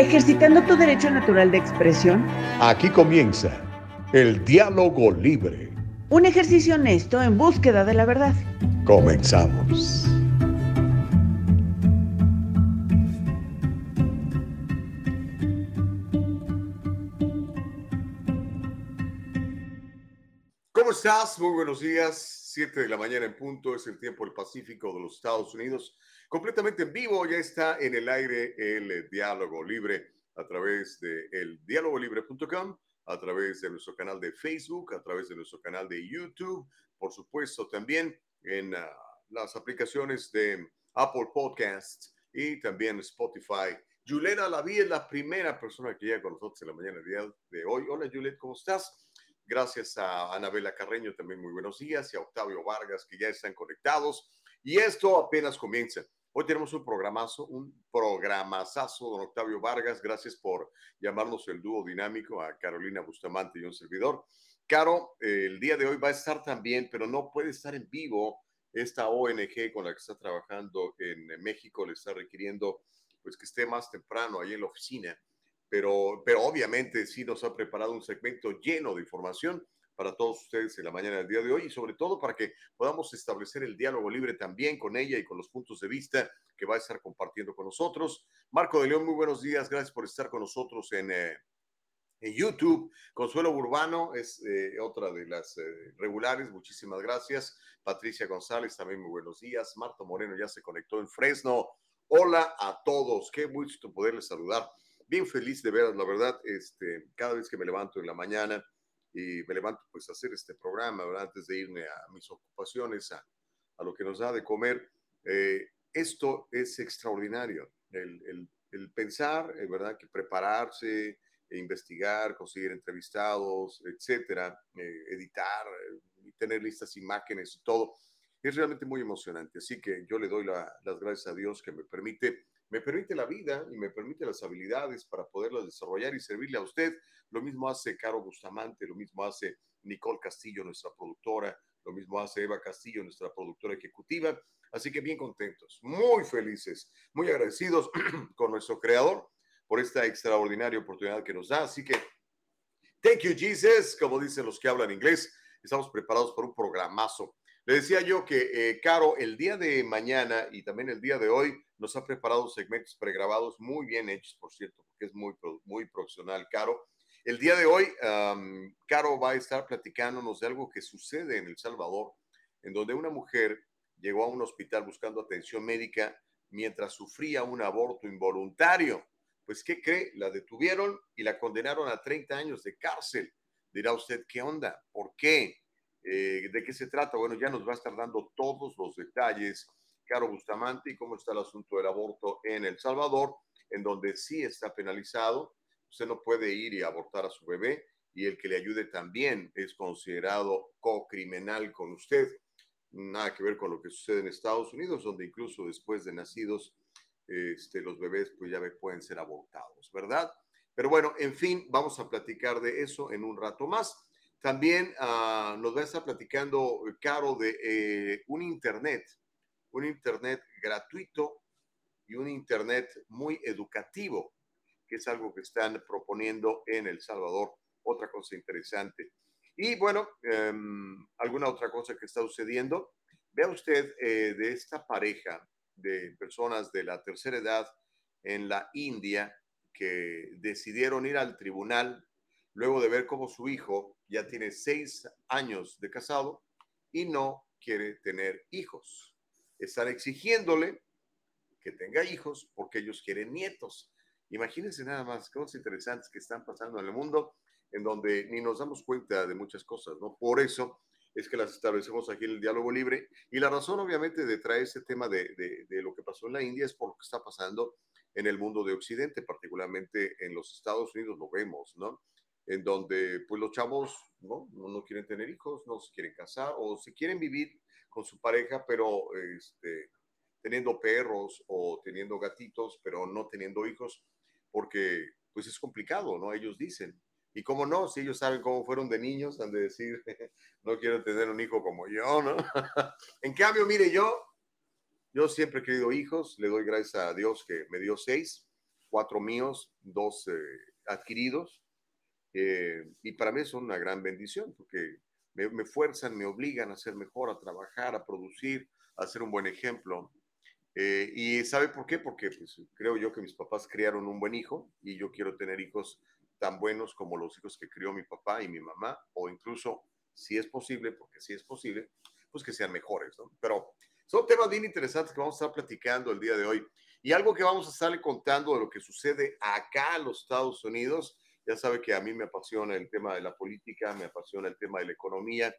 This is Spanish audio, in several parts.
ejercitando tu derecho natural de expresión. Aquí comienza el diálogo libre. Un ejercicio honesto en búsqueda de la verdad. Comenzamos. ¿Cómo estás? Muy buenos días. 7 de la mañana en punto es el tiempo del Pacífico de los Estados Unidos completamente en vivo. Ya está en el aire el diálogo libre a través de eldialogolibre.com, a través de nuestro canal de Facebook, a través de nuestro canal de YouTube, por supuesto también en ah, las aplicaciones de Apple Podcasts y también Spotify. Julieta Laví es la primera persona que llega con nosotros en la mañana de hoy. Hola Juliet, ¿cómo estás? Gracias a Anabela Carreño, también muy buenos días, y a Octavio Vargas, que ya están conectados. Y esto apenas comienza. Hoy tenemos un programazo, un programazazo, don Octavio Vargas. Gracias por llamarnos el dúo dinámico a Carolina Bustamante y un servidor. Caro, el día de hoy va a estar también, pero no puede estar en vivo. Esta ONG con la que está trabajando en México le está requiriendo pues que esté más temprano ahí en la oficina, pero, pero obviamente sí nos ha preparado un segmento lleno de información para todos ustedes en la mañana del día de hoy y sobre todo para que podamos establecer el diálogo libre también con ella y con los puntos de vista que va a estar compartiendo con nosotros. Marco de León, muy buenos días, gracias por estar con nosotros en, eh, en YouTube. Consuelo Urbano es eh, otra de las eh, regulares, muchísimas gracias. Patricia González, también muy buenos días. Marta Moreno ya se conectó en Fresno. Hola a todos, qué gusto poderles saludar. Bien feliz de veros, la verdad, este, cada vez que me levanto en la mañana y me levanto pues a hacer este programa, antes de irme a mis ocupaciones, a, a lo que nos da de comer. Eh, esto es extraordinario, el, el, el pensar, eh, ¿verdad? Que prepararse, e investigar, conseguir entrevistados, etcétera, eh, editar, y tener listas imágenes y todo, es realmente muy emocionante. Así que yo le doy la, las gracias a Dios que me permite me permite la vida y me permite las habilidades para poderlas desarrollar y servirle a usted. Lo mismo hace Caro Bustamante, lo mismo hace Nicole Castillo, nuestra productora, lo mismo hace Eva Castillo, nuestra productora ejecutiva. Así que bien contentos, muy felices, muy agradecidos con nuestro creador por esta extraordinaria oportunidad que nos da. Así que, thank you, Jesus, como dicen los que hablan inglés. Estamos preparados para un programazo. Le decía yo que, eh, Caro, el día de mañana y también el día de hoy nos ha preparado segmentos pregrabados muy bien hechos, por cierto, porque es muy, muy profesional, Caro. El día de hoy, Caro va a estar platicándonos de algo que sucede en El Salvador, en donde una mujer llegó a un hospital buscando atención médica mientras sufría un aborto involuntario. Pues, ¿qué cree? La detuvieron y la condenaron a 30 años de cárcel. Dirá usted, ¿qué onda? ¿Por qué? Eh, ¿De qué se trata? Bueno, ya nos va a estar dando todos los detalles, Caro Bustamante, y cómo está el asunto del aborto en El Salvador, en donde sí está penalizado. Usted no puede ir y abortar a su bebé y el que le ayude también es considerado co-criminal con usted. Nada que ver con lo que sucede en Estados Unidos, donde incluso después de nacidos este, los bebés pues ya pueden ser abortados, ¿verdad? Pero bueno, en fin, vamos a platicar de eso en un rato más. También ah, nos va a estar platicando eh, Caro de eh, un Internet, un Internet gratuito y un Internet muy educativo, que es algo que están proponiendo en El Salvador. Otra cosa interesante. Y bueno, em, alguna otra cosa que está sucediendo. Vea usted eh, de esta pareja de personas de la tercera edad en la India que decidieron ir al tribunal luego de ver cómo su hijo ya tiene seis años de casado y no quiere tener hijos. Están exigiéndole que tenga hijos porque ellos quieren nietos. Imagínense nada más cosas interesantes que están pasando en el mundo en donde ni nos damos cuenta de muchas cosas, ¿no? Por eso es que las establecemos aquí en el diálogo libre. Y la razón, obviamente, de traer este tema de, de, de lo que pasó en la India es por lo que está pasando en el mundo de Occidente, particularmente en los Estados Unidos, lo vemos, ¿no? En donde pues los chavos ¿no? No, quieren tener hijos, no se quieren casar o se quieren vivir con su pareja, pero este, teniendo perros o teniendo gatitos, pero no teniendo hijos, porque pues es complicado, ¿no? Ellos dicen. Y cómo no, si ellos saben cómo fueron de niños, han de decir, no quiero tener un hijo como yo, ¿no? en cambio, mire, yo, yo siempre he querido hijos, le doy gracias a Dios que me dio seis, cuatro míos, dos eh, adquiridos, eh, y para mí son una gran bendición porque me, fuerzan, me obligan a ser mejor, a trabajar, a producir, a ser un buen ejemplo. Eh, ¿Y sabe por qué? Porque pues, creo yo que mis papás criaron un buen hijo y yo quiero tener hijos tan buenos como los hijos que crió mi papá y mi mamá, o incluso, si es posible, porque si es posible, pues que sean mejores, ¿no? Pero son temas bien interesantes que vamos a estar platicando el día de hoy. Y algo que vamos a estarle contando de lo que sucede acá en los Estados Unidos. Ya sabe que a mí me apasiona el tema de la política, me apasiona el tema de la economía.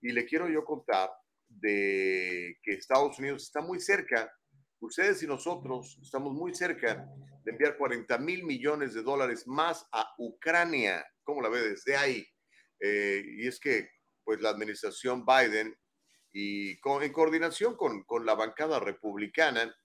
Y le quiero yo contar de que Estados Unidos está muy cerca, ustedes y nosotros estamos muy cerca de enviar 40 mil millones de dólares más a Ucrania. ¿Cómo la ve desde ahí? Eh, y es que pues la administración Biden y en coordinación con, con la bancada republicana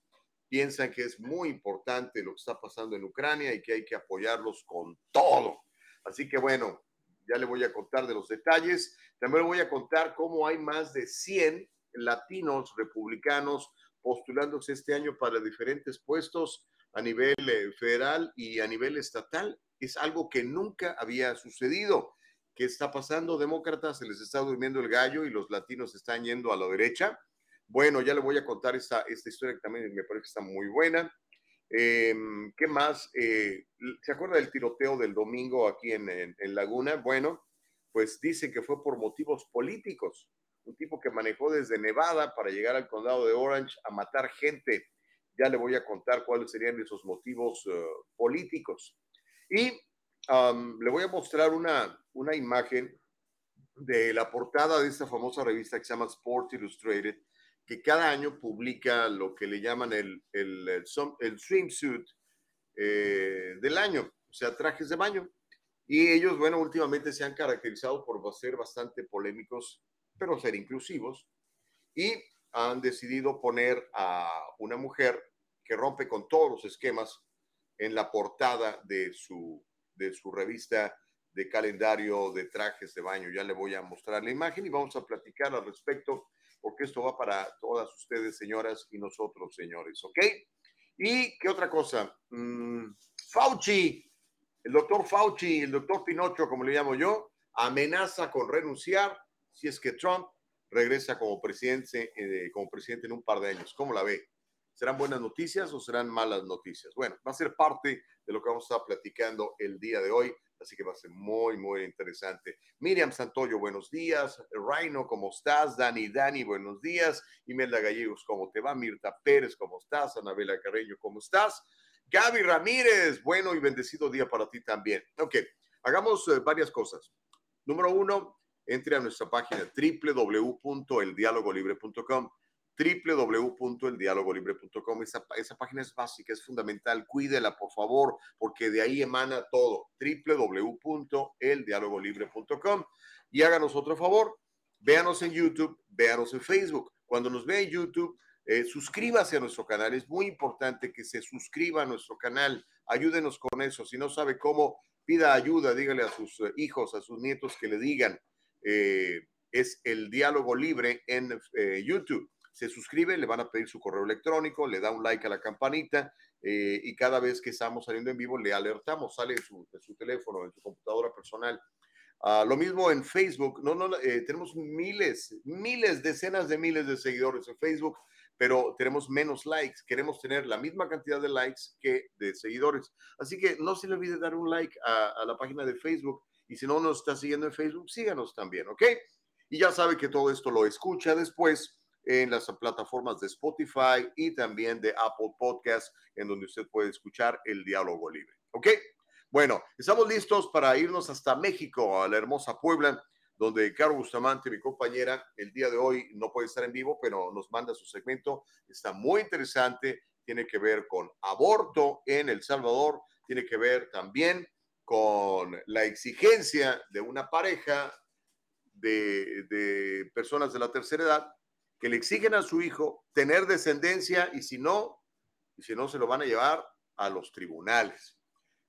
piensan que es muy importante lo que está pasando en Ucrania y que hay que apoyarlos con todo. Así que bueno, ya le voy a contar de los detalles. También le voy a contar cómo hay más de 100 latinos republicanos postulándose este año para diferentes puestos a nivel eh, federal y a nivel estatal. Es algo que nunca había sucedido. ¿Qué está pasando? Demócratas se les está durmiendo el gallo y los latinos están yendo a la derecha. Bueno, ya le voy a contar esta, esta historia que también me parece que está muy buena. Em, ¿Qué más? Eh, ¿Se acuerda del tiroteo del domingo aquí en, en, Laguna? Bueno, pues dice que fue por motivos políticos. Un tipo que manejó desde Nevada para llegar al condado de Orange a matar gente. Ya le voy a contar cuáles serían esos motivos eh, políticos. Y le voy a mostrar una, una imagen de la portada de esta famosa revista que se llama Sports Illustrated, que cada año publica lo que le llaman el, el, el, swimsuit eh, del año, o sea, trajes de baño. Y ellos, bueno, últimamente se han caracterizado por ser bastante polémicos, pero ser inclusivos. Y han decidido poner a una mujer que rompe con todos los esquemas en la portada de su, de su revista de calendario de trajes de baño. Ya le voy a mostrar la imagen y vamos a platicar al respecto porque esto va para todas ustedes, señoras, y nosotros, señores, ¿ok? ¿Y qué otra cosa? Mm, Fauci, el doctor Fauci, el doctor Pinocho, como le llamo yo, amenaza con renunciar si es que Trump regresa como presidente, eh, como presidente en un par de años. ¿Cómo la ve? ¿Serán buenas noticias o serán malas noticias? Bueno, va a ser parte de lo que vamos a estar platicando el día de hoy. Así que va a ser muy, muy interesante. Miriam Santoyo, buenos días. Reino, ¿cómo estás? Dani, Dani, buenos días. Imelda Gallegos, ¿cómo te va? Mirta Pérez, ¿cómo estás? Anabela Carreño, ¿cómo estás? Gaby Ramírez, bueno y bendecido día para ti también. Ok, hagamos eh, varias cosas. Número uno, entre a nuestra página www.eldialogolibre.com www.eldialogolibre.com. Esa, esa página es básica, es fundamental. Cuídela, por favor, porque de ahí emana todo. www.eldialogolibre.com. Y háganos otro favor, véanos en YouTube, véanos en Facebook. Cuando nos vea en YouTube, eh, suscríbase a nuestro canal. Es muy importante que se suscriba a nuestro canal. Ayúdenos con eso. Si no sabe cómo, pida ayuda. Dígale a sus eh, hijos, a sus nietos que le digan. Eh, es el diálogo libre en YouTube se suscribe, le van a pedir su correo electrónico, le da un like a la campanita eh, y cada vez que estamos saliendo en vivo le alertamos, sale en su, su teléfono, en su computadora personal. Ah, lo mismo en Facebook, no, no, eh, tenemos miles, miles, decenas de miles de seguidores en Facebook, pero tenemos menos likes. Queremos tener la misma cantidad de likes que de seguidores. Así que no se le olvide dar un like a, a la página de Facebook y si no nos está siguiendo en Facebook, síganos también, ¿ok? Y ya sabe que todo esto lo escucha después en las plataformas de Spotify y también de Apple Podcast, en donde usted puede escuchar el diálogo libre. ¿Ok? Bueno, estamos listos para irnos hasta México, a la hermosa Puebla, donde Caro Bustamante, mi compañera, el día de hoy no puede estar en vivo, pero nos manda su segmento. Está muy interesante, tiene que ver con aborto en El Salvador, tiene que ver también con la exigencia de una pareja de, de personas de la tercera edad que le exigen a su hijo tener descendencia y si no, y si no se lo van a llevar a los tribunales.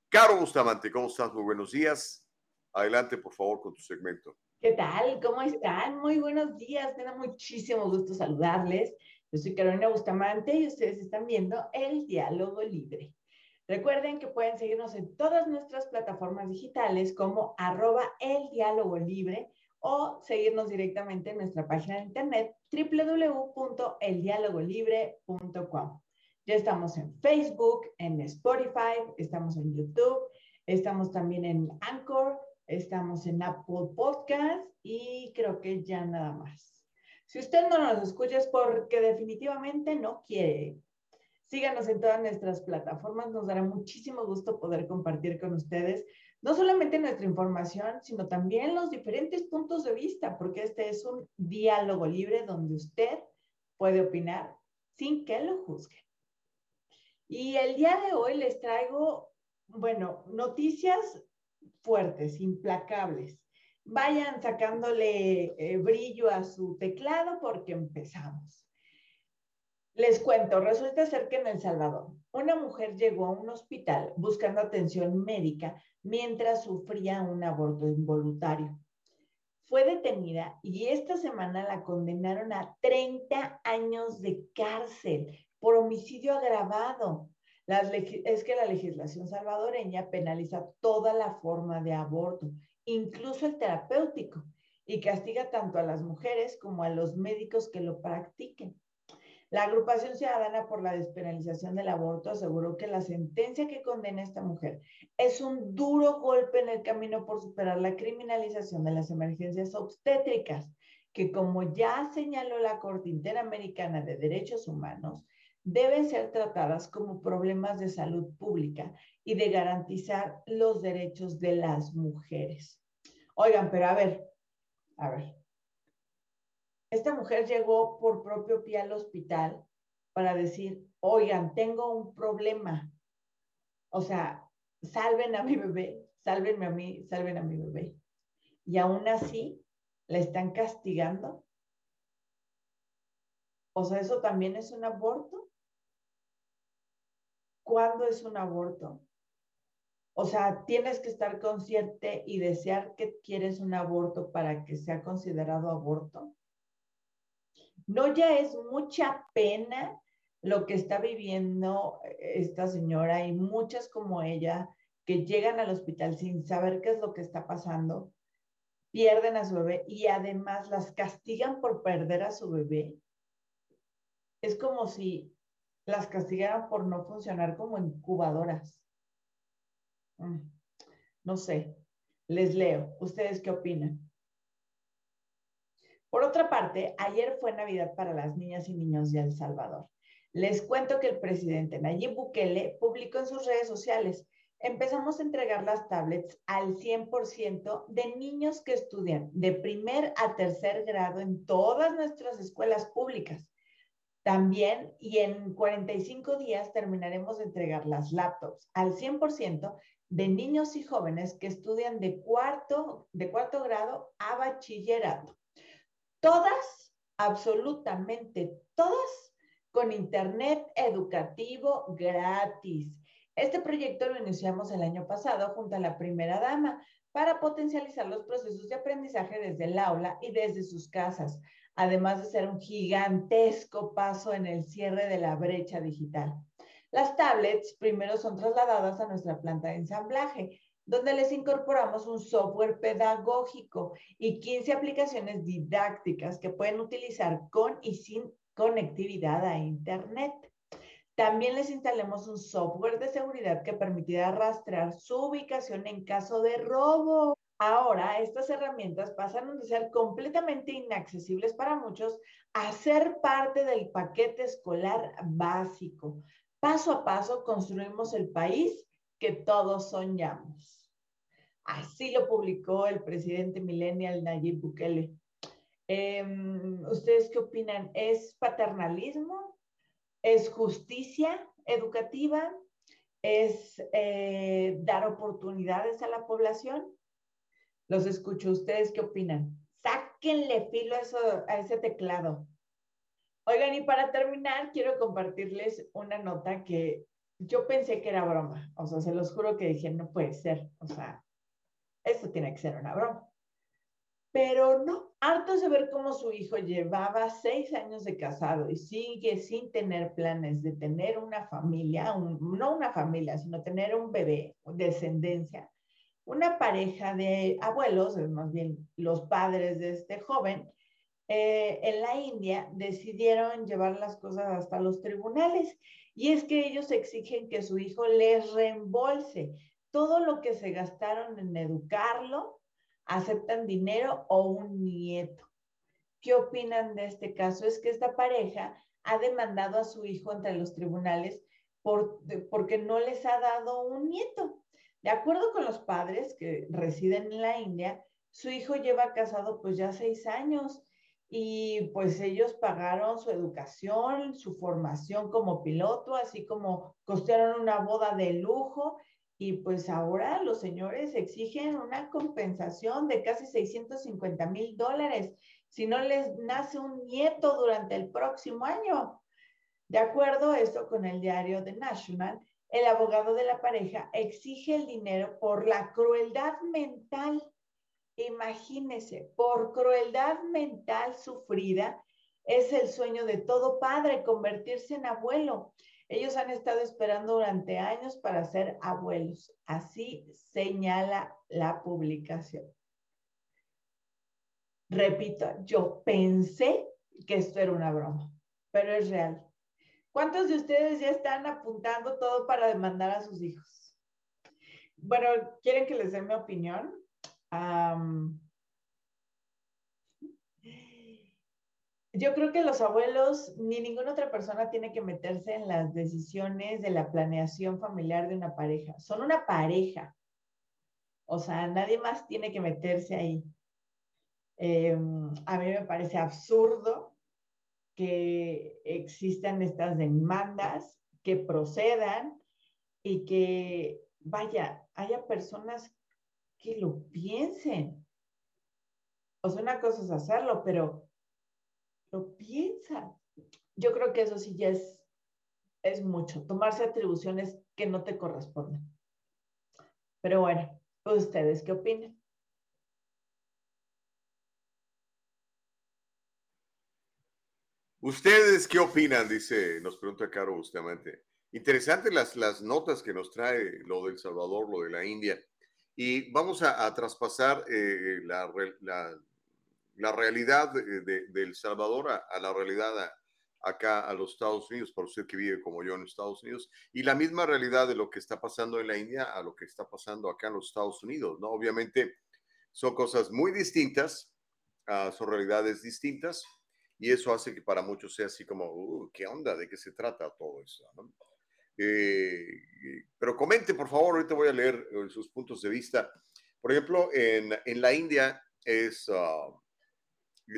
Caro Bustamante, ¿cómo estás? Muy buenos días. Adelante, por favor, con tu segmento. ¿Qué tal? ¿Cómo están? Muy buenos días. Me da muchísimo gusto saludarles. Yo soy Carolina Bustamante y ustedes están viendo el diálogo libre. Recuerden que pueden seguirnos en todas nuestras plataformas digitales como arroba el diálogo libre o seguirnos directamente en nuestra página de internet www.eldialogolibre.com. Ya estamos en Facebook, en Spotify, estamos en YouTube, estamos también en Anchor, estamos en Apple Podcast y creo que ya nada más. Si usted no nos escucha es porque definitivamente no quiere. Síganos en todas nuestras plataformas, nos dará muchísimo gusto poder compartir con ustedes no solamente nuestra información, sino también los diferentes puntos de vista, porque este es un diálogo libre donde usted puede opinar sin que lo juzguen. Y el día de hoy les traigo, bueno, noticias fuertes, implacables. Vayan sacándole eh, brillo a su teclado porque empezamos. Les cuento, resulta ser que en El Salvador, una mujer llegó a un hospital buscando atención médica mientras sufría un aborto involuntario. Fue detenida y esta semana la condenaron a 30 años de cárcel por homicidio agravado. es que la legislación salvadoreña penaliza toda la forma de aborto, incluso el terapéutico, y castiga tanto a las mujeres como a los médicos que lo practiquen. La agrupación ciudadana por la despenalización del aborto aseguró que la sentencia que condena a esta mujer es un duro golpe en el camino por superar la criminalización de las emergencias obstétricas, que como ya señaló la Corte Interamericana de Derechos Humanos, deben ser tratadas como problemas de salud pública y de garantizar los derechos de las mujeres. Oigan, pero a ver, a ver, esta mujer llegó por propio pie al hospital para decir, oigan, tengo un problema. O sea, salven a mi bebé, sálvenme a mí, salven a mi bebé. Y aún así, la están castigando. O sea, eso también es un aborto. ¿Cuándo es un aborto? O sea, tienes que estar consciente y desear que quieres un aborto para que sea considerado aborto. ¿No ya es mucha pena lo que está viviendo esta señora y muchas como ella que llegan al hospital sin saber qué es lo que está pasando, pierden a su bebé y además las castigan por perder a su bebé? Es como si las castigaran por no funcionar como incubadoras. Mm, no sé, les leo. ¿Ustedes qué opinan? Por otra parte, ayer fue Navidad para las niñas y niños de El Salvador. Les cuento que el presidente Nayib Bukele publicó en sus redes sociales, empezamos a entregar las tablets al 100% de niños que estudian de primer a tercer grado en todas nuestras escuelas públicas. También, y en 45 días terminaremos de entregar las laptops al 100% de niños y jóvenes que estudian de cuarto, de cuarto grado a bachillerato. Todas, absolutamente todas, con Internet educativo gratis. Este proyecto lo iniciamos el año pasado junto a la primera dama para potencializar los procesos de aprendizaje desde el aula y desde sus casas, además de ser un gigantesco paso en el cierre de la brecha digital. Las tablets primero son trasladadas a nuestra planta de ensamblaje donde les incorporamos un software pedagógico y 15 aplicaciones didácticas que pueden utilizar con y sin conectividad a Internet. También les instalemos un software de seguridad que permitirá rastrear su ubicación en caso de robo. Ahora, estas herramientas pasaron de ser completamente inaccesibles para muchos a ser parte del paquete escolar básico. Paso a paso construimos el país que todos soñamos. Así lo publicó el presidente millennial Nayib Bukele. Em, ¿Ustedes qué opinan? ¿Es paternalismo? ¿Es justicia educativa? ¿Es eh, dar oportunidades a la población? Los escucho. ¿Ustedes qué opinan? Sáquenle filo a, ese teclado. Oigan, y para terminar, quiero compartirles una nota que yo pensé que era broma. O sea, se los juro que dije, no puede ser. O sea, esto tiene que ser una broma. Pero no, harto de ver cómo su hijo llevaba seis años de casado y sigue sin tener planes de tener una familia, no una familia, sino tener un bebé, descendencia. Una pareja de abuelos, más bien los padres de este joven, eh, en la India decidieron llevar las cosas hasta los tribunales y es que ellos exigen que su hijo les reembolse todo lo que se gastaron en educarlo aceptan dinero o un nieto. ¿Qué opinan de este caso? Es que esta pareja ha demandado a su hijo entre los tribunales por, porque no les ha dado un nieto. De acuerdo con los padres que residen en la India, su hijo lleva casado pues ya seis años y pues ellos pagaron su educación, su formación como piloto, así como costearon una boda de lujo y pues ahora los señores exigen una compensación de casi 650 mil dólares si no les nace un nieto durante el próximo año. De acuerdo a esto con el diario The National, el abogado de la pareja exige el dinero por la crueldad mental. Imagínese, por crueldad mental sufrida, es el sueño de todo padre convertirse en abuelo. Ellos han estado esperando durante años para ser abuelos. Así señala la publicación. Repito, yo pensé que esto era una broma, pero es real. ¿Cuántos de ustedes ya están apuntando todo para demandar a sus hijos? Bueno, ¿quieren que les dé mi opinión? Yo creo que los abuelos ni ninguna otra persona tiene que meterse en las decisiones de la planeación familiar de una pareja. Son una pareja. O sea, nadie más tiene que meterse ahí. Em, a mí me parece absurdo que existan estas demandas, que procedan y que, vaya, haya personas que lo piensen. O sea, una cosa es hacerlo, pero lo piensa. Yo creo que eso sí ya es, es mucho, tomarse atribuciones que no te corresponden. Pero bueno, ¿ustedes qué opinan? ¿Ustedes qué opinan? Dice, nos pregunta Caro Bustamante. Interesante las, las notas que nos trae lo del Salvador, lo de la India. Y vamos a, traspasar eh, la, la realidad de, El Salvador a, la realidad acá a los Estados Unidos, para usted que vive como yo en Estados Unidos, y la misma realidad de lo que está pasando en la India a lo que está pasando acá en los Estados Unidos, ¿no? Obviamente son cosas muy distintas, uh, son realidades distintas, y eso hace que para muchos sea así como, uh, ¿qué onda? ¿De qué se trata todo eso? Eh, pero comente, por favor, ahorita voy a leer eh, sus puntos de vista. Por ejemplo, en, en la India es... Uh,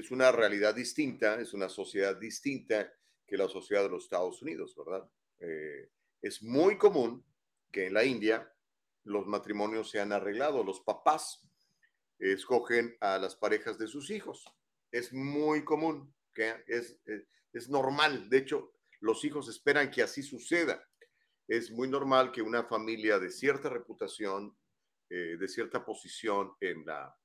es una realidad distinta, es una sociedad distinta que la sociedad de los Estados Unidos, ¿verdad? Eh, es muy común que en la India los matrimonios se han arreglado, los papás escogen a las parejas de sus hijos. Es muy común, que es, es, normal. De hecho, los hijos esperan que así suceda. Es muy normal que una familia de cierta reputación, eh, de cierta posición en la,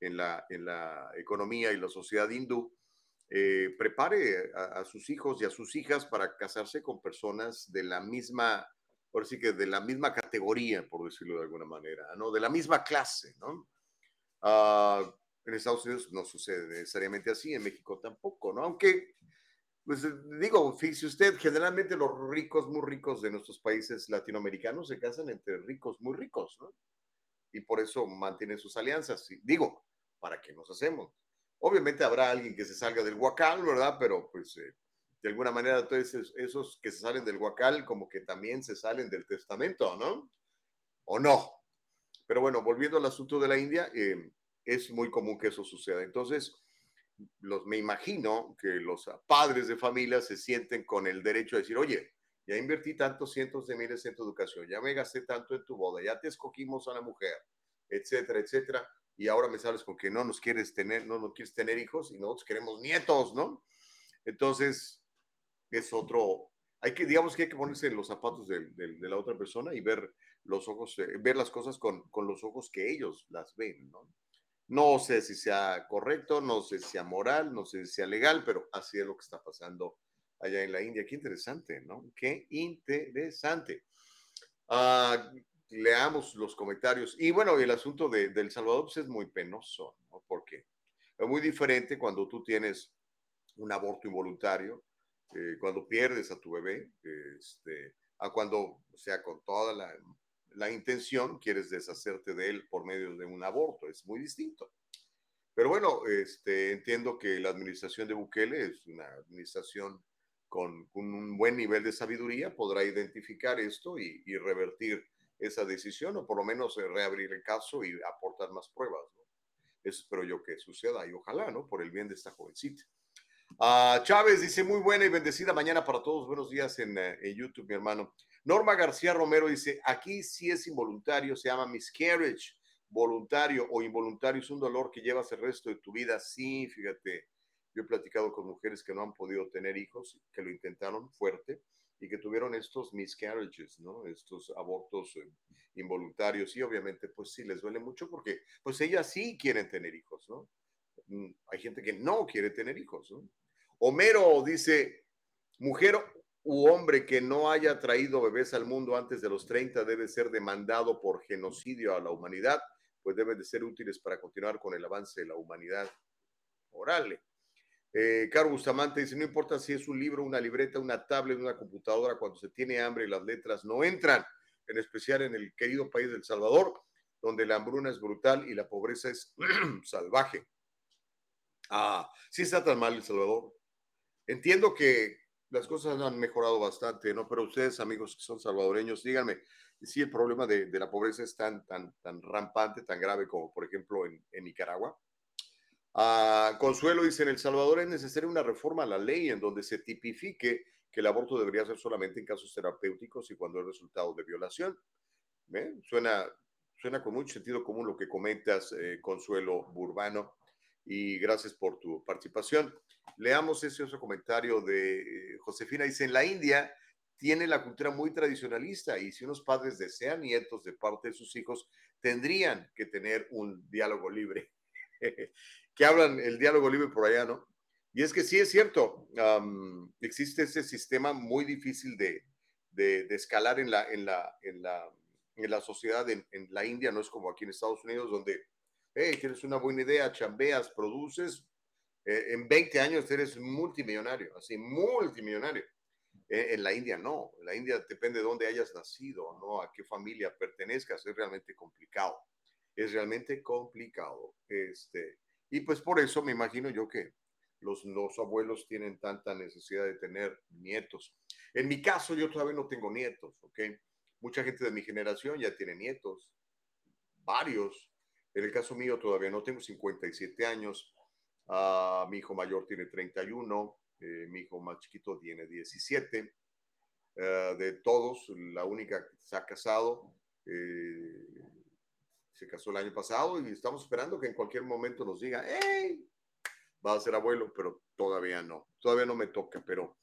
en la, en la economía y la sociedad hindú, eh, prepare a, sus hijos y a sus hijas para casarse con personas de la misma, por sí que de la misma categoría, por decirlo de alguna manera, ¿no? De la misma clase, ¿no? Ah, en Estados Unidos no sucede necesariamente así, en México tampoco, ¿no? Aunque, pues digo, fíjese usted, generalmente los ricos, muy ricos de nuestros países latinoamericanos se casan entre ricos, muy ricos, ¿no? Y por eso mantienen sus alianzas. Digo, ¿para qué nos hacemos? Obviamente habrá alguien que se salga del huacal, ¿verdad? Pero pues eh, de alguna manera entonces esos que se salen del huacal como que también se salen del testamento, ¿no? ¿O no? Pero bueno, volviendo al asunto de la India, eh, es muy común que eso suceda. Entonces, los, me imagino que los padres de familia se sienten con el derecho a decir, oye, ya invertí tantos cientos de miles en tu educación, ya me gasté tanto en tu boda, ya te escogimos a la mujer, etcétera, etcétera y ahora me sales con que no nos quieres tener, no, no quieres tener hijos y nosotros queremos nietos, ¿no? Entonces, es otro, hay que, digamos que hay que ponerse los zapatos de, la otra persona y ver los ojos, eh, ver las cosas con, con, los ojos que ellos las ven, ¿no? No sé si sea correcto, no sé si sea moral, no sé si sea legal, pero así es lo que está pasando allá en la India. Qué interesante, ¿no? Qué interesante. Uh, leamos los comentarios. Y bueno, el asunto de, El Salvador pues, es muy penoso, ¿no? Porque es muy diferente cuando tú tienes un aborto involuntario, eh, cuando pierdes a tu bebé, este, a cuando, o sea, con toda la, la intención quieres deshacerte de él por medio de un aborto. Es muy distinto. Pero bueno, este, entiendo que la administración de Bukele es una administración con, con un buen nivel de sabiduría, podrá identificar esto y, y revertir esa decisión o por lo menos eh, reabrir el caso y aportar más pruebas. ¿no? Eso espero yo que suceda y ojalá, ¿no? Por el bien de esta jovencita. Uh, Chávez dice, muy buena y bendecida mañana para todos. Buenos días en, uh, en, YouTube, mi hermano. Norma García Romero dice, aquí sí es involuntario, se llama miscarriage. Voluntario o involuntario es un dolor que llevas el resto de tu vida. Sí, fíjate, yo he platicado con mujeres que no han podido tener hijos, que lo intentaron fuerte y que tuvieron estos miscarriages, ¿no? Estos abortos eh, involuntarios y obviamente pues sí les duele mucho porque pues ellas sí quieren tener hijos, ¿no? Mm, hay gente que no quiere tener hijos, ¿no? Homero dice, mujer u hombre que no haya traído bebés al mundo antes de los 30 debe ser demandado por genocidio a la humanidad, pues deben de ser útiles para continuar con el avance de la humanidad. Orale. Eh, Caro Bustamante dice, no importa si es un libro, una libreta, una tablet, una computadora, cuando se tiene hambre y las letras no entran, en especial en el querido país del Salvador, donde la hambruna es brutal y la pobreza es salvaje. Ah, sí está tan mal El Salvador. Entiendo que las cosas han mejorado bastante, ¿no? Pero ustedes, amigos que son salvadoreños, díganme si el problema de, la pobreza es tan, tan, tan rampante, tan grave como, por ejemplo, en Nicaragua. Consuelo dice, en El Salvador es necesaria una reforma a la ley en donde se tipifique que el aborto debería ser solamente en casos terapéuticos y cuando es resultado de violación. ¿Eh? Suena, suena con mucho sentido común lo que comentas, eh, Consuelo Burbano, y gracias por tu participación. Leamos ese otro comentario de eh, Josefina. Dice, en la India tiene la cultura muy tradicionalista y si unos padres desean nietos de parte de sus hijos, tendrían que tener un diálogo libre. que hablan el diálogo libre por allá, ¿no? Y es que sí es cierto, existe ese sistema muy difícil de, de, escalar en la, en la, en la, en la sociedad en, la India, no es como aquí en Estados Unidos, donde, hey, tienes una buena idea, chambeas, produces, eh, en 20 años eres multimillonario, así, multimillonario. Eh, en la India no, la India depende de dónde hayas nacido, ¿no? A qué familia pertenezcas, es realmente complicado es realmente complicado. Este, y pues por eso me imagino yo que los, los abuelos tienen tanta necesidad de tener nietos. En mi caso, yo todavía no tengo nietos, ¿ok? Mucha gente de mi generación ya tiene nietos, varios. En el caso mío todavía no tengo 57 años. Uh, mi hijo mayor tiene 31, eh, mi hijo más chiquito tiene 17. Uh, ah, de todos, la única que se ha casado, eh, se casó el año pasado y estamos esperando que en cualquier momento nos diga, hey, va a ser abuelo, pero todavía no, todavía no me toca, pero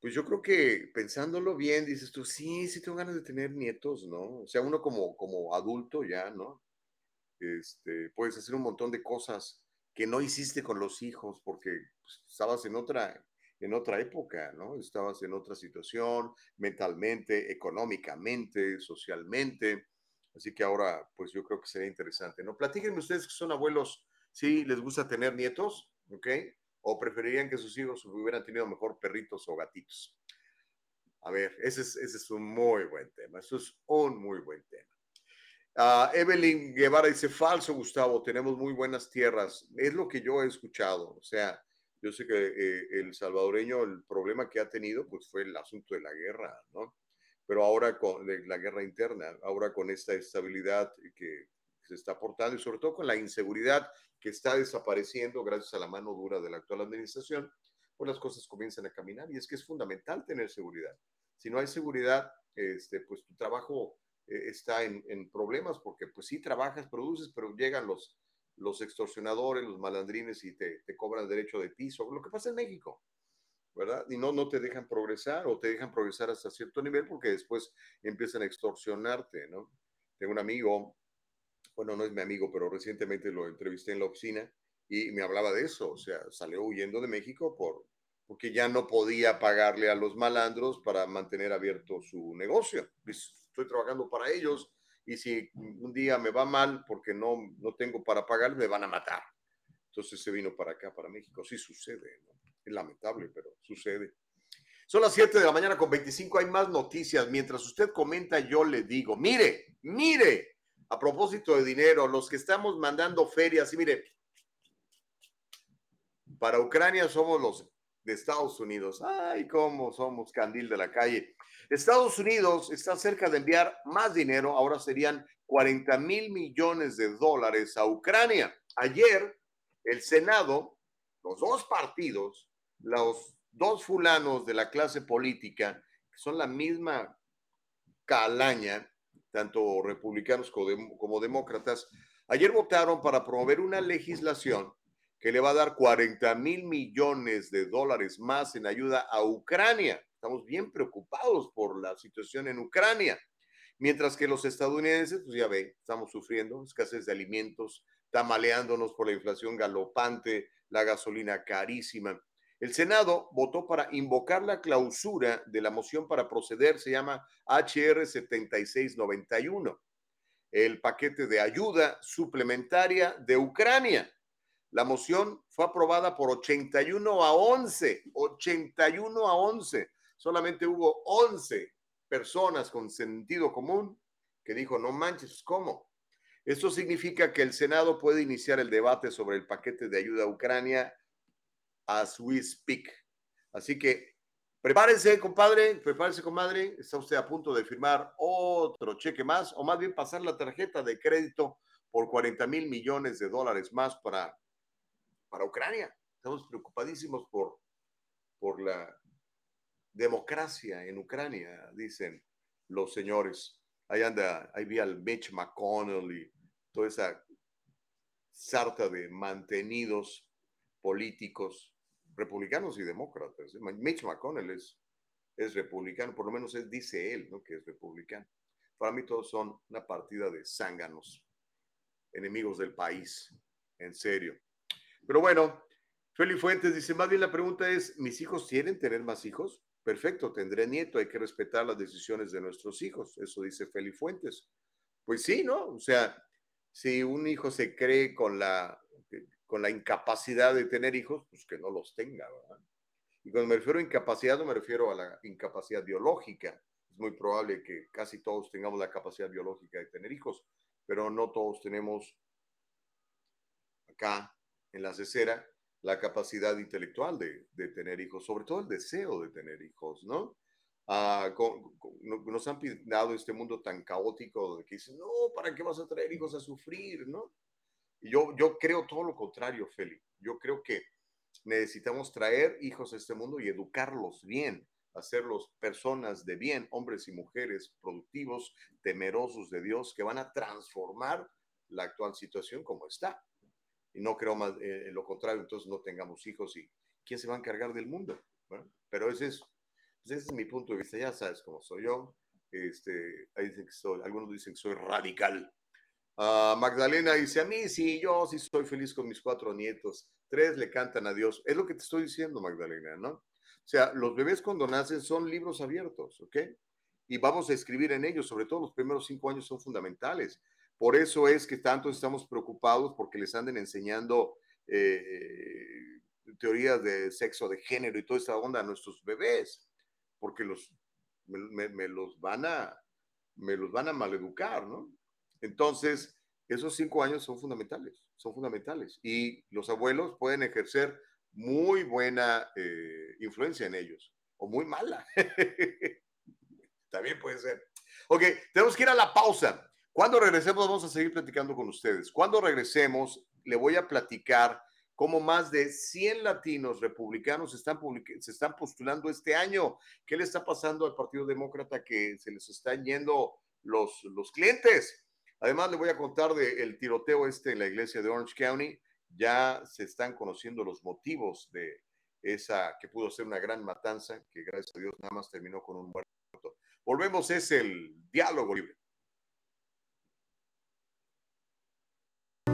pues yo creo que pensándolo bien, dices tú, sí, sí tengo ganas de tener nietos, ¿no? O sea, uno como, como adulto ya, ¿no? Este, puedes hacer un montón de cosas que no hiciste con los hijos porque pues, estabas en otra, en otra época, ¿no? Estabas en otra situación, mentalmente, económicamente, socialmente. Así que ahora, pues yo creo que sería interesante, ¿no? Platíquenme ustedes que son abuelos, si les gusta tener nietos, ¿ok? O preferirían que sus hijos hubieran tenido mejor perritos o gatitos. A ver, ese es, un muy buen tema, eso es un muy buen tema. Uh, Evelyn Guevara dice, falso, Gustavo, tenemos muy buenas tierras. Es lo que yo he escuchado, o sea, yo sé que eh, el salvadoreño, el problema que ha tenido, pues fue el asunto de la guerra, ¿no? Pero ahora con la guerra interna, ahora con esta estabilidad que se está aportando y sobre todo con la inseguridad que está desapareciendo gracias a la mano dura de la actual administración, pues las cosas comienzan a caminar y es que es fundamental tener seguridad. Si no hay seguridad, este, pues tu trabajo eh, está en, problemas porque pues sí trabajas, produces, pero llegan los, los extorsionadores, los malandrines y te, te cobran derecho de piso, lo que pasa en México. ¿Verdad? Y no, no te dejan progresar o te dejan progresar hasta cierto nivel porque después empiezan a extorsionarte, ¿no? Tengo un amigo bueno, no es mi amigo, pero recientemente lo entrevisté en la oficina y me hablaba de eso, o sea, salió huyendo de México por, porque ya no podía pagarle a los malandros para mantener abierto su negocio. Estoy trabajando para ellos y si un día me va mal porque no, no tengo para pagar, me van a matar. Entonces se vino para acá, para México. Sí sucede, ¿no? Es lamentable, pero sucede. Son las 7 de la mañana con 25. Hay más noticias. Mientras usted comenta, yo le digo, mire, mire, a propósito de dinero, los que estamos mandando ferias, y mire, para Ucrania somos los de Estados Unidos. Ay, cómo somos candil de la calle. Estados Unidos está cerca de enviar más dinero, ahora serían 40 mil millones de dólares a Ucrania. Ayer, el Senado, los dos partidos, los dos fulanos de la clase política, que son la misma calaña, tanto republicanos como, demócratas, ayer votaron para promover una legislación que le va a dar 40 mil millones de dólares más en ayuda a Ucrania. Estamos bien preocupados por la situación en Ucrania. Mientras que los estadounidenses, pues ya ven, estamos sufriendo escasez de alimentos, tamaleándonos por la inflación galopante, la gasolina carísima. El Senado votó para invocar la clausura de la moción para proceder, se llama HR 7691, el paquete de ayuda suplementaria de Ucrania. La moción fue aprobada por 81 a 11, 81 a 11. Solamente hubo 11 personas con sentido común que dijo, no manches, ¿cómo? Esto significa que el Senado puede iniciar el debate sobre el paquete de ayuda a Ucrania as we speak. Así que prepárese, compadre, prepárese, comadre. Está usted a punto de firmar otro cheque más, o más bien pasar la tarjeta de crédito por 40 mil millones de dólares más para, para Ucrania. Estamos preocupadísimos por, por la democracia en Ucrania, dicen los señores. Ahí anda, ahí vi al Mitch McConnell y toda esa sarta de mantenidos políticos republicanos y demócratas. Mitch McConnell es, es republicano, por lo menos es, dice él, ¿no? que es republicano. Para mí todos son una partida de zánganos, enemigos del país, en serio. Pero bueno, Feli Fuentes dice, más bien la pregunta es, ¿mis hijos quieren tener más hijos? Perfecto, tendré nieto, hay que respetar las decisiones de nuestros hijos, eso dice Feli Fuentes. Pues sí, ¿no? O sea, si un hijo se cree con la con la incapacidad de tener hijos, pues que no los tenga, ¿verdad? Y cuando me refiero a incapacidad, no me refiero a la incapacidad biológica. Es muy probable que casi todos tengamos la capacidad biológica de tener hijos, pero no todos tenemos acá en la cesera la capacidad intelectual de, de tener hijos, sobre todo el deseo de tener hijos, ¿no? Ah, nos han dado este mundo tan caótico de que dicen, no, ¿para qué vas a traer hijos a sufrir, no? Yo, yo creo todo lo contrario, Feli. Yo creo que necesitamos traer hijos a este mundo y educarlos bien, hacerlos personas de bien, hombres y mujeres productivos, temerosos de Dios, que van a transformar la actual situación como está. Y no creo más eh, en lo contrario, entonces no tengamos hijos y ¿quién se va a encargar del mundo? pero ese es, pues ese es mi punto de vista, ya sabes cómo soy yo. Este, dicen que soy, algunos dicen que soy radical, Magdalena dice, a mí sí, yo sí soy feliz con mis cuatro nietos. Tres le cantan a Dios. Es lo que te estoy diciendo, Magdalena, ¿no? O sea, los bebés cuando nacen son libros abiertos, ¿ok? Y vamos a escribir en ellos, sobre todo los primeros cinco años son fundamentales. Por eso es que tanto estamos preocupados porque les anden enseñando eh, teorías de sexo, de género y toda esa onda a nuestros bebés, porque los, me los van a, me los van a maleducar, ¿no? Entonces, esos cinco años son fundamentales, son fundamentales. Y los abuelos pueden ejercer muy buena eh, influencia en ellos, o muy mala. También puede ser. Ok, tenemos que ir a la pausa. Cuando regresemos vamos a seguir platicando con ustedes. Cuando regresemos, le voy a platicar cómo más de 100 latinos republicanos están se están postulando este año. ¿Qué le está pasando al Partido Demócrata que se les están yendo los, los clientes? Además, le voy a contar del tiroteo este en la iglesia de Orange County. Ya se están conociendo los motivos de esa que pudo ser una gran matanza, que gracias a Dios nada más terminó con un muerto. Volvemos, es el diálogo libre.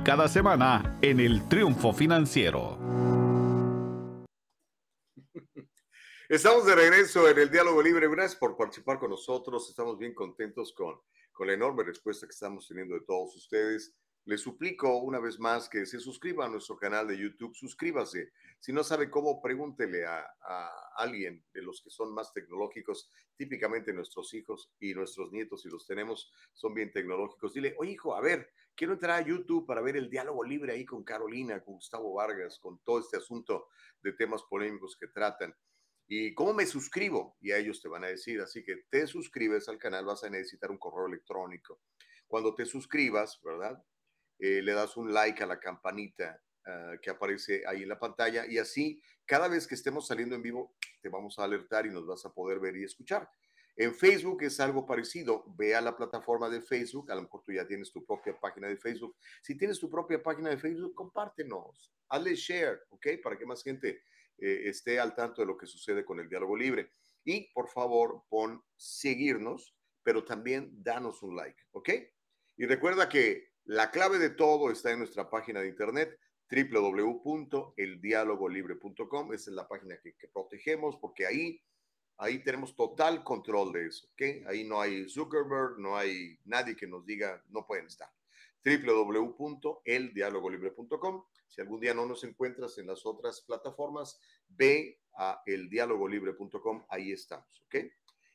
cada semana en el Triunfo Financiero. Estamos de regreso en el Diálogo Libre. Gracias por participar con nosotros. Estamos bien contentos con, con la enorme respuesta que estamos teniendo de todos ustedes. Les suplico una vez más que se suscriba a nuestro canal de YouTube. Suscríbase. Si no sabe cómo, pregúntele a, a, alguien de los que son más tecnológicos. Típicamente nuestros hijos y nuestros nietos, si los tenemos, son bien tecnológicos. Dile, oye hijo, a ver, quiero entrar a YouTube para ver el diálogo libre ahí con Carolina, con Gustavo Vargas, con todo este asunto de temas polémicos que tratan. ¿Y cómo me suscribo? Y a ellos te van a decir, así que te suscribes al canal, vas a necesitar un correo electrónico. Cuando te suscribas, ¿verdad? Eh, le das un like a la campanita uh, que aparece ahí en la pantalla y así cada vez que estemos saliendo en vivo te vamos a alertar y nos vas a poder ver y escuchar. En Facebook es algo parecido. Ve a la plataforma de Facebook. A lo mejor tú ya tienes tu propia página de Facebook. Si tienes tu propia página de Facebook, compártenos. Hazle share, ¿ok? Para que más gente eh, esté al tanto de lo que sucede con el diálogo libre. Y por favor, pon seguirnos, pero también danos un like, ¿ok? Y recuerda que la clave de todo está en nuestra página de internet www.eldialogolibre.com. Esa es la página que, que protegemos porque ahí Ahí tenemos total control de eso, ¿ok? Ahí no hay Zuckerberg, no hay nadie que nos diga, no pueden estar. www.eldialogolibre.com. Si algún día no nos encuentras en las otras plataformas, ve a eldialogolibre.com, ahí estamos, ¿ok?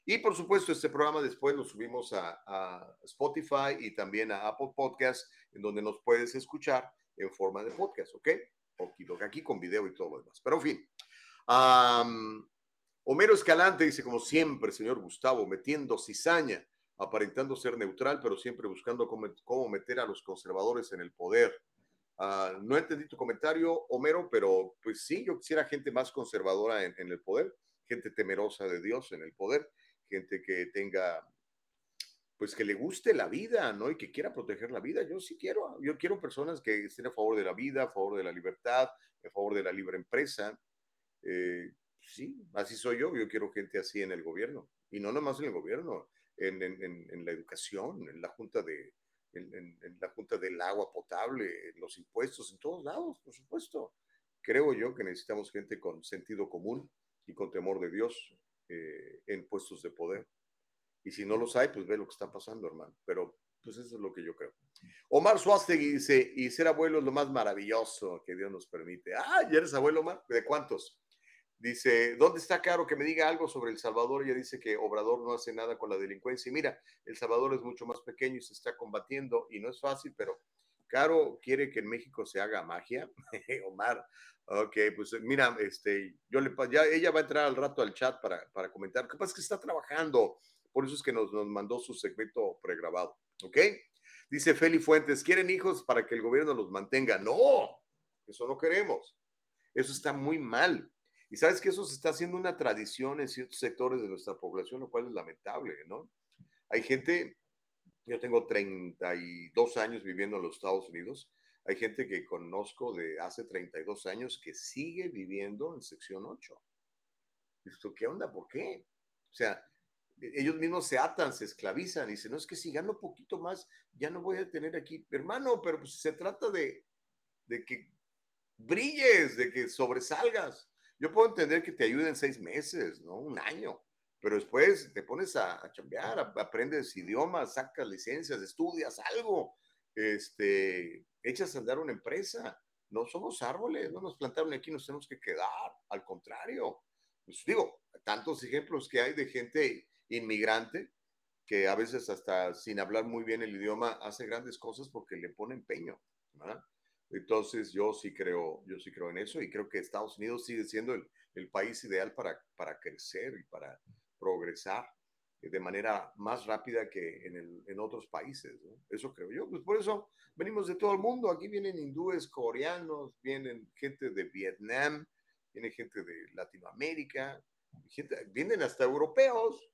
Y por supuesto, este programa después lo subimos a, a Spotify y también a Apple Podcast, en donde nos puedes escuchar en forma de podcast, ¿ok? Aquí con video y todo lo demás. Pero en fin, um, Homero Escalante dice, como siempre, señor Gustavo, metiendo cizaña, aparentando ser neutral, pero siempre buscando cómo, meter a los conservadores en el poder. Uh, no entendí tu comentario, Homero, pero pues sí, yo quisiera gente más conservadora en, en, el poder, gente temerosa de Dios en el poder, gente que tenga, pues que le guste la vida, ¿no? Y que quiera proteger la vida. Yo sí quiero, yo quiero personas que estén a favor de la vida, a favor de la libertad, a favor de la libre empresa. Eh, sí, así soy yo, yo quiero gente así en el gobierno, y no nomás en el gobierno, en, en, en la educación, en la junta de, en, en, la junta del agua potable, en los impuestos, en todos lados, por supuesto. Creo yo que necesitamos gente con sentido común y con temor de Dios eh, en puestos de poder. Y si no los hay, pues ve lo que está pasando, hermano. Pero pues eso es lo que yo creo. Omar Suástegui dice, y ser abuelo es lo más maravilloso que Dios nos permite. Ah, ¿ya eres abuelo, Omar? ¿De cuántos? Dice, ¿dónde está Caro que me diga algo sobre El Salvador? Ella dice que Obrador no hace nada con la delincuencia. Y mira, El Salvador es mucho más pequeño y se está combatiendo y no es fácil, pero Caro quiere que en México se haga magia. Omar, ok, pues mira, este, yo le, ya ella va a entrar al rato al chat para, para comentar. ¿Qué pasa? Es que está trabajando. Por eso es que nos, nos mandó su segmento pregrabado. ¿Ok? Dice Feli Fuentes, ¿quieren hijos para que el gobierno los mantenga? No, eso no queremos. Eso está muy mal y sabes que eso se está haciendo una tradición en ciertos sectores de nuestra población, lo cual es lamentable, ¿no? Hay gente, yo tengo 32 años viviendo en los Estados Unidos, hay gente que conozco de hace 32 años que sigue viviendo en sección 8. ¿Esto qué onda? ¿Por qué? O sea, ellos mismos se atan, se esclavizan y dicen, no, es que si gano poquito más, ya no voy a tener aquí, hermano, pero pues se trata de, de que brilles, de que sobresalgas. Yo puedo entender que te ayuden seis meses, ¿no? Un año, pero después te pones a, a chambear, aprendes idiomas, sacas licencias, estudias algo, este, echas a andar una empresa. No somos árboles, no nos plantaron aquí, nos tenemos que quedar. Al contrario, pues digo, tantos ejemplos que hay de gente inmigrante que a veces hasta sin hablar muy bien el idioma hace grandes cosas porque le pone empeño. Entonces yo sí creo, yo sí creo en eso y creo que Estados Unidos sigue siendo el, el país ideal para, para crecer y para progresar de manera más rápida que en, el, en otros países. Eso creo yo. Pues por eso venimos de todo el mundo. Aquí vienen hindúes, coreanos, vienen gente de Vietnam, viene gente de Latinoamérica, gente, vienen hasta europeos.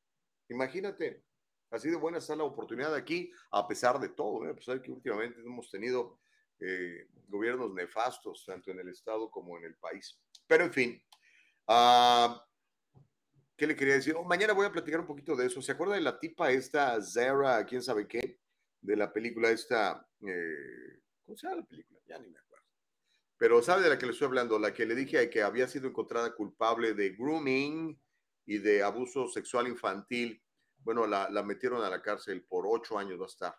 Imagínate, así de buena está la oportunidad aquí, a pesar de todo. ¿eh? A pesar de que últimamente hemos tenido eh, gobiernos nefastos, tanto en el Estado como en el país. Pero en fin, uh, ¿qué le quería decir? Oh, mañana voy a platicar un poquito de eso. ¿Se acuerda de la tipa esta, Zara, quién sabe qué? De la película esta, eh, ¿cómo se llama la película? Ya ni me acuerdo. Pero sabe de la que le estoy hablando, la que le dije que había sido encontrada culpable de grooming y de abuso sexual infantil. Bueno, la, la metieron a la cárcel por ocho años va a estar.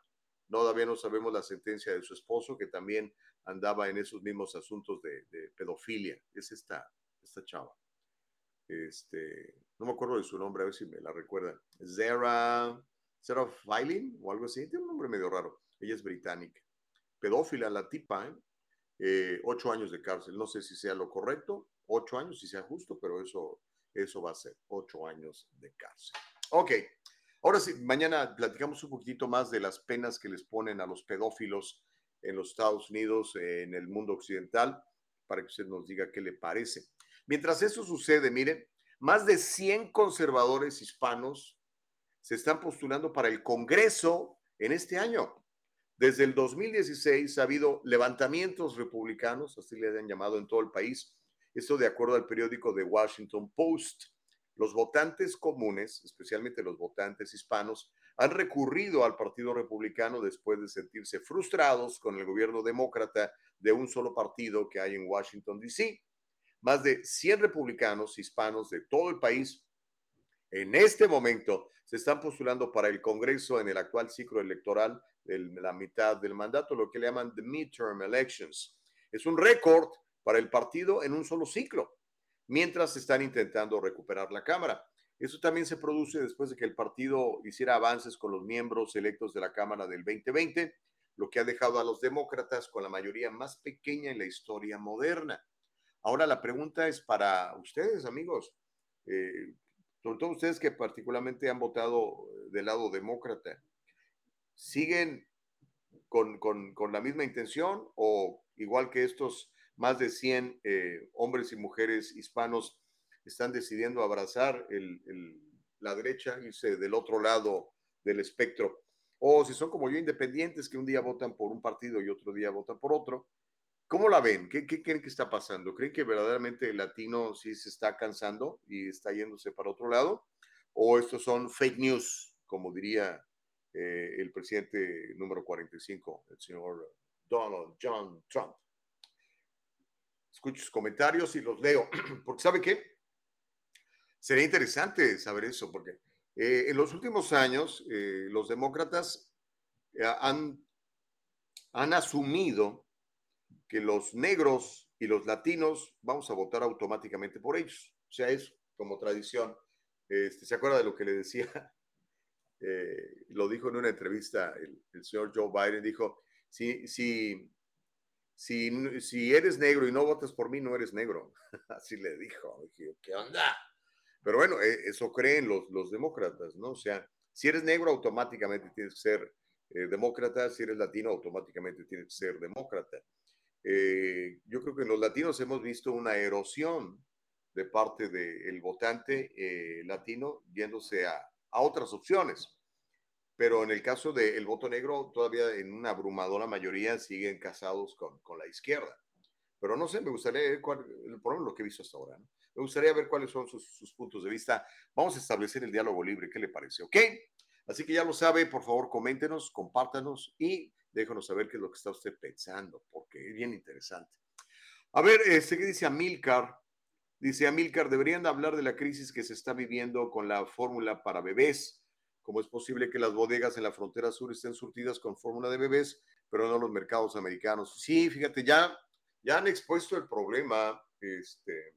Todavía no sabemos la sentencia de su esposo, que también andaba en esos mismos asuntos de, pedofilia. Es esta, esta chava. Este, no me acuerdo de su nombre, a ver si me la recuerdan. Zara, Zara Filing o algo así. Tiene un nombre medio raro. Ella es británica. Pedófila, la tipa, ¿eh? Eh, ocho años de cárcel. No sé si sea lo correcto, ocho años, si sea justo, pero eso, eso va a ser ocho años de cárcel. Ok. Ahora sí, mañana platicamos un poquito más de las penas que les ponen a los pedófilos en los Estados Unidos, en el mundo occidental, para que usted nos diga qué le parece. Mientras eso sucede, miren, más de 100 conservadores hispanos se están postulando para el Congreso en este año. Desde el 2016 ha habido levantamientos republicanos, así le han llamado en todo el país, esto de acuerdo al periódico The Washington Post. Los votantes comunes, especialmente los votantes hispanos, han recurrido al Partido Republicano después de sentirse frustrados con el gobierno demócrata de un solo partido que hay en Washington, D.C. Más de 100 republicanos hispanos de todo el país en este momento se están postulando para el Congreso en el actual ciclo electoral de la mitad del mandato, lo que le llaman the midterm elections. Es un récord para el partido en un solo ciclo, mientras están intentando recuperar la Cámara. Eso también se produce después de que el partido hiciera avances con los miembros electos de la Cámara del 2020, lo que ha dejado a los demócratas con la mayoría más pequeña en la historia moderna. Ahora la pregunta es para ustedes, amigos, eh, sobre todo ustedes que particularmente han votado del lado demócrata, ¿siguen con, con, con la misma intención o igual que estos más de 100 eh, hombres y mujeres hispanos están decidiendo abrazar el, el, la derecha, irse del otro lado del espectro? O si son como yo independientes que un día votan por un partido y otro día votan por otro, ¿Cómo la ven? ¿Qué, ¿Qué, creen que está pasando? ¿Creen que verdaderamente el latino sí se está cansando y está yéndose para otro lado? ¿O estos son fake news, como diría eh, el presidente número 45, el señor Donald John Trump? Escucho sus comentarios y los leo, porque ¿sabe qué? Sería interesante saber eso, porque eh, en los últimos años eh, los demócratas eh, han, han asumido que los negros y los latinos vamos a votar automáticamente por ellos. O sea, es como tradición. Este, ¿Se acuerda de lo que le decía? Lo dijo en una entrevista el, el, señor Joe Biden, dijo, si, si, si, si eres negro y no votas por mí, no eres negro. Así le dijo. Dije, ¿qué onda? Pero bueno, eh, eso creen los, los demócratas, ¿no? O sea, si eres negro, automáticamente tienes que ser eh, demócrata, si eres latino, automáticamente tienes que ser demócrata eh, yo creo que en los latinos hemos visto una erosión de parte del votante eh, latino yéndose a, a, otras opciones. Pero en el caso del voto negro, todavía en una abrumadora mayoría siguen casados con, con la izquierda. Pero no sé, me gustaría ver cuál, por lo que he visto hasta ahora, me gustaría ver cuáles son sus, puntos de vista. Vamos a establecer el diálogo libre, ¿qué le parece? ¿Ok? Así que ya lo sabe, por favor, coméntenos, compártanos y déjanos saber qué es lo que está usted pensando, porque es bien interesante. A ver, este, ¿qué dice Amilcar? Dice Amilcar, deberían hablar de la crisis que se está viviendo con la fórmula para bebés. ¿Cómo es posible que las bodegas en la frontera sur estén surtidas con fórmula de bebés, pero no los mercados americanos. Sí, fíjate, ya, ya han expuesto el problema, este,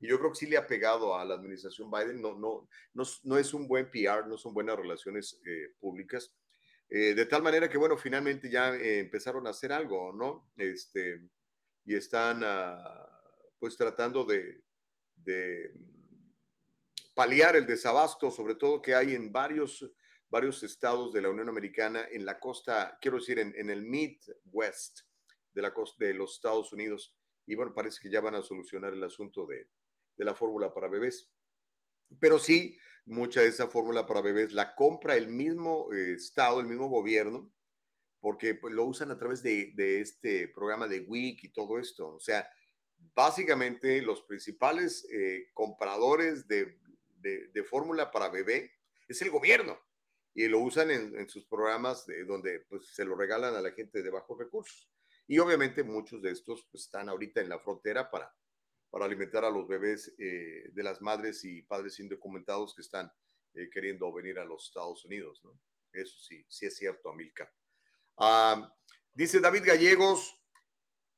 y yo creo que sí le ha pegado a la administración Biden, no, no, no, no es un buen PR, no son buenas relaciones eh, públicas, eh, de tal manera que, bueno, finalmente ya eh, empezaron a hacer algo, ¿no? Este, y están, uh, pues, tratando de, de paliar el desabasto, sobre todo que hay en varios, varios estados de la Unión Americana, en la costa, quiero decir, en, en el Midwest de, la costa, de los Estados Unidos. Y bueno, parece que ya van a solucionar el asunto de, de la fórmula para bebés. Pero sí, mucha de esa fórmula para bebés la compra el mismo eh, estado, el mismo gobierno, porque pues, lo usan a través de, de, este programa de WIC y todo esto. O sea, básicamente los principales eh, compradores de, de, de fórmula para bebé es el gobierno y lo usan en, en sus programas de, donde pues, se lo regalan a la gente de bajos recursos. Y obviamente muchos de estos pues, están ahorita en la frontera para, para alimentar a los bebés eh, de las madres y padres indocumentados que están eh, queriendo venir a los Estados Unidos. ¿no? Eso sí, sí es cierto, Amilcar. Uh, dice David Gallegos,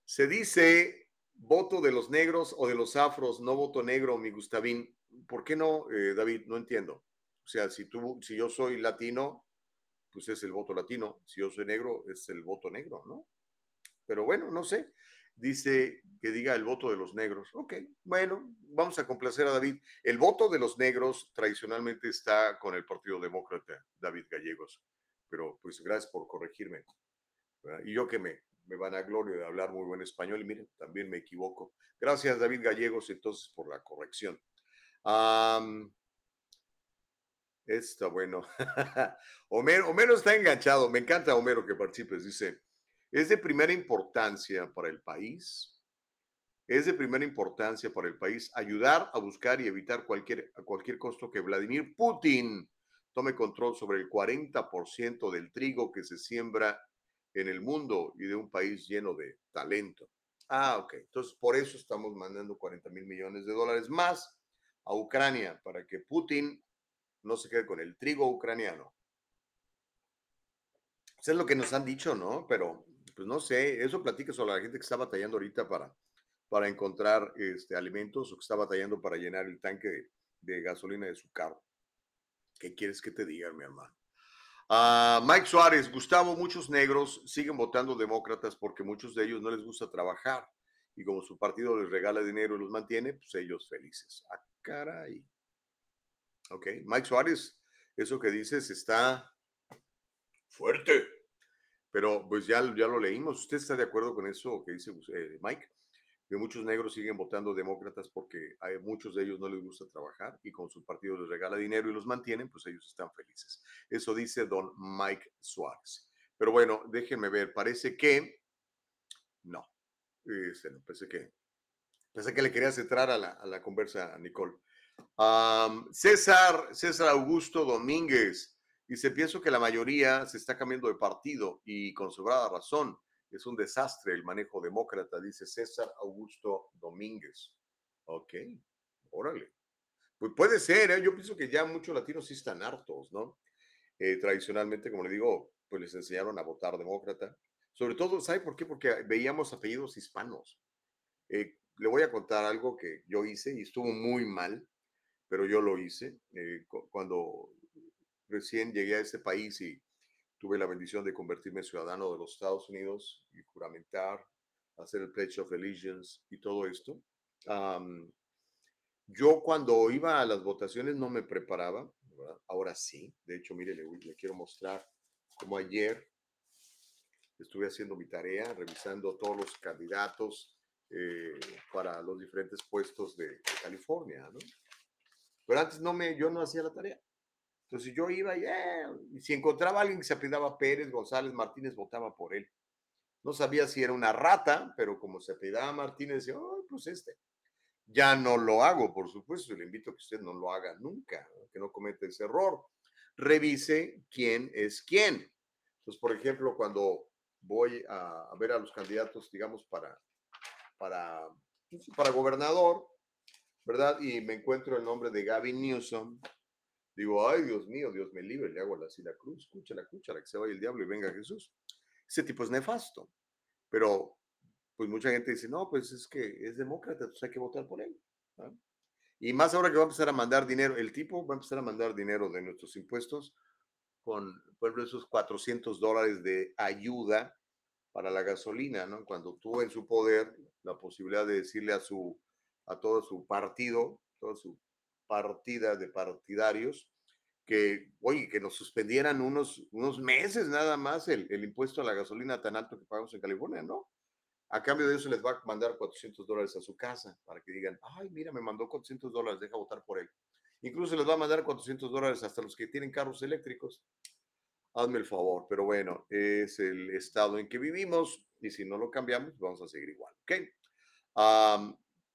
se dice voto de los negros o de los afros, no voto negro, mi Gustavín. ¿Por qué no, eh, David? No entiendo. O sea, si, tú, si yo soy latino, pues es el voto latino. Si yo soy negro, es el voto negro, ¿no? Pero bueno, no sé. Dice que diga el voto de los negros. Ok, bueno, vamos a complacer a David. El voto de los negros tradicionalmente está con el Partido Demócrata, David Gallegos. Pero pues gracias por corregirme. Y yo que me, me van a gloria de hablar muy buen español y miren, también me equivoco. Gracias, David Gallegos, entonces, por la corrección. Um, está bueno. Homero, está enganchado. Me encanta Homero que participes. Dice, es de primera importancia para el país. Es de primera importancia para el país ayudar a buscar y evitar cualquier, a cualquier costo que Vladimir Putin tome control sobre el 40% del trigo que se siembra en el mundo y de un país lleno de talento. Ah, ok. Entonces, por eso estamos mandando 40 mil millones de dólares más a Ucrania, para que Putin no se quede con el trigo ucraniano. Eso es lo que nos han dicho, ¿no? Pero, pues no sé, eso platica sobre la gente que está batallando ahorita para, para encontrar este, alimentos o que está batallando para llenar el tanque de, gasolina de su carro. ¿Qué quieres que te diga, mi hermano? Uh, Mike Suárez, Gustavo, muchos negros siguen votando demócratas porque muchos de ellos no les gusta trabajar y como su partido les regala dinero y los mantiene, pues ellos felices. Ah, caray. Ok, Mike Suárez, eso que dices está fuerte, pero pues ya, ya lo leímos. ¿Usted está de acuerdo con eso que dice eh, Mike? Que muchos negros siguen votando demócratas porque a muchos de ellos no les gusta trabajar y con su partido les regala dinero y los mantienen, pues ellos están felices. Eso dice don Mike Suárez. Pero bueno, déjenme ver, parece que no. Este, pensé que, pensé que le querías entrar a la, a conversa Nicole. César, César Augusto Domínguez dice, pienso que la mayoría se está cambiando de partido y con sobrada razón. Es un desastre el manejo demócrata, dice César Augusto Domínguez. Ok, órale. Pues puede ser, ¿eh? yo pienso que ya muchos latinos sí están hartos, ¿no? Eh, tradicionalmente, como le digo, pues les enseñaron a votar demócrata. Sobre todo, ¿sabe por qué? Porque veíamos apellidos hispanos. Eh, le voy a contar algo que yo hice y estuvo muy mal, pero yo lo hice. Eh, cuando recién llegué a este país y tuve la bendición de convertirme en ciudadano de los Estados Unidos y juramentar, hacer el Pledge of Allegiance y todo esto. Yo cuando iba a las votaciones no me preparaba, ahora sí. De hecho, mire, le, le quiero mostrar como ayer estuve haciendo mi tarea, revisando todos los candidatos eh, para los diferentes puestos de, California, ¿no? Pero antes no me, yo no hacía la tarea. Entonces yo iba y, eh, y si encontraba a alguien que se apellidaba Pérez, González, Martínez, votaba por él. No sabía si era una rata, pero como se apellidaba Martínez, decía, oh, pues este. Ya no lo hago, por supuesto, le invito a que usted no lo haga nunca, que no cometa ese error. Revise quién es quién. Entonces, por ejemplo, cuando voy a, ver a los candidatos, digamos, para, para, para gobernador, ¿verdad? Y me encuentro el nombre de Gavin Newsom. Digo, ay, Dios mío, Dios me libre, le hago así la cruz, escúchala, escúchala, que se vaya el diablo y venga Jesús. Ese tipo es nefasto. Pero, pues mucha gente dice, no, pues es que es demócrata, pues hay que votar por él. Y más ahora que va a empezar a mandar dinero, el tipo va a empezar a mandar dinero de nuestros impuestos con, por ejemplo, esos 400 dólares de ayuda para la gasolina, ¿no? Cuando tuvo en su poder la posibilidad de decirle a su, a todo su partido, toda su partida de partidarios, que, oye, que nos suspendieran unos, unos meses nada más el, el impuesto a la gasolina tan alto que pagamos en California, ¿no? A cambio de eso les va a mandar 400 dólares a su casa para que digan, ay, mira, me mandó 400 dólares, deja votar por él. Incluso les va a mandar 400 dólares hasta los que tienen carros eléctricos. Hazme el favor, pero bueno, es el estado en que vivimos y si no lo cambiamos, vamos a seguir igual, ¿ok?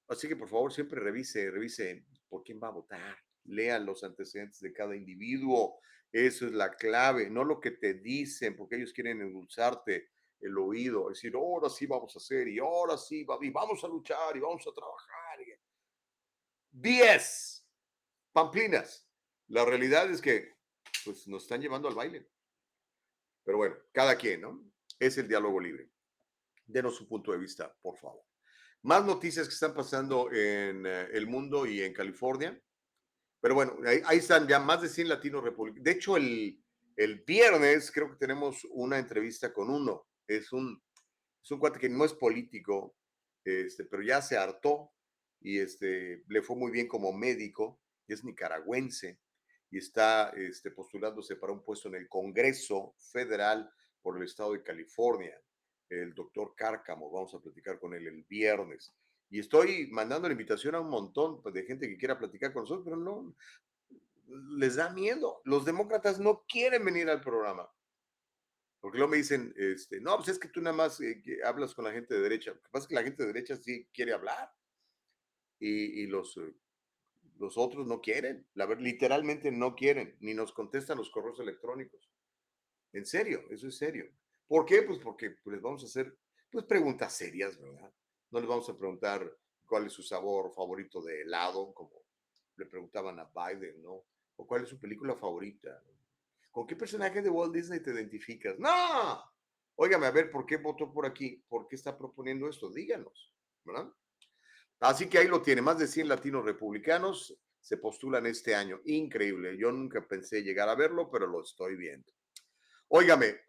así que por favor siempre revise, revise por quién va a votar. Lean los antecedentes de cada individuo. Eso es la clave, no lo que te dicen, porque ellos quieren endulzarte el oído, decir, ahora sí vamos a hacer y ahora sí y vamos a luchar y vamos a trabajar. 10 pamplinas. La realidad es que pues, nos están llevando al baile. Pero bueno, cada quien, ¿no? Es el diálogo libre. Denos su punto de vista, por favor. Más noticias que están pasando en eh, el mundo y en California. Pero bueno, ahí, están ya más de 100 latinos republicanos. De hecho, el, el viernes creo que tenemos una entrevista con uno. Es un, es un cuate que no es político, este, pero ya se hartó y este, le fue muy bien como médico. Es nicaragüense y está este, postulándose para un puesto en el Congreso Federal por el estado de California. El doctor Cárcamo, vamos a platicar con él el viernes. Y estoy mandando la invitación a un montón pues, de gente que quiera platicar con nosotros, pero no, les da miedo. Los demócratas no quieren venir al programa. Porque luego me dicen, este, no, pues es que tú nada más eh, hablas con la gente de derecha. Lo que pasa es que la gente de derecha sí quiere hablar. Y, y los eh, los otros no quieren, la, literalmente no quieren, ni nos contestan los correos electrónicos. En serio, eso es serio. ¿Por qué? Pues porque pues, les vamos a hacer pues, preguntas serias, ¿verdad? No les vamos a preguntar cuál es su sabor favorito de helado, como le preguntaban a Biden, ¿no? O cuál es su película favorita. ¿Con qué personaje de Walt Disney te identificas? No. Óigame, a ver, ¿por qué votó por aquí? ¿Por qué está proponiendo esto? Díganos, ¿verdad? Así que ahí lo tiene, más de 100 latinos republicanos se postulan este año. Increíble, yo nunca pensé llegar a verlo, pero lo estoy viendo. Óigame,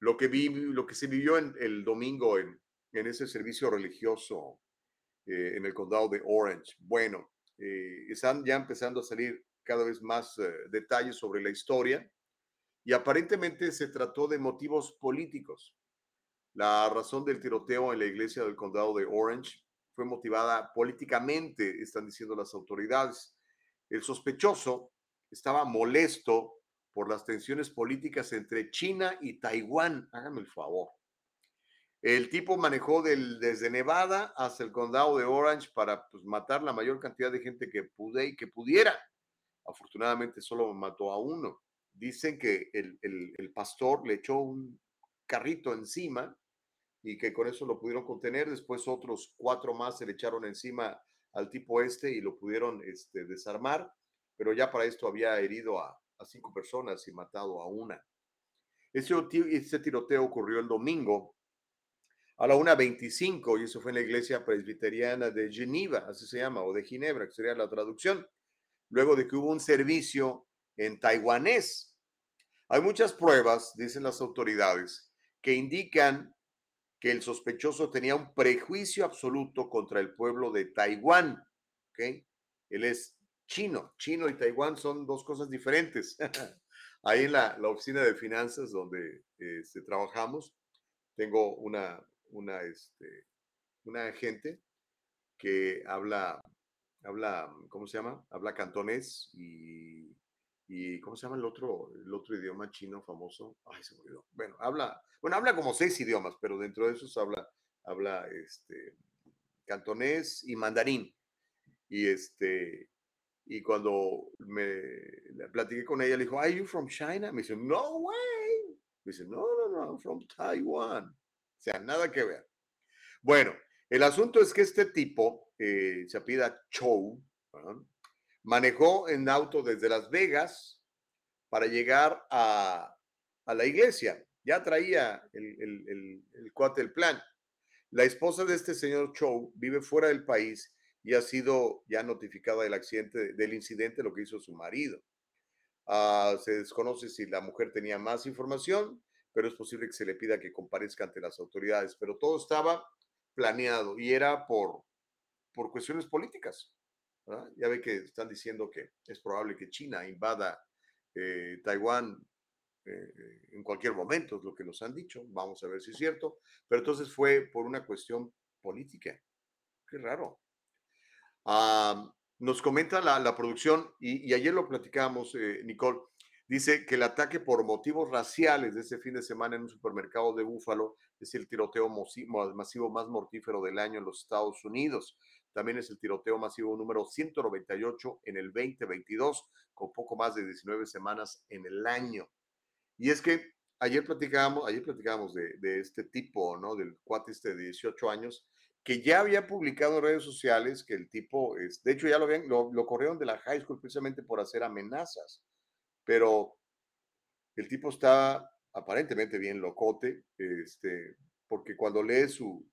lo, que vi, lo que se vivió en, el domingo en, ese servicio religioso eh, en el condado de Orange, bueno, eh, están ya empezando a salir cada vez más eh, detalles sobre la historia y aparentemente se trató de motivos políticos. La razón del tiroteo en la iglesia del condado de Orange fue motivada políticamente, están diciendo las autoridades. El sospechoso estaba molesto por las tensiones políticas entre China y Taiwán. Háganme el favor. El tipo manejó desde Nevada hasta el condado de Orange para pues, matar la mayor cantidad de gente que, pude, y que pudiera. Afortunadamente solo mató a uno. Dicen que el, el pastor le echó un carrito encima y que con eso lo pudieron contener. Después otros cuatro más se le echaron encima al tipo este y lo pudieron este, desarmar, pero ya para esto había herido a, cinco personas y matado a una. Este tiroteo ocurrió el domingo a la 1.25 y eso fue en la iglesia presbiteriana de Geneva, así se llama, o de Ginebra, que sería la traducción, luego de que hubo un servicio en taiwanés. Hay muchas pruebas, dicen las autoridades, que indican que el sospechoso tenía un prejuicio absoluto contra el pueblo de Taiwán. ¿okay? Él es chino. Chino y Taiwán son dos cosas diferentes. Ahí en la, la, oficina de finanzas donde este, trabajamos, tengo una, una, este, una agente que habla, habla, ¿cómo se llama? Habla cantonés y y ¿cómo se llama el otro, el otro idioma chino famoso? Ay, se me olvidó. Bueno, habla, bueno, habla como seis idiomas, pero dentro de esos habla, habla este, cantonés y mandarín. Y este, y cuando me platiqué con ella, le dijo, ¿Are you from China? Me dice, No way. Me dice, No, no, no, I'm from Taiwan. O sea, nada que ver. Bueno, el asunto es que este tipo eh, se apida Chou, manejó en auto desde Las Vegas para llegar a, la iglesia. Ya traía el, el, el, cuate el plan. La esposa de este señor Chow vive fuera del país y ha sido ya notificada del accidente, del incidente, lo que hizo su marido. Uh, se desconoce si la mujer tenía más información, pero es posible que se le pida que comparezca ante las autoridades. Pero todo estaba planeado y era por, por cuestiones políticas. Ya ve que están diciendo que es probable que China invada eh, Taiwán eh, en cualquier momento, es lo que nos han dicho. Vamos a ver si es cierto. Pero entonces fue por una cuestión política. Qué raro. Nos comenta la, la producción, y, y, ayer lo platicamos, eh, Nicole, dice que el ataque por motivos raciales de ese fin de semana en un supermercado de Búfalo es el tiroteo masivo más mortífero del año en los Estados Unidos. También es el tiroteo masivo número 198 en el 2022, con poco más de 19 semanas en el año. Y es que ayer platicábamos, ayer platicábamos de, de este tipo, ¿no? Del cuate este de 18 años, que ya había publicado en redes sociales que el tipo, es, de hecho ya lo, habían, lo, lo, corrieron de la high school precisamente por hacer amenazas, pero el tipo está aparentemente bien locote, este, porque cuando lee su,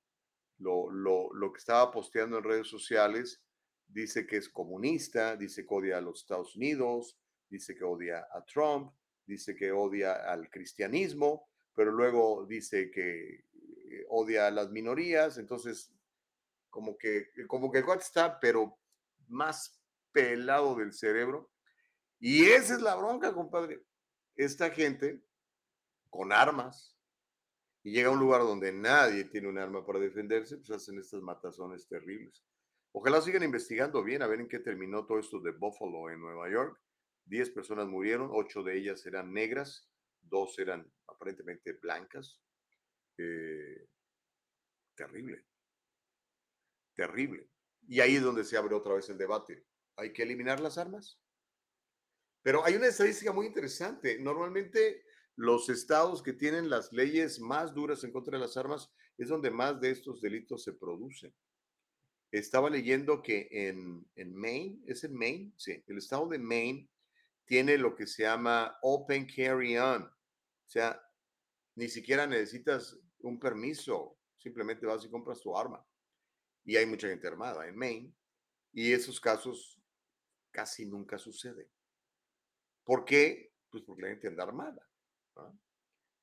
lo, lo, lo que estaba posteando en redes sociales, dice que es comunista, dice que odia a los Estados Unidos, dice que odia a Trump, dice que odia al cristianismo, pero luego dice que odia a las minorías, entonces como que, como que el cuate está, pero más pelado del cerebro. Y esa es la bronca, compadre. Esta gente con armas y llega a un lugar donde nadie tiene un arma para defenderse, pues hacen estas matazones terribles. Ojalá sigan investigando bien a ver en qué terminó todo esto de Buffalo en Nueva York. Diez personas murieron, ocho de ellas eran negras, dos eran aparentemente blancas. Eh, terrible terrible. Y ahí es donde se abre otra vez el debate. ¿Hay que eliminar las armas? Pero hay una estadística muy interesante. Normalmente los estados que tienen las leyes más duras en contra de las armas es donde más de estos delitos se producen. Estaba leyendo que en, en Maine, ¿es en Maine? Sí, el estado de Maine tiene lo que se llama Open Carry On. O sea, ni siquiera necesitas un permiso, simplemente vas y compras tu arma y hay mucha gente armada en Maine, y esos casos casi nunca suceden. ¿Por qué? Pues porque la gente anda armada.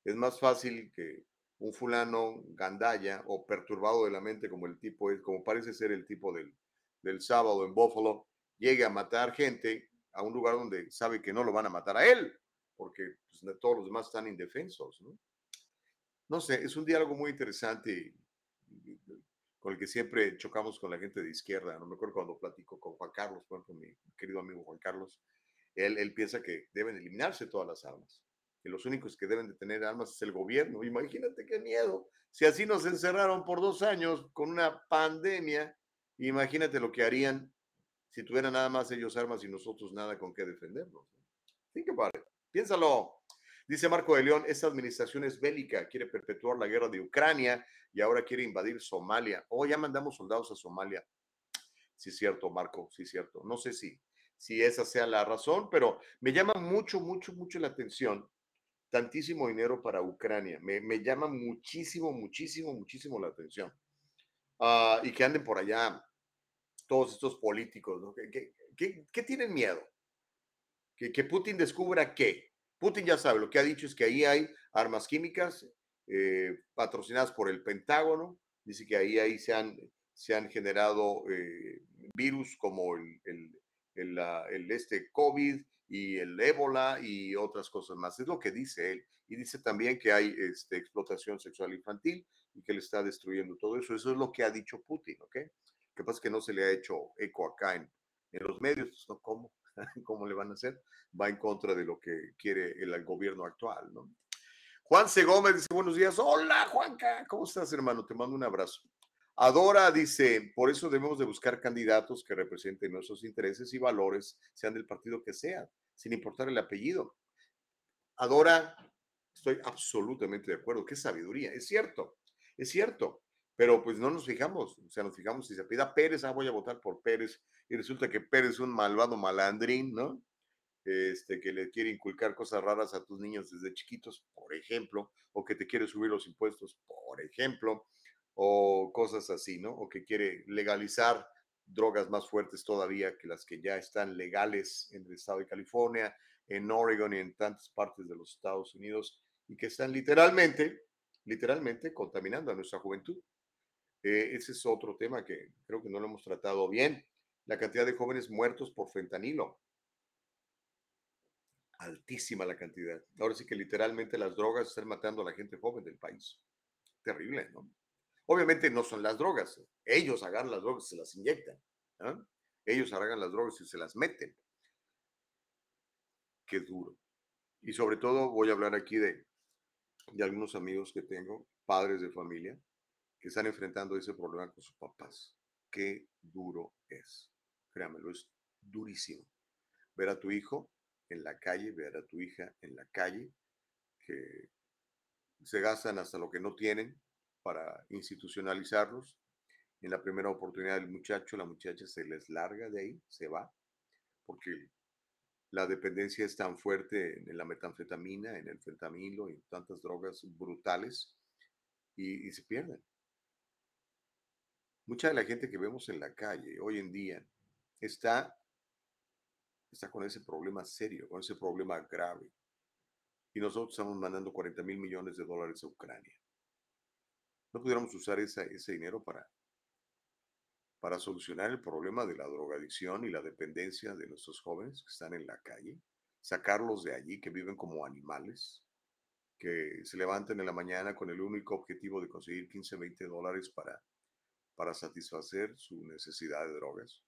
Es más fácil que un fulano gandaya o perturbado de la mente como el tipo es, como parece ser el tipo del, del sábado en Buffalo, llegue a matar gente a un lugar donde sabe que no lo van a matar a él, porque pues, todos los demás están indefensos. ¿no? sé, es un diálogo muy interesante con el que siempre chocamos con la gente de izquierda. No me acuerdo cuando platico con Juan Carlos, mi querido amigo Juan Carlos, él, él piensa que deben eliminarse todas las armas, que los únicos que deben de tener armas es el gobierno. Imagínate qué miedo. Si así nos encerraron por dos años con una pandemia, imagínate lo que harían si tuvieran nada más ellos armas y nosotros nada con qué defendernos. Think about it. Piénsalo. Dice Marco de León, esta administración es bélica, quiere perpetuar la guerra de Ucrania y ahora quiere invadir Somalia. Oh, ya mandamos soldados a Somalia. Sí, cierto, Marco, sí, cierto. No sé si, si esa sea la razón, pero me llama mucho, mucho, mucho la atención tantísimo dinero para Ucrania. Me, me llama muchísimo, muchísimo, muchísimo la atención. Uh, y que anden por allá todos estos políticos, ¿no? ¿Qué, qué, qué tienen miedo? ¿Que, ¿Que Putin descubra qué? Putin ya sabe, lo que ha dicho es que ahí hay armas químicas eh, patrocinadas por el Pentágono, dice que ahí, ahí se, han, se han generado eh, virus como el, el, el, este COVID y el ébola y otras cosas más. Es lo que dice él. Y dice también que hay este, explotación sexual infantil y que le está destruyendo todo eso. Eso es lo que ha dicho Putin, ¿ok? Que pasa que no se le ha hecho eco acá en, en los medios, ¿no? ¿Cómo? ¿Cómo le van a hacer? Va en contra de lo que quiere el, gobierno actual, ¿no? Juan C. Gómez dice, buenos días. Hola, Juanca. ¿Cómo estás, hermano? Te mando un abrazo. Adora dice, por eso debemos de buscar candidatos que representen nuestros intereses y valores, sean del partido que sea, sin importar el apellido. Adora, estoy absolutamente de acuerdo. Qué sabiduría. Es cierto, es cierto. Pero pues no nos fijamos, o sea, nos fijamos si se pida Pérez, ah, voy a votar por Pérez, y resulta que Pérez es un malvado malandrín, ¿no? este, que le quiere inculcar cosas raras a tus niños desde chiquitos, por ejemplo, o que te quiere subir los impuestos, por ejemplo, o cosas así, ¿no? O que quiere legalizar drogas más fuertes todavía que las que ya están legales en el estado de California, en Oregon y en tantas partes de los Estados Unidos y que están literalmente, literalmente contaminando a nuestra juventud. Eh, ese es otro tema que creo que no lo hemos tratado bien. La cantidad de jóvenes muertos por fentanilo. Altísima la cantidad. Ahora sí que literalmente las drogas están matando a la gente joven del país. Terrible, ¿no? Obviamente no son las drogas. Ellos agarran las drogas y se las inyectan. ¿ah? Ellos agarran las drogas y se las meten. Qué duro. Y sobre todo voy a hablar aquí de, de algunos amigos que tengo, padres de familia, que están enfrentando ese problema con sus papás. Qué duro es. Créamelo, es durísimo. Ver a tu hijo en la calle, ver a tu hija en la calle, que se gastan hasta lo que no tienen para institucionalizarlos. En la primera oportunidad el muchacho, la muchacha se les larga de ahí, se va, porque la dependencia es tan fuerte en la metanfetamina, en el fentanilo, en tantas drogas brutales, y, y se pierden. Mucha de la gente que vemos en la calle hoy en día está, está con ese problema serio, con ese problema grave. Y nosotros estamos mandando 40 mil millones de dólares a Ucrania no pudiéramos usar ese dinero para, para solucionar el problema de la drogadicción y la dependencia de nuestros jóvenes que están en la calle, sacarlos de allí, que viven como animales, que se levanten en la mañana con el único objetivo de conseguir 15, 20 dólares para, para satisfacer su necesidad de drogas?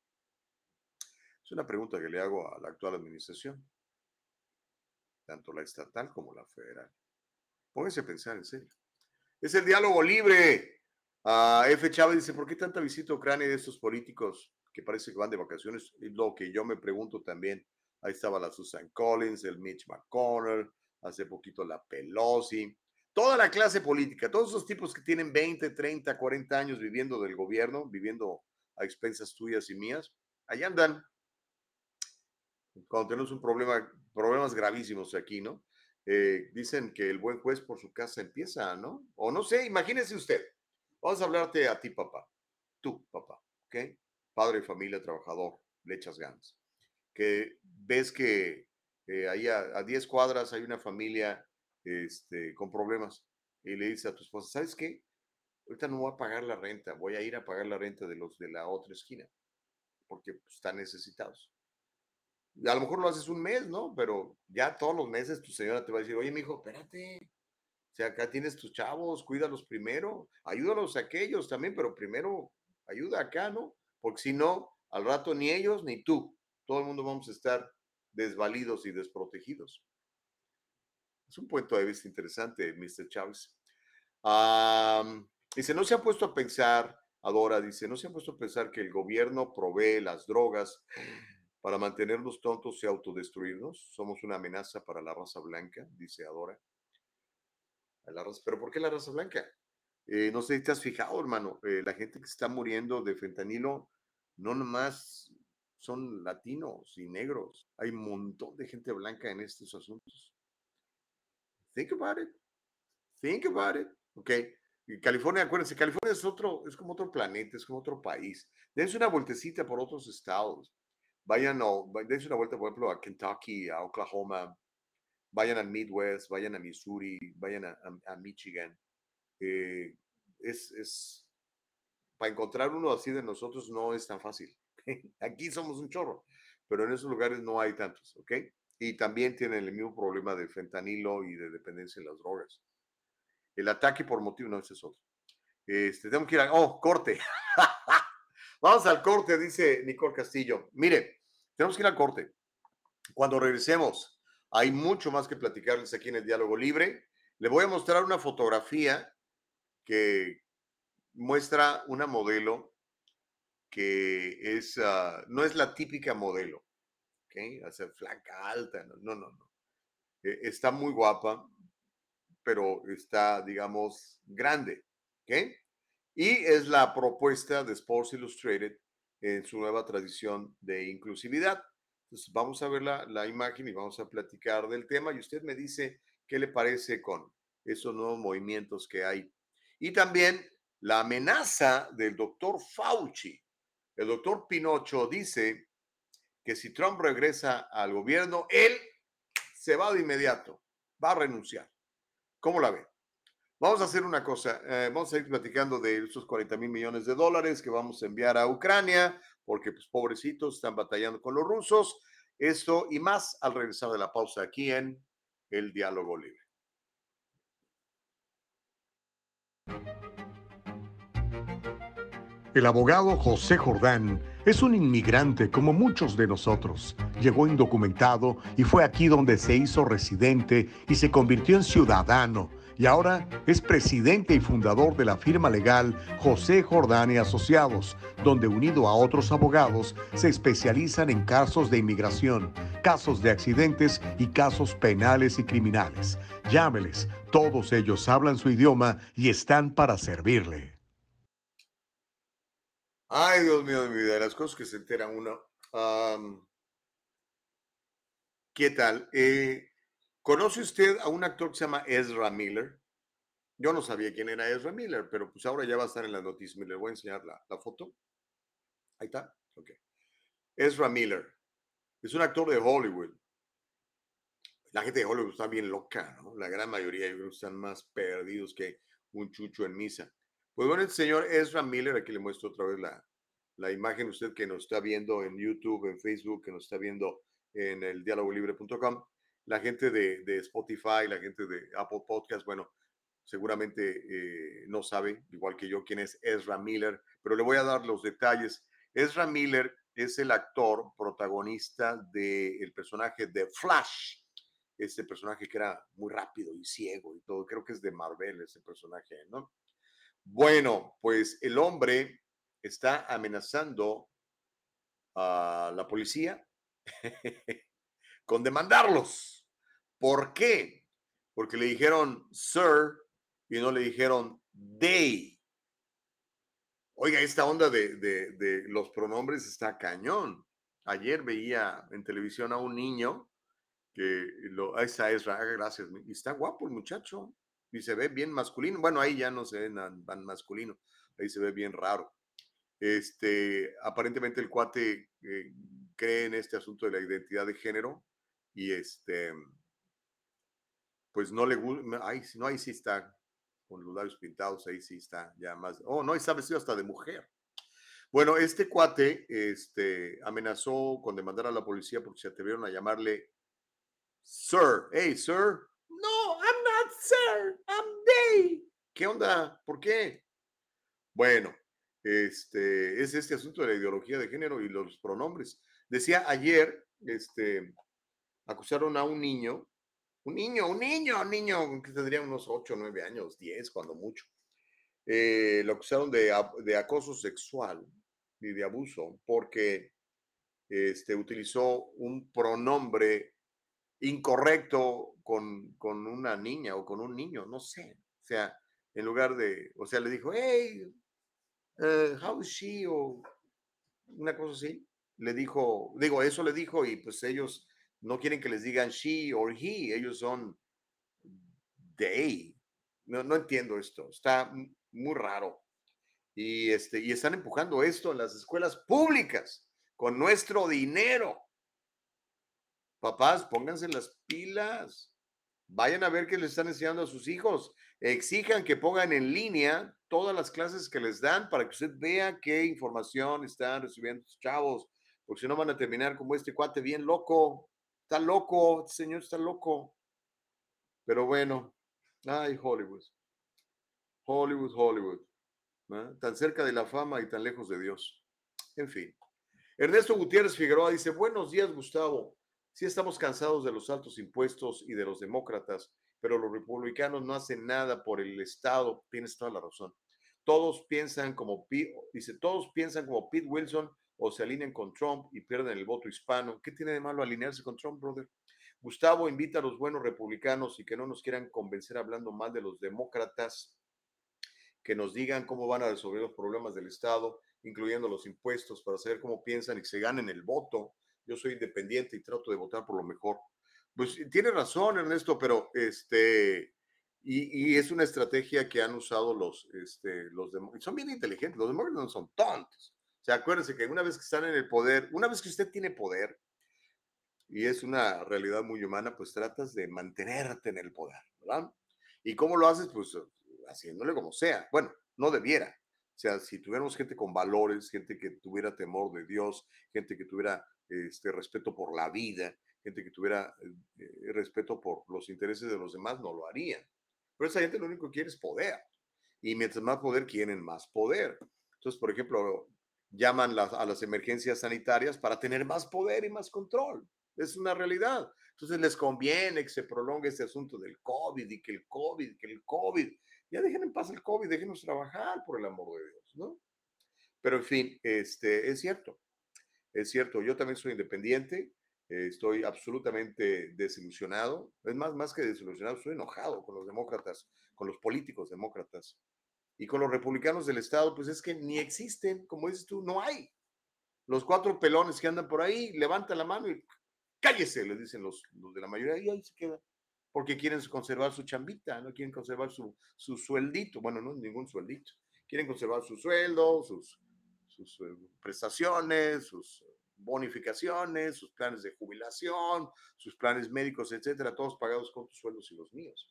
Es una pregunta que le hago a la actual administración, tanto la estatal como la federal. Pónganse a pensar en serio. Es el diálogo libre. Uh, F. Chávez dice, ¿por qué tanta visita a Ucrania de estos políticos que parece que van de vacaciones? Y lo que yo me pregunto también, ahí estaba la Susan Collins, el Mitch McConnell, hace poquito la Pelosi, toda la clase política, todos esos tipos que tienen 20, 30, 40 años viviendo del gobierno, viviendo a expensas tuyas y mías, ahí andan. Cuando tenemos un problema, problemas gravísimos aquí, ¿no? Eh, dicen que el buen juez por su casa empieza, ¿no? O no sé, imagínese usted. Vamos a hablarte a ti, papá. Tú, papá, ¿ok? Padre de familia, trabajador, le echas ganas. Que ves que eh, ahí a 10 cuadras hay una familia este, con problemas y le dice a tu esposa, ¿sabes qué? Ahorita no voy a pagar la renta, voy a ir a pagar la renta de los de la otra esquina porque pues, están necesitados a lo mejor lo haces un mes, ¿no? Pero ya todos los meses tu señora te va a decir, oye, mi hijo, espérate. O sea, acá tienes tus chavos, cuídalos primero, ayúdalos a aquellos también, pero primero ayuda acá, ¿no? Porque si no, al rato ni ellos ni tú, todo el mundo vamos a estar desvalidos y desprotegidos. Es un punto de vista interesante, Mr. Chávez. dice, no se ha puesto a pensar, Adora dice, no se ha puesto a pensar que el gobierno provee las drogas para mantenernos tontos y autodestruirnos. Somos una amenaza para la raza blanca, dice Adora. ¿Pero por qué la raza blanca? Eh, no sé si te has fijado, hermano, eh, la gente que está muriendo de fentanilo no nomás son latinos y negros. Hay un montón de gente blanca en estos asuntos. Think about it. Think about it. Ok. California, acuérdense, California es otro, es como otro planeta, es como otro país. Dense una vueltecita por otros estados vayan o dense una vuelta, por ejemplo, a Kentucky, a Oklahoma, vayan al Midwest, vayan a Missouri, vayan a, Michigan. Eh, es, es, para encontrar uno así de nosotros no es tan fácil. Aquí somos un chorro, pero en esos lugares no hay tantos, ¿ok? Y también tienen el mismo problema de fentanilo y de dependencia en las drogas. El ataque por motivo, no, es otro. Este, tengo que ir a, oh, corte. Vamos al corte, dice Nicole Castillo. Mire, tenemos que ir al corte. Cuando regresemos, hay mucho más que platicarles aquí en el Diálogo Libre. Le voy a mostrar una fotografía que muestra una modelo que es, ah, no es la típica modelo, ¿ok? Hace flaca, alta, no, no, no. E, está muy guapa, pero está, digamos, grande, ¿ok? Y es la propuesta de Sports Illustrated en su nueva tradición de inclusividad. Entonces, vamos a ver la, la imagen y vamos a platicar del tema y usted me dice qué le parece con esos nuevos movimientos que hay. Y también la amenaza del doctor Fauci. El doctor Pinocho dice que si Trump regresa al gobierno, él se va de inmediato, va a renunciar. ¿Cómo la ve? Vamos a hacer una cosa, eh, vamos a ir platicando de esos 40 mil millones de dólares que vamos a enviar a Ucrania, porque pues pobrecitos están batallando con los rusos. Esto y más al regresar de la pausa aquí en El Diálogo Libre. El abogado José Jordán es un inmigrante como muchos de nosotros. Llegó indocumentado y fue aquí donde se hizo residente y se convirtió en ciudadano. Y ahora es presidente y fundador de la firma legal José Jordán y Asociados, donde unido a otros abogados se especializan en casos de inmigración, casos de accidentes y casos penales y criminales. Llámeles, todos ellos hablan su idioma y están para servirle. Ay, Dios mío de mi vida, las cosas que se entera uno. ¿Qué tal? Eh, ¿Conoce usted a un actor que se llama Ezra Miller? Yo no sabía quién era Ezra Miller, pero pues ahora ya va a estar en las noticias. Le voy a enseñar la, la foto. Ahí está. Ok. Ezra Miller. Es un actor de Hollywood. La gente de Hollywood está bien loca, ¿no? La gran mayoría yo creo están más perdidos que un chucho en misa. Pues bueno, el señor Ezra Miller, aquí le muestro otra vez la, la imagen, usted que nos está viendo en YouTube, en Facebook, que nos está viendo en el dialogolibre.com, la gente de, de, Spotify, la gente de Apple Podcast, bueno, seguramente eh, no sabe, igual que yo, quién es Ezra Miller, pero le voy a dar los detalles. Ezra Miller es el actor protagonista del personaje de Flash, este personaje que era muy rápido y ciego y todo, creo que es de Marvel ese personaje, ¿no? Bueno, pues el hombre está amenazando a la policía con demandarlos. ¿Por qué? Porque le dijeron sir y no le dijeron they. Oiga, esta onda de, de, los pronombres está cañón. Ayer veía en televisión a un niño que lo, ahí está Ezra, gracias, y está guapo el muchacho, y se ve bien masculino. Bueno, ahí ya no se ve tan masculino, ahí se ve bien raro. Este, aparentemente el cuate eh, cree en este asunto de la identidad de género y este, pues no le gusta, ay, no, ahí sí está con los labios pintados, ahí sí está ya más, oh, no, está vestido hasta de mujer. Bueno, este cuate este, amenazó con demandar a la policía porque se atrevieron a llamarle Sir. Hey, Sir, no, I'm not sir, I'm they. ¿Qué onda? ¿Por qué? Bueno, este, es este asunto de la ideología de género y los pronombres. Decía ayer, este, acusaron a un niño, un niño, un niño, un niño que tendría unos 8, 9 años, 10, cuando mucho. Eh, lo acusaron de, de, acoso sexual y de abuso porque este, utilizó un pronombre incorrecto con, con, una niña o con un niño, no sé. O sea, en lugar de, o sea, le dijo, hey, uh, how is she? O una cosa así. Le dijo, digo, eso le dijo y pues ellos no quieren que les digan she or he, ellos son they. No, no entiendo esto, está muy raro. Y, este, y están empujando esto en las escuelas públicas con nuestro dinero. Papás, pónganse las pilas. Vayan a ver qué les están enseñando a sus hijos. Exijan que pongan en línea todas las clases que les dan para que usted vea qué información están recibiendo sus chavos. Porque si no van a terminar como este cuate bien loco. Está loco, este señor está loco. Pero bueno, ay, Hollywood. Hollywood, Hollywood. Tan cerca de la fama y tan lejos de Dios. En fin. Ernesto Gutiérrez Figueroa dice, buenos días, Gustavo. Sí estamos cansados de los altos impuestos y de los demócratas, pero los republicanos no hacen nada por el Estado. Tienes toda la razón. Todos piensan como dice, todos piensan como Pete Wilson o se alinean con Trump y pierden el voto hispano. ¿Qué tiene de malo alinearse con Trump, brother? Gustavo invita a los buenos republicanos y que no nos quieran convencer hablando mal de los demócratas, que nos digan cómo van a resolver los problemas del Estado, incluyendo los impuestos, para saber cómo piensan y que se ganen el voto yo soy independiente y trato de votar por lo mejor. Pues tiene razón, Ernesto, pero este, y, es una estrategia que han usado los, este, los demócratas. Son bien inteligentes, los demócratas no son tontos. O sea, acuérdense que una vez que están en el poder, una vez que usted tiene poder, y es una realidad muy humana, pues tratas de mantenerte en el poder, ¿verdad? ¿Y cómo lo haces? Pues haciéndole como sea. Bueno, no debiera. O sea, si tuviéramos gente con valores, gente que tuviera temor de Dios, gente que tuviera este, respeto por la vida, gente que tuviera eh, respeto por los intereses de los demás, no lo harían. Pero esa gente lo único que quiere es poder. Y mientras más poder, quieren más poder. Entonces, por ejemplo, llaman a las emergencias sanitarias para tener más poder y más control. Es una realidad. Entonces les conviene que se prolongue este asunto del COVID y que el COVID, que el COVID. Ya dejen en paz el COVID, déjenos trabajar por el amor de Dios, ¿no? Pero en fin, este, es cierto, es cierto, yo también soy independiente, estoy absolutamente desilusionado, es más, más que desilusionado, estoy enojado con los demócratas, con los políticos demócratas y con los republicanos del Estado, pues es que ni existen, como dices tú, no hay. Los cuatro pelones que andan por ahí, levantan la mano y cállese, les dicen los, los de la mayoría, y ahí se queda. Porque quieren conservar su chambita, no quieren conservar su, su sueldito. Bueno, no ningún sueldito. Quieren conservar su sueldo, sus, sus eh, prestaciones, sus bonificaciones, sus planes de jubilación, sus planes médicos, etcétera, todos pagados con tus sueldos y los míos.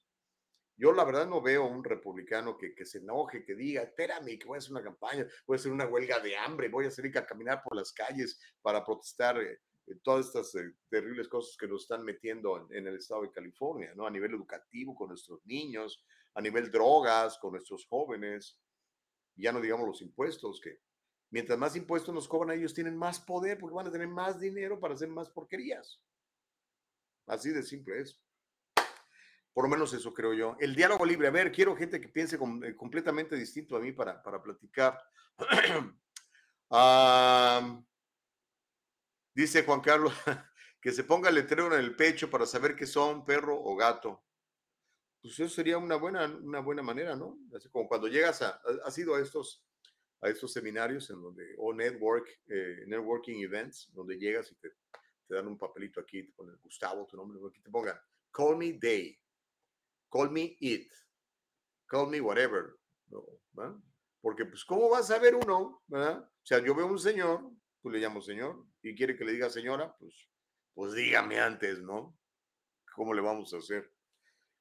Yo la verdad no veo un republicano que, que, se enoje, que diga, espérame, que voy a hacer una campaña, voy a hacer una huelga de hambre, voy a salir a caminar por las calles para protestar eh, todas estas eh, terribles cosas que nos están metiendo en, el estado de California, ¿no? A nivel educativo con nuestros niños, a nivel drogas con nuestros jóvenes, ya no digamos los impuestos, que mientras más impuestos nos cobran, ellos tienen más poder porque van a tener más dinero para hacer más porquerías. Así de simple es. Por lo menos eso creo yo. El diálogo libre. A ver, quiero gente que piense eh, completamente distinto a mí para, para platicar. Dice Juan Carlos que se ponga el letrero en el pecho para saber que son perro o gato. Pues eso sería una buena, una buena manera, ¿no? Así como cuando llegas a, has ido a estos, a estos seminarios en donde, o network, eh, networking events, donde llegas y te, te, dan un papelito aquí, te ponen Gustavo, tu nombre, aquí te pongan, call me day, call me it, call me whatever, ¿no? Porque pues, ¿cómo vas a ver uno, ¿verdad? O sea, yo veo un señor tú le llamas señor y quiere que le diga señora, pues, pues dígame antes, ¿no? ¿Cómo le vamos a hacer?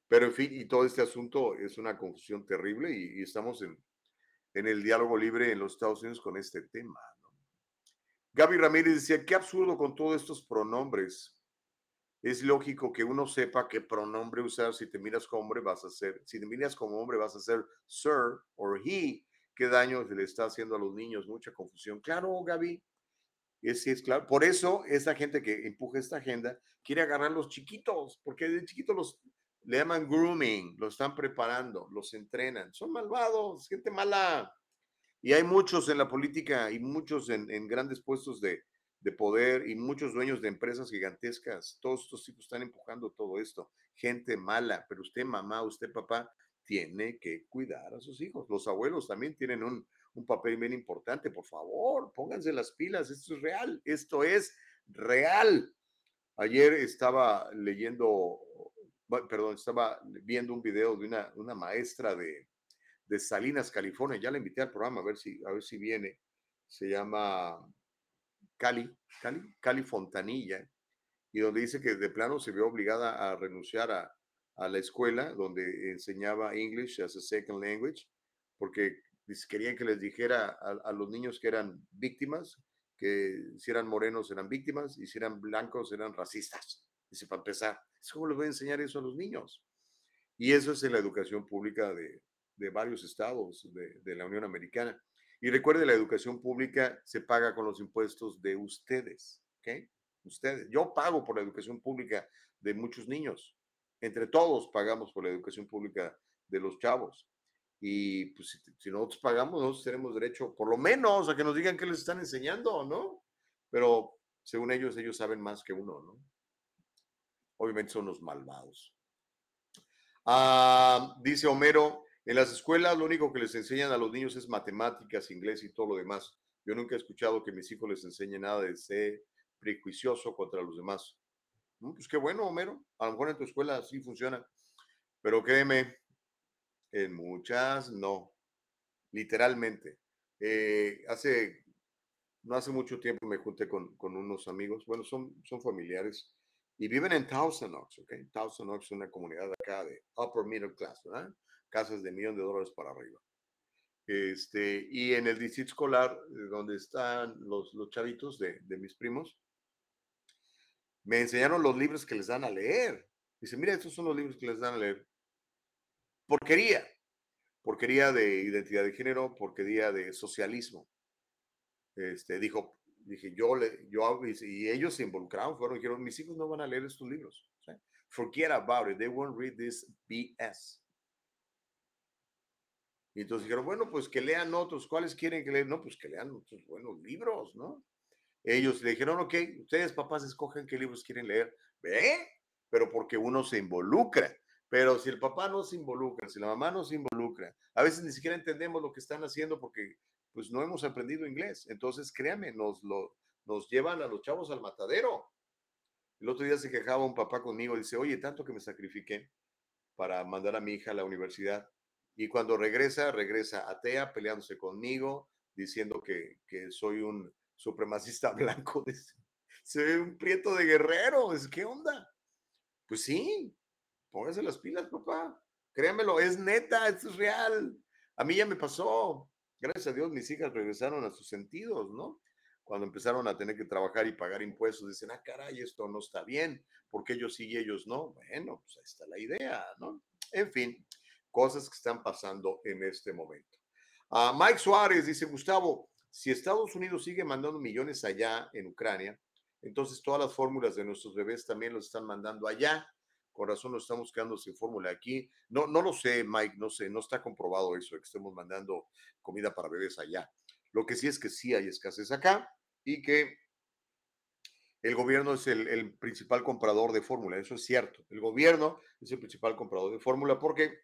Pero en fin, y todo este asunto es una confusión terrible y, estamos en, en, el diálogo libre en los Estados Unidos con este tema. ¿no? Gaby Ramírez decía, qué absurdo con todos estos pronombres. Es lógico que uno sepa qué pronombre usar. Si te miras como hombre, vas a ser, si te miras como hombre, vas a ser sir o he. ¿Qué daño le está haciendo a los niños? Mucha confusión. Claro, Gaby, es, es claro. Por eso, esa gente que empuja esta agenda quiere agarrar a los chiquitos, porque de chiquitos los le llaman grooming, los están preparando, los entrenan. Son malvados, gente mala. Y hay muchos en la política y muchos en grandes puestos de, de, poder y muchos dueños de empresas gigantescas. Todos estos tipos están empujando todo esto. Gente mala, pero usted mamá, usted papá, tiene que cuidar a sus hijos. Los abuelos también tienen un, un papel bien importante. Por favor, pónganse las pilas. Esto es real. Esto es real. Ayer estaba leyendo, perdón, estaba viendo un video de una, una maestra de, de Salinas, California. Ya la invité al programa a ver si, a ver si viene. Se llama Cali, Cali, Cali Fontanilla, y donde dice que de plano se vio obligada a renunciar a, la escuela donde enseñaba English as a second language, porque querían que les dijera a, los niños que eran víctimas, que si eran morenos eran víctimas y si eran blancos eran racistas. Dice, para empezar, ¿cómo les voy a enseñar eso a los niños? Y eso es en la educación pública de, varios estados de, la Unión Americana. Y recuerde, la educación pública se paga con los impuestos de ustedes, ¿ok? Ustedes. Yo pago por la educación pública de muchos niños. Entre todos pagamos por la educación pública de los chavos. Y pues si, nosotros pagamos, nosotros tenemos derecho, por lo menos, a que nos digan qué les están enseñando, ¿no? Pero según ellos, ellos saben más que uno, ¿no? Obviamente son los malvados. Ah, dice Homero, en las escuelas lo único que les enseñan a los niños es matemáticas, inglés y todo lo demás. Yo nunca he escuchado que mis hijos les enseñen nada de C, prejuicioso contra los demás. Mm, pues qué bueno, Homero. A lo mejor en tu escuela sí funciona. Pero créeme, en muchas no. Literalmente. Eh, hace, no hace mucho tiempo me junté con, con, unos amigos, bueno, son, son familiares, y viven en Thousand Oaks, ¿ok? Thousand Oaks es una comunidad acá de upper middle class, ¿verdad? Casas de millón de dólares para arriba. Este, y en el distrito escolar, eh, donde están los, los chavitos de, de mis primos, me enseñaron los libros que les dan a leer. Dice, mira, estos son los libros que les dan a leer. Porquería. Porquería de identidad de género, porquería de socialismo. Este, dijo, dije, yo, le, yo, y ellos se involucraron, fueron, dijeron, mis hijos no van a leer estos libros. Forget about it, they won't read this BS. Entonces dijeron, bueno, pues que lean otros, ¿cuáles quieren que lean? No, pues que lean otros buenos libros, ¿no? Ellos le dijeron, ok, ustedes papás escogen qué libros quieren leer. ¿Ve? Pero porque uno se involucra. Pero si el papá no se involucra, si la mamá no se involucra, a veces ni siquiera entendemos lo que están haciendo porque pues no hemos aprendido inglés. Entonces, créame, nos, lo, nos llevan a los chavos al matadero. El otro día se quejaba un papá conmigo, dice, oye, tanto que me sacrifiqué para mandar a mi hija a la universidad. Y cuando regresa, regresa atea, peleándose conmigo, diciendo que, que soy un supremacista blanco. Ve un prieto de guerrero. ¿Qué onda? Pues sí, póngase las pilas, papá. Créamelo, es neta, es real. A mí ya me pasó. Gracias a Dios, mis hijas regresaron a sus sentidos, ¿no? Cuando empezaron a tener que trabajar y pagar impuestos, dicen, ah, caray, esto no está bien, porque ellos sí y ellos no. Bueno, pues ahí está la idea, ¿no? En fin, cosas que están pasando en este momento. Uh, Mike Suárez dice, Gustavo, si Estados Unidos sigue mandando millones allá en Ucrania, entonces todas las fórmulas de nuestros bebés también los están mandando allá. Con razón nos estamos quedando sin fórmula aquí. No, no lo sé, Mike, no sé, no está comprobado eso que estemos mandando comida para bebés allá. Lo que sí es que sí hay escasez acá y que el gobierno es el, el principal comprador de fórmula. Eso es cierto. El gobierno es el principal comprador de fórmula porque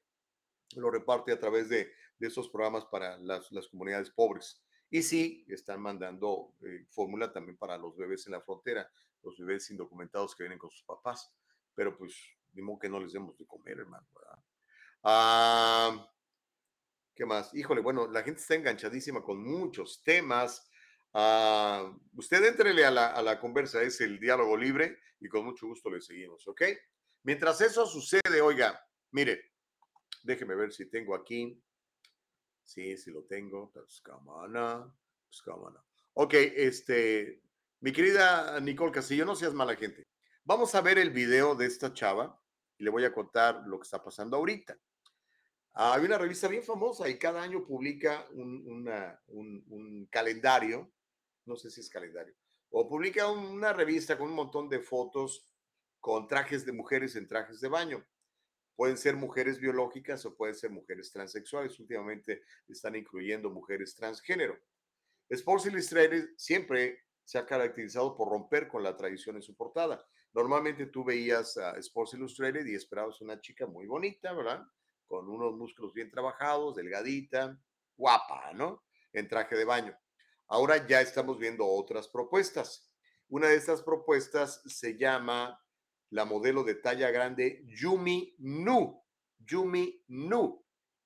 lo reparte a través de, de esos programas para las, las comunidades pobres. Y sí, están mandando eh, fórmula también para los bebés en la frontera, los bebés indocumentados que vienen con sus papás. Pero pues, mismo que no les demos de comer, hermano. Ah, ¿Qué más? Híjole, bueno, la gente está enganchadísima con muchos temas. Ah, usted entrele a la, a la conversa, es el diálogo libre y con mucho gusto le seguimos, ¿ok? Mientras eso sucede, oiga, mire, déjeme ver si tengo aquí Sí, sí lo tengo. Pues cómo no. Pues cómo no. Ok, este, mi querida Nicole Castillo, no seas mala gente. Vamos a ver el video de esta chava y le voy a contar lo que está pasando ahorita. hay una revista bien famosa y cada año publica un, calendario, no sé si es calendario, o publica una revista con un montón de fotos con trajes de mujeres en trajes de baño. Pueden ser mujeres biológicas o pueden ser mujeres transexuales. Últimamente están incluyendo mujeres transgénero. Sports Illustrated siempre se ha caracterizado por romper con la tradición en su portada. Normalmente tú veías a Sports Illustrated y esperabas una chica muy bonita, ¿verdad? Con unos músculos bien trabajados, delgadita, guapa, ¿no? En traje de baño. Ahora ya estamos viendo otras propuestas. Una de estas propuestas se llama la modelo de talla grande Yumi Nu. Yumi Nu.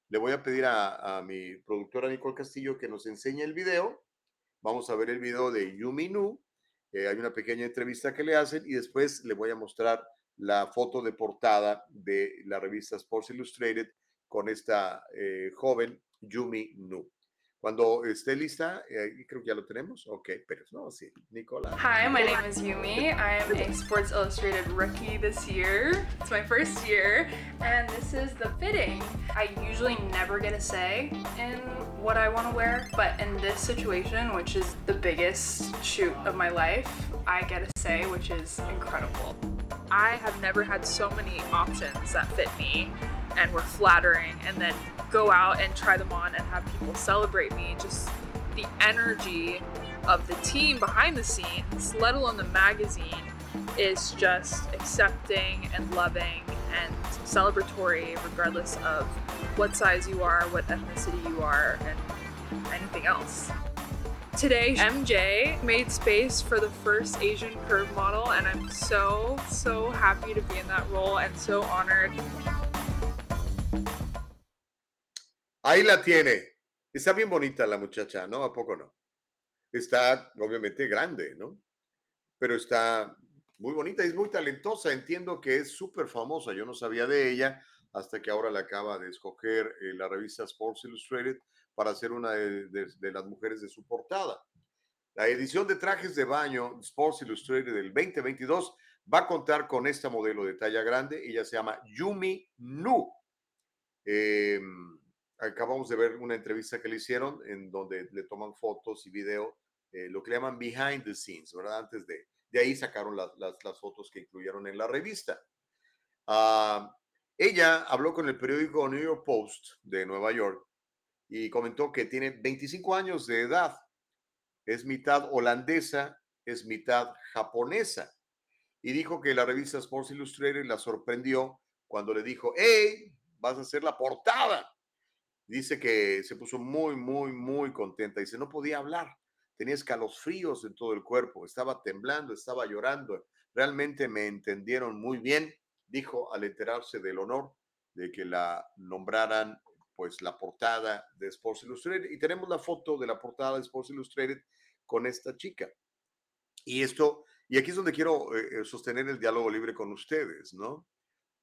Le voy a pedir a, mi productora Nicole Castillo que nos enseñe el video. Vamos a ver el video de Yumi Nu. Eh, hay una pequeña entrevista que le hacen y después le voy a mostrar la foto de portada de la revista Sports Illustrated con esta eh, joven Yumi Nu. Cuando esté lista, eh, creo que ya lo tenemos. Ok, pero no, sí, Nicola. Hi, my name is Yumi. I am a Sports Illustrated rookie this year. It's my first year, and this is the fitting. I usually never get a say in what I want to wear, but in this situation, which is the biggest shoot of my life, I get a say, which is incredible. I have never had so many options that fit me and we were flattering and then go out and try them on and have people celebrate me just the energy of the team behind the scenes let alone the magazine is just accepting and loving and celebratory regardless of what size you are what ethnicity you are and anything else Today, MJ made space for the first Asian curve model, and I'm so, so happy to be in that role and so honored. Ahí la tiene. Está bien bonita la muchacha, ¿no? ¿A poco no? Está obviamente grande, ¿no? Pero está muy bonita, es muy talentosa. Entiendo que es súper famosa. Yo no sabía de ella hasta que ahora la acaba de escoger eh, la revista Sports Illustrated para ser una de, de, las mujeres de su portada. La edición de trajes de baño Sports Illustrated del 2022 va a contar con esta modelo de talla grande. Ella se llama Yumi Nu. Eh, acabamos de ver una entrevista que le hicieron en donde le toman fotos y video, eh, lo que llaman behind the scenes, ¿verdad? Antes de, de ahí sacaron las, las, fotos que incluyeron en la revista. Uh, ella habló con el periódico New York Post de Nueva York y comentó que tiene 25 años de edad, es mitad holandesa, es mitad japonesa. Y dijo que la revista Sports Illustrated la sorprendió cuando le dijo, hey, vas a hacer la portada Dice que se puso muy, muy, muy contenta. Dice, no podía hablar. Tenía escalofríos en todo el cuerpo. Estaba temblando, estaba llorando. Realmente me entendieron muy bien, dijo al enterarse del honor de que la nombraran pues la portada de Sports Illustrated. Y tenemos la foto de la portada de Sports Illustrated con esta chica. Y esto, y aquí es donde quiero eh, eh, sostener el diálogo libre con ustedes, ¿no?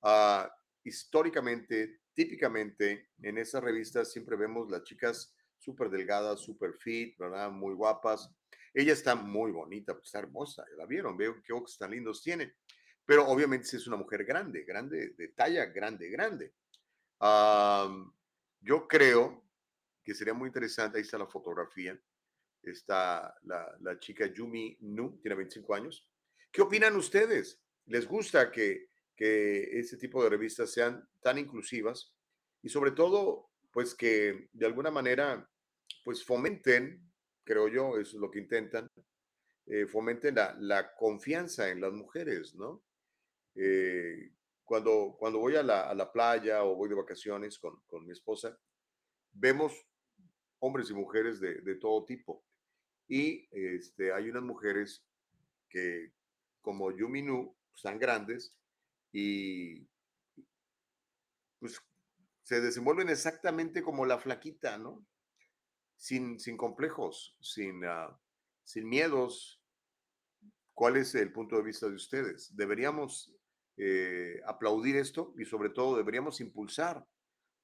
Uh, históricamente típicamente en esas revistas siempre vemos las chicas súper delgadas, súper fit, ¿verdad? Muy guapas. Ella está muy bonita, pues, está hermosa, la vieron, veo qué ojos tan lindos tiene. Pero obviamente es una mujer grande, grande, de talla grande, grande. yo creo que sería muy interesante, ahí está la fotografía, está la, la chica Yumi Nu, tiene 25 años. ¿Qué opinan ustedes? ¿Les gusta que que ese tipo de revistas sean tan inclusivas y sobre todo, pues que de alguna manera, pues fomenten, creo yo, eso es lo que intentan, eh, fomenten la, la, confianza en las mujeres, ¿no? Eh, cuando, cuando voy a la, a la, playa o voy de vacaciones con, con, mi esposa, vemos hombres y mujeres de, de todo tipo. Y este, hay unas mujeres que, como Yuminu, están grandes y pues se desenvuelven exactamente como la flaquita, ¿no? Sin, sin complejos, sin, uh, sin miedos. ¿Cuál es el punto de vista de ustedes? ¿Deberíamos eh, aplaudir esto y sobre todo deberíamos impulsar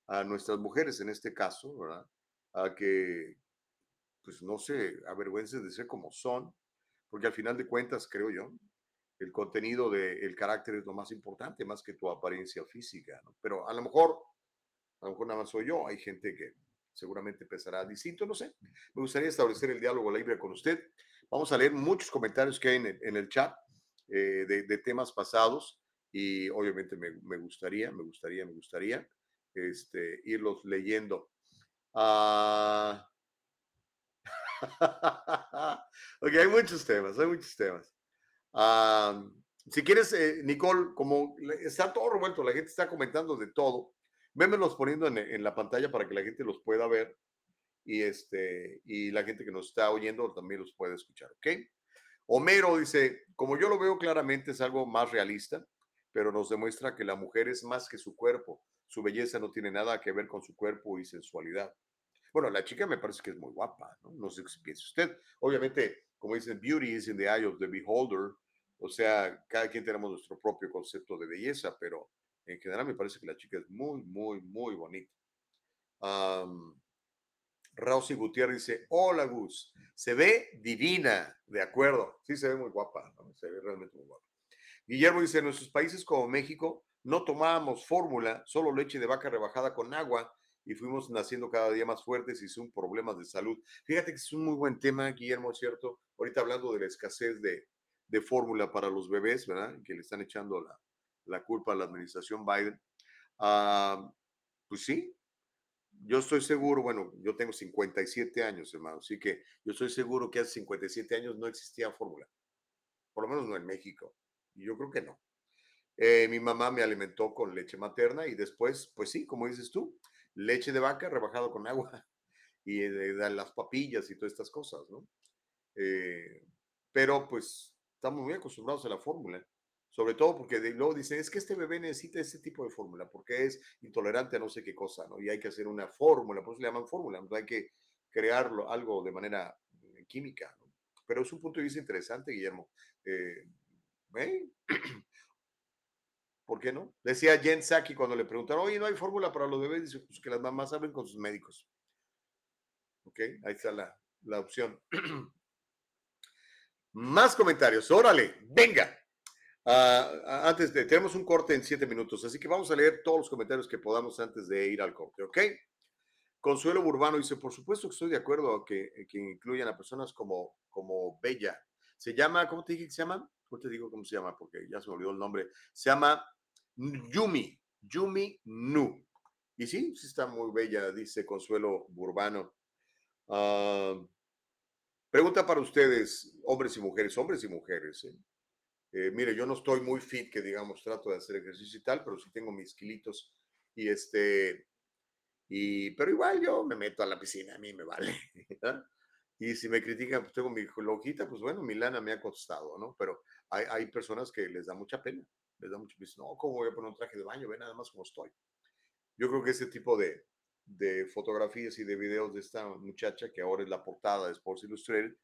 a nuestras mujeres en este caso, ¿verdad? A que, pues no se avergüencen de ser como son, porque al final de cuentas, creo yo, el contenido del carácter es lo más importante, más que tu apariencia física. Pero a lo mejor, a lo mejor nada más soy yo, hay gente que seguramente pensará distinto, no sé. Me gustaría establecer el diálogo libre con usted. Vamos a leer muchos comentarios que hay en el, en chat eh, de, de, temas pasados y obviamente me, me, gustaría, me gustaría, me gustaría este, irlos leyendo. Uh... ok, hay muchos temas, hay muchos temas si quieres, eh, Nicole, como está todo revuelto, la gente está comentando de todo, vémelos poniendo en, la pantalla para que la gente los pueda ver y, este, y la gente que nos está oyendo también los puede escuchar, ¿ok? Homero dice, como yo lo veo claramente es algo más realista, pero nos demuestra que la mujer es más que su cuerpo. Su belleza no tiene nada que ver con su cuerpo y sensualidad. Bueno, la chica me parece que es muy guapa, ¿no? No sé qué piensa usted. Obviamente, como dicen, beauty is in the eye of the beholder. O sea, cada quien tenemos nuestro propio concepto de belleza, pero en general me parece que la chica es muy, muy, muy bonita. Um, Rosy Gutiérrez dice, hola Gus, se ve divina, de acuerdo, sí se ve muy guapa, se ve realmente muy guapa. Guillermo dice, en nuestros países como México no tomábamos fórmula, solo leche de vaca rebajada con agua y fuimos naciendo cada día más fuertes y son problemas de salud. Fíjate que es un muy buen tema, Guillermo, ¿cierto? Ahorita hablando de la escasez de, de fórmula para los bebés, ¿verdad? Que le están echando la, la culpa a la administración Biden. Uh, pues sí, yo estoy seguro, bueno, yo tengo 57 años, hermano, así que yo estoy seguro que hace 57 años no existía fórmula, por lo menos no en México, y yo creo que no. Eh, mi mamá me alimentó con leche materna y después, pues sí, como dices tú, leche de vaca rebajado con agua y de, de las papillas y todas estas cosas, ¿no? Eh, pero pues estamos muy acostumbrados a la fórmula, sobre todo porque de, luego dicen, es que este bebé necesita ese tipo de fórmula porque es intolerante a no sé qué cosa, ¿no? Y hay que hacer una fórmula, por eso le llaman fórmula, ¿no? hay que crearlo algo de manera eh, química, ¿no? Pero es un punto de vista interesante, Guillermo. Eh, ¿eh? ¿Por qué no? Decía Jen Saki cuando le preguntaron, oye, no hay fórmula para los bebés, dice, pues que las mamás hablen con sus médicos. Ok, ahí está la, la opción. Más comentarios, órale, venga. Uh, antes de, tenemos un corte en siete minutos, así que vamos a leer todos los comentarios que podamos antes de ir al corte, ¿ok? Consuelo Urbano dice, por supuesto que estoy de acuerdo que, que incluyan a personas como, como Bella. Se llama, ¿cómo te dije que se llama? ¿Cómo te digo cómo se llama? Porque ya se me olvidó el nombre. Se llama Yumi, Yumi Nu. Y sí, sí está muy bella, dice Consuelo Urbano. Uh, pregunta para ustedes, hombres y mujeres, hombres y mujeres. ¿eh? Eh, mire, yo no estoy muy fit, que digamos, trato de hacer ejercicio y tal, pero sí tengo mis kilitos. Y este, y, pero igual yo me meto a la piscina, a mí me vale. Y si me critican, pues tengo mi lojita, pues bueno, mi lana me ha costado, ¿no? Pero hay, hay personas que les da mucha pena, les da mucho pena. No, ¿cómo voy a poner un traje de baño? Ve nada más cómo estoy. Yo creo que ese tipo de, de fotografías y de videos de esta muchacha, que ahora es la portada de Sports Illustrated,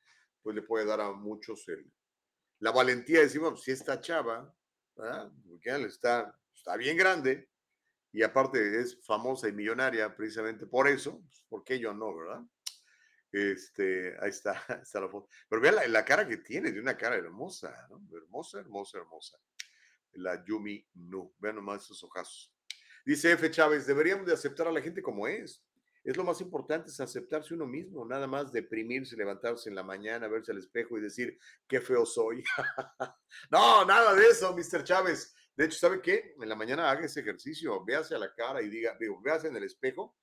pues le puede dar a muchos el, la valentía de decir, bueno, si esta chava, ¿verdad? Está, está bien grande y aparte es famosa y millonaria precisamente por eso, pues, ¿por qué yo no, verdad? Este, ahí está, está la foto. Pero vean la, la, cara que tiene, de una cara hermosa, ¿no? Hermosa, hermosa, hermosa. La Yumi Nu. Vean nomás esos ojazos. Dice F. Chávez, deberíamos de aceptar a la gente como es. Es lo más importante, es aceptarse uno mismo, nada más deprimirse, levantarse en la mañana, verse al espejo y decir, qué feo soy. no, nada de eso, Mr. Chávez. De hecho, ¿sabe qué? En la mañana haga ese ejercicio, véase a la cara y diga, digo, véase en el espejo.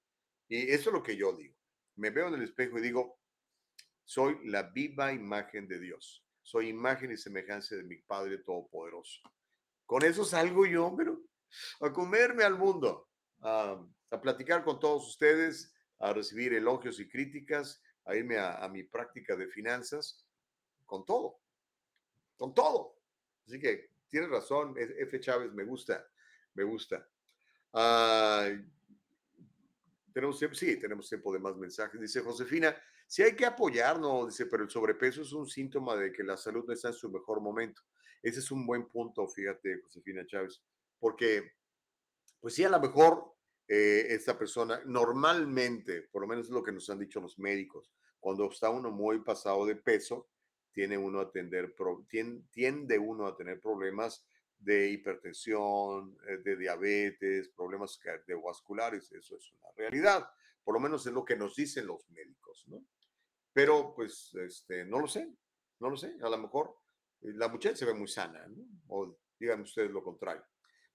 Y eso es lo que yo digo. Me veo en el espejo y digo, soy la viva imagen de Dios. Soy imagen y semejanza de mi Padre Todopoderoso. Con eso salgo yo, pero a comerme al mundo, a, platicar con todos ustedes, a recibir elogios y críticas, a irme a, mi práctica de finanzas, con todo, con todo. Así que tienes razón, F. Chávez, me gusta, me gusta. Tenemos tiempo, sí, tenemos tiempo de más mensajes. Dice Josefina, sí hay que apoyarnos, dice, pero el sobrepeso es un síntoma de que la salud no está en su mejor momento. Ese es un buen punto, fíjate, Josefina Chávez, porque, pues sí, a lo mejor eh, esta persona, normalmente, por lo menos es lo que nos han dicho los médicos, cuando está uno muy pasado de peso, tiene uno a tener, tiende uno a tener problemas de hipertensión, eh, de diabetes, problemas cardiovasculares, eso es una realidad. Por lo menos es lo que nos dicen los médicos, ¿no? Pero pues, este, no lo sé, no lo sé. A lo mejor eh, la muchacha se ve muy sana, ¿no? O díganme ustedes lo contrario.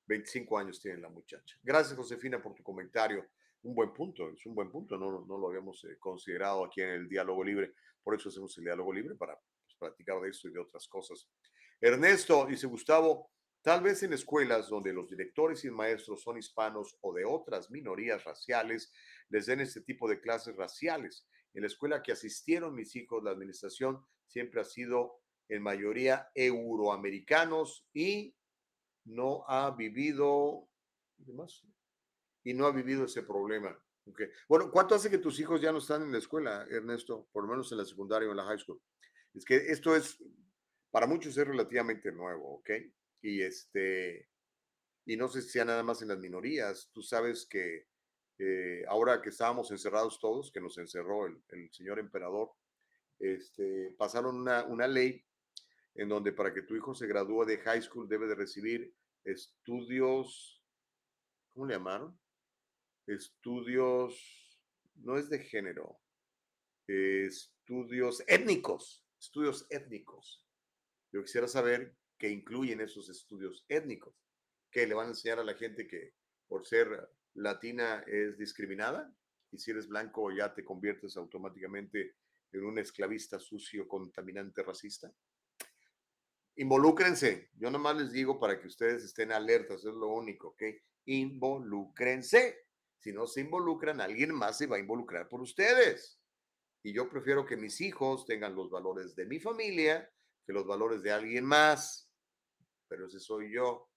25 años tiene la muchacha. Gracias, Josefina, por tu comentario. Un buen punto, es un buen punto. No, no lo habíamos eh, considerado aquí en el diálogo libre. Por eso hacemos el diálogo libre para pues, platicar de esto y de otras cosas. Ernesto, dice Gustavo, Tal vez en escuelas donde los directores y maestros son hispanos o de otras minorías raciales, les den este tipo de clases raciales. En la escuela que asistieron mis hijos, la administración siempre ha sido en mayoría euroamericanos y no ha vivido, y no ha vivido ese problema. Okay. Bueno, ¿cuánto hace que tus hijos ya no están en la escuela, Ernesto? Por lo menos en la secundaria o en la high school. Es que esto es, para muchos es relativamente nuevo, ¿ok? Y este y no sé si sea nada más en las minorías. Tú sabes que eh, ahora que estábamos encerrados todos, que nos encerró el, el señor emperador, este, pasaron una, una, ley en donde para que tu hijo se gradúe de high school debe de recibir estudios, ¿cómo le llamaron? Estudios, no es de género, estudios étnicos, estudios étnicos. Yo quisiera saber que incluyen esos estudios étnicos, que le van a enseñar a la gente que por ser latina es discriminada y si eres blanco ya te conviertes automáticamente en un esclavista sucio, contaminante, racista. Involúcrense. Yo nomás les digo para que ustedes estén alertas, es lo único, ¿ok? Involúcrense. Si no se involucran, alguien más se va a involucrar por ustedes. Y yo prefiero que mis hijos tengan los valores de mi familia que los valores de alguien más. Pero ese soy yo.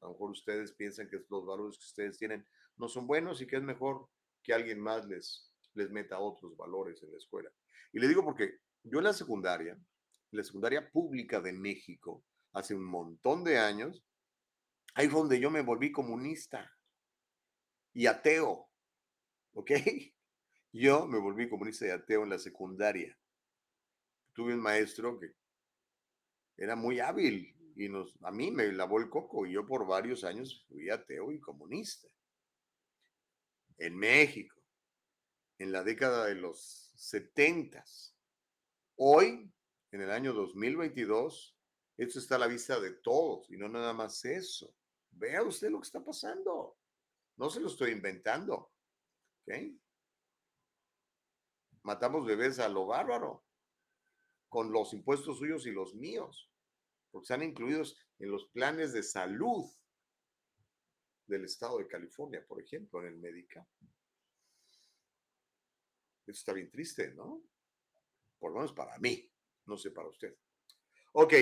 A lo mejor ustedes piensan que los valores que ustedes tienen no son buenos y que es mejor que alguien más les, les meta otros valores en la escuela. Y le digo porque yo en la secundaria, en la secundaria pública de México, hace un montón de años, ahí fue donde yo me volví comunista y ateo. ¿Ok? Yo me volví comunista y ateo en la secundaria. Tuve un maestro que era muy hábil y nos, a mí me lavó el coco y yo por varios años fui ateo y comunista. En México, en la década de los setentas. Hoy, en el año 2022, esto está a la vista de todos y no nada más eso. Vea usted lo que está pasando. No se lo estoy inventando. Matamos bebés a lo bárbaro, con los impuestos suyos y los míos, porque están incluidos en los planes de salud del estado de California, por ejemplo, en el Medica. Eso está bien triste, ¿no? Por lo menos para mí, no sé para usted. Ok,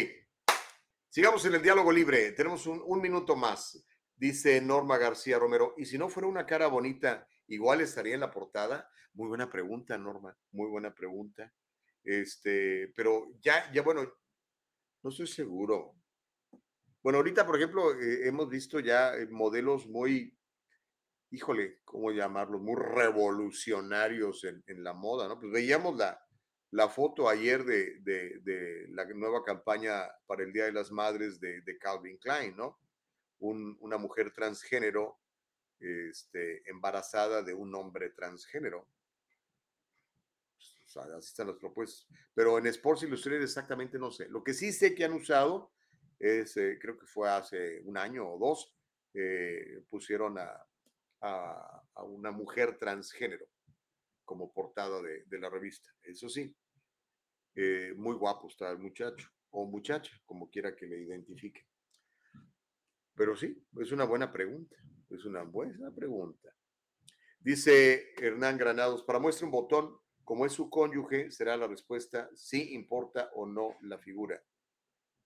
sigamos en el diálogo libre. Tenemos un, un minuto más. Dice Norma García Romero, y si no fuera una cara bonita, igual estaría en la portada. Muy buena pregunta, Norma, muy buena pregunta. Este, pero ya, ya bueno, no estoy seguro. Bueno, ahorita, por ejemplo, eh, hemos visto ya eh, modelos muy, híjole, ¿cómo llamarlos? Muy revolucionarios en, la moda, ¿no? Pues veíamos la, la foto ayer de, de, la nueva campaña para el Día de las Madres de, de Calvin Klein, ¿no? una mujer transgénero este, embarazada de un hombre transgénero. Sea, así están las propuestas. Pero en Sports Illustrated exactamente no sé. Lo que sí sé que han usado es, eh, creo que fue hace un año o dos, eh, pusieron a, a, a, una mujer transgénero como portada de, de la revista. Eso sí, eh, muy guapo está el muchacho o muchacha, como quiera que le identifique. Pero sí, es una buena pregunta. Es una buena pregunta. Dice Hernán Granados, para muestra un botón, como es su cónyuge, será la respuesta si importa o no la figura.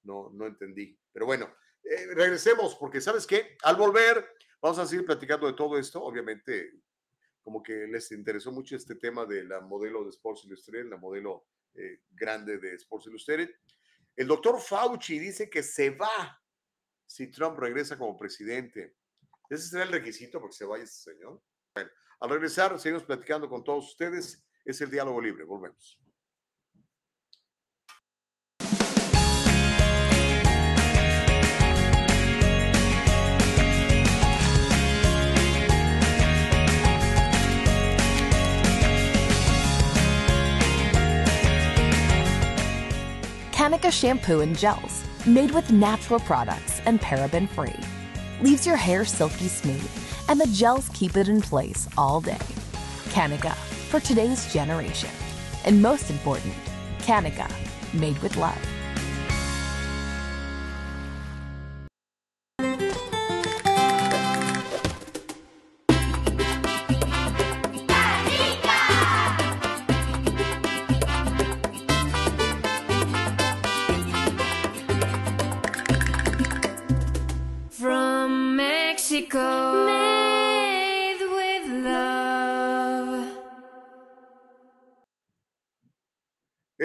No, no entendí. Pero bueno, eh, regresemos porque sabes qué, al volver vamos a seguir platicando de todo esto. Obviamente, como que les interesó mucho este tema de la modelo de Sports Illustrated, la modelo eh, grande de Sports Illustrated. El doctor Fauci dice que se va si Trump regresa como presidente. Ese será el requisito porque se vaya ese señor. Bueno, al regresar, seguimos platicando con todos ustedes. Es el diálogo libre. Volvemos. Kanika shampoo and gels made with natural products and paraben free leaves your hair silky smooth, and the gels keep it in place all day. Kanika, for today's generation. And most important, Kanika, made with love.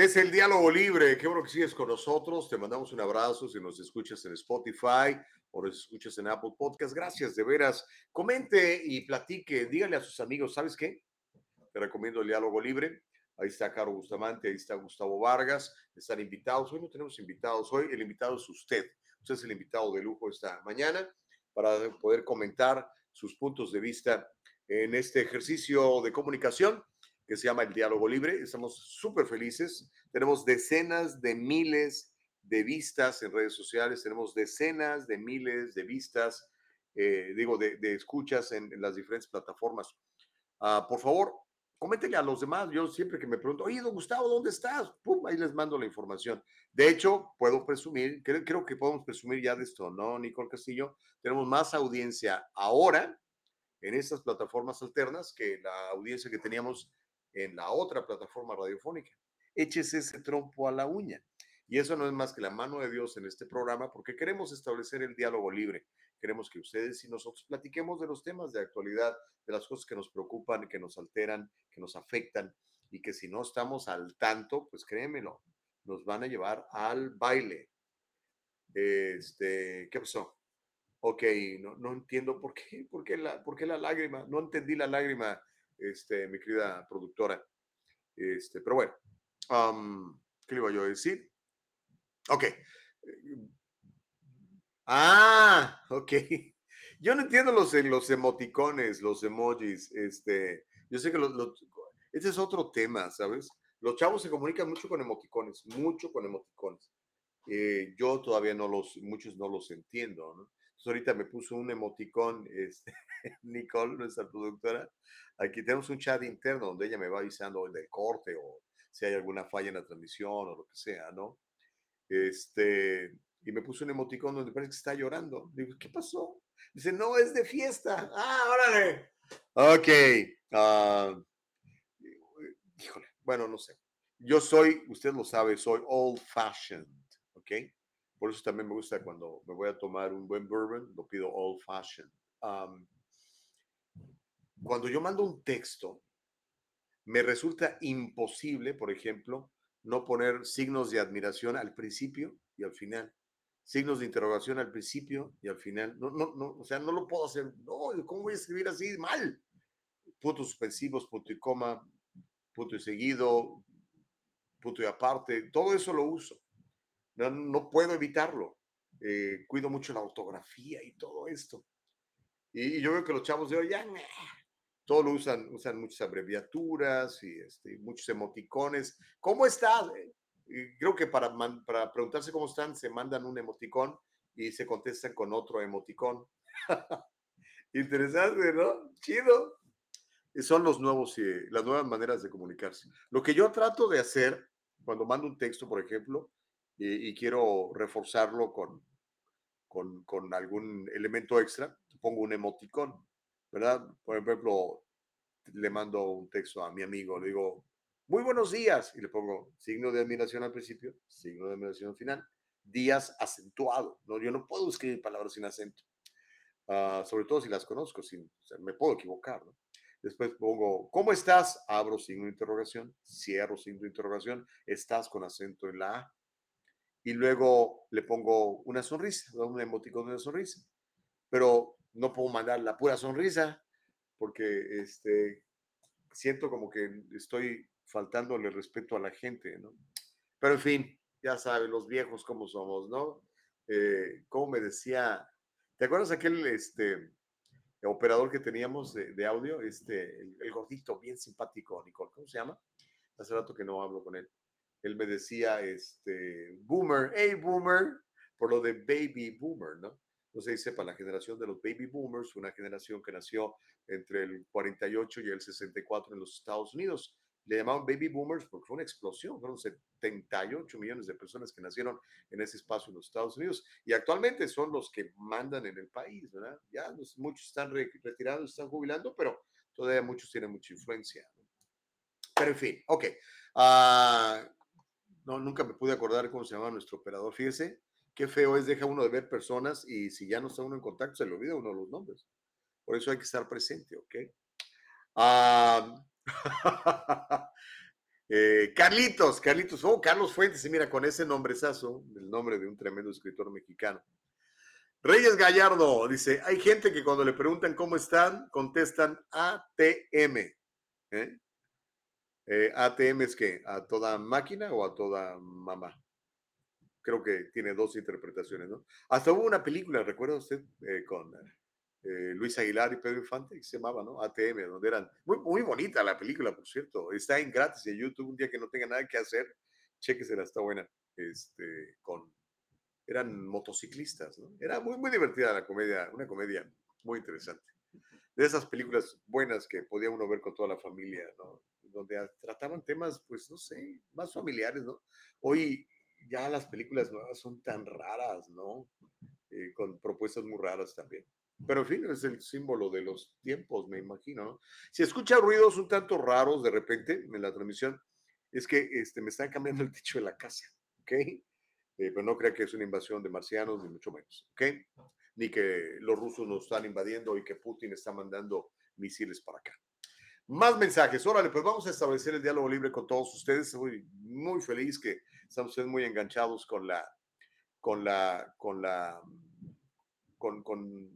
Es el diálogo libre. Qué bueno que sigues con nosotros. Te mandamos un abrazo si nos escuchas en Spotify o nos escuchas en Apple Podcast. Gracias, de veras. Comente y platique. Dígale a sus amigos, ¿sabes qué? Te recomiendo el diálogo libre. Ahí está Caro Bustamante, ahí está Gustavo Vargas. Están invitados. Hoy no tenemos invitados. Hoy el invitado es usted. Usted es el invitado de lujo esta mañana para poder comentar sus puntos de vista en este ejercicio de comunicación que se llama el diálogo libre. Estamos súper felices. Tenemos decenas de miles de vistas en redes sociales, tenemos decenas de miles de vistas, eh, digo, de, de escuchas en, en, las diferentes plataformas. Uh, por favor, coméntenle a los demás. Yo siempre que me pregunto, oye, don Gustavo, ¿dónde estás? Pum, ahí les mando la información. De hecho, puedo presumir, creo, creo que podemos presumir ya de esto, ¿no, Nicole Castillo? Tenemos más audiencia ahora en estas plataformas alternas que la audiencia que teníamos en la otra plataforma radiofónica. Échese ese trompo a la uña. Y eso no es más que la mano de Dios en este programa porque queremos establecer el diálogo libre. Queremos que ustedes y nosotros platiquemos de los temas de actualidad, de las cosas que nos preocupan, que nos alteran, que nos afectan y que si no estamos al tanto, pues créemelo, nos van a llevar al baile. Este, ¿qué pasó? Ok, no, no entiendo por qué, por qué, la, por qué la lágrima, no entendí la lágrima, este, mi querida productora. Este, pero bueno, am, ¿qué le iba yo a decir? Ok. Ah, ok. Yo no entiendo los, eh, los emoticones, los emojis. Este, yo sé que los, los- ese es otro tema, ¿sabes? Los chavos se comunican mucho con emoticones, mucho con emoticones. Eh, yo todavía no los, muchos no los entiendo, ¿no? Entonces ahorita me puso un emoticón, este, Nicole, nuestra productora. Aquí tenemos un chat interno donde ella me va avisando del corte o si hay alguna falla en la transmisión o lo que sea, ¿no? Este, y me puso un emoticón donde parece que está llorando. Digo, ¿qué pasó? Dice, no, es de fiesta. Ah, órale. Ok. ah, híjole, bueno, no sé. Yo soy, usted lo sabe, soy old fashioned, ¿ok? Por eso también me gusta cuando me voy a tomar un buen bourbon, lo pido old fashioned. Am, cuando yo mando un texto, me resulta imposible, por ejemplo, no poner signos de admiración al principio y al final. Signos de interrogación al principio y al final. No, no, no, o sea, no lo puedo hacer. No, ¿cómo voy a escribir así? Mal. Puntos suspensivos, punto y coma, punto y seguido, punto y aparte. Todo eso lo uso. No, no puedo evitarlo. Eh, cuido mucho la ortografía y todo esto. Y, y yo veo que los chavos de hoy ya, todo lo usan, usan muchas abreviaturas y este, muchos emoticones. ¿Cómo estás? Eh, creo que para, man- para preguntarse cómo están, se mandan un emoticón y se contestan con otro emoticón. Interesante, ¿no? Chido. Son los nuevos, eh, las nuevas maneras de comunicarse. Lo que yo trato de hacer cuando mando un texto, por ejemplo, y, y quiero reforzarlo con, con, con algún elemento extra, pongo un emoticón, ¿verdad? Por ejemplo, le mando un texto a mi amigo, le digo, muy buenos días, y le pongo signo de admiración al principio, signo de admiración al final, días acentuado, ¿no? Yo no puedo escribir palabras sin acento, ah, sobre todo si las conozco, sin, o sea, me puedo equivocar, ¿no? Después pongo, ¿cómo estás? Abro signo de interrogación, cierro signo de interrogación, estás con acento en la A. Y luego le pongo una sonrisa, un emoticón de una sonrisa. Pero no puedo mandar la pura sonrisa porque este, siento como que estoy faltándole respeto a la gente, ¿no? Pero en fin, ya saben, los viejos cómo somos, ¿no? Eh, como me decía, ¿te acuerdas aquel este, operador que teníamos de, de audio? Este, el, el gordito, bien simpático, Nicole, ¿cómo se llama? Hace rato que no hablo con él. Él me decía, este, boomer, hey, boomer, por lo de baby boomer, ¿no? No sé si sepa, la generación de los baby boomers, una generación que nació entre el 48 y el 64 en los Estados Unidos. Le llamaban baby boomers porque fue una explosión, fueron 78 millones de personas que nacieron en ese espacio en los Estados Unidos y actualmente son los que mandan en el país, ¿verdad? Ya los- muchos están re- retirados, están jubilando, pero todavía muchos tienen mucha influencia. Pero en fin, ok. Ah, no, nunca me pude acordar cómo se llama nuestro operador. Fíjese, qué feo es, deja uno de ver personas y si ya no está uno en contacto, se le olvida uno los nombres. Por eso hay que estar presente, ¿ok? Ah, eh, Carlitos, Carlitos, oh, Carlos Fuentes, y mira, con ese nombrezazo, el nombre de un tremendo escritor mexicano. Reyes Gallardo dice, hay gente que cuando le preguntan cómo están, contestan ATM. ¿eh? Eh, ATM es que a toda máquina o a toda mamá. Creo que tiene dos interpretaciones, ¿no? Hasta hubo una película, ¿recuerda usted? Eh, con eh, Luis Aguilar y Pedro Infante, se llamaba, ¿no? ATM, donde eran muy, muy bonita la película, por cierto. Está en gratis en YouTube un día que no tenga nada que hacer. Chéquesela, está buena. Este, con, eran motociclistas, ¿no? Era muy, muy divertida la comedia, una comedia muy interesante. De esas películas buenas que podía uno ver con toda la familia, ¿no? Donde trataban temas, pues, no sé, más familiares, ¿no? Hoy ya las películas nuevas son tan raras, ¿no? Eh, con propuestas muy raras también. Pero en fin, es el símbolo de los tiempos, me imagino. ¿no? Si escucha ruidos un tanto raros de repente en la transmisión, es que este, me están cambiando el techo de la casa, ¿ok? Eh, pero no crea que es una invasión de marcianos, ni mucho menos, ¿ok? Ni que los rusos nos están invadiendo y que Putin está mandando misiles para acá. Más mensajes. Órale, pues vamos a establecer el diálogo libre con todos ustedes. Estoy muy feliz que están ustedes muy enganchados con la, con la, con la, con, con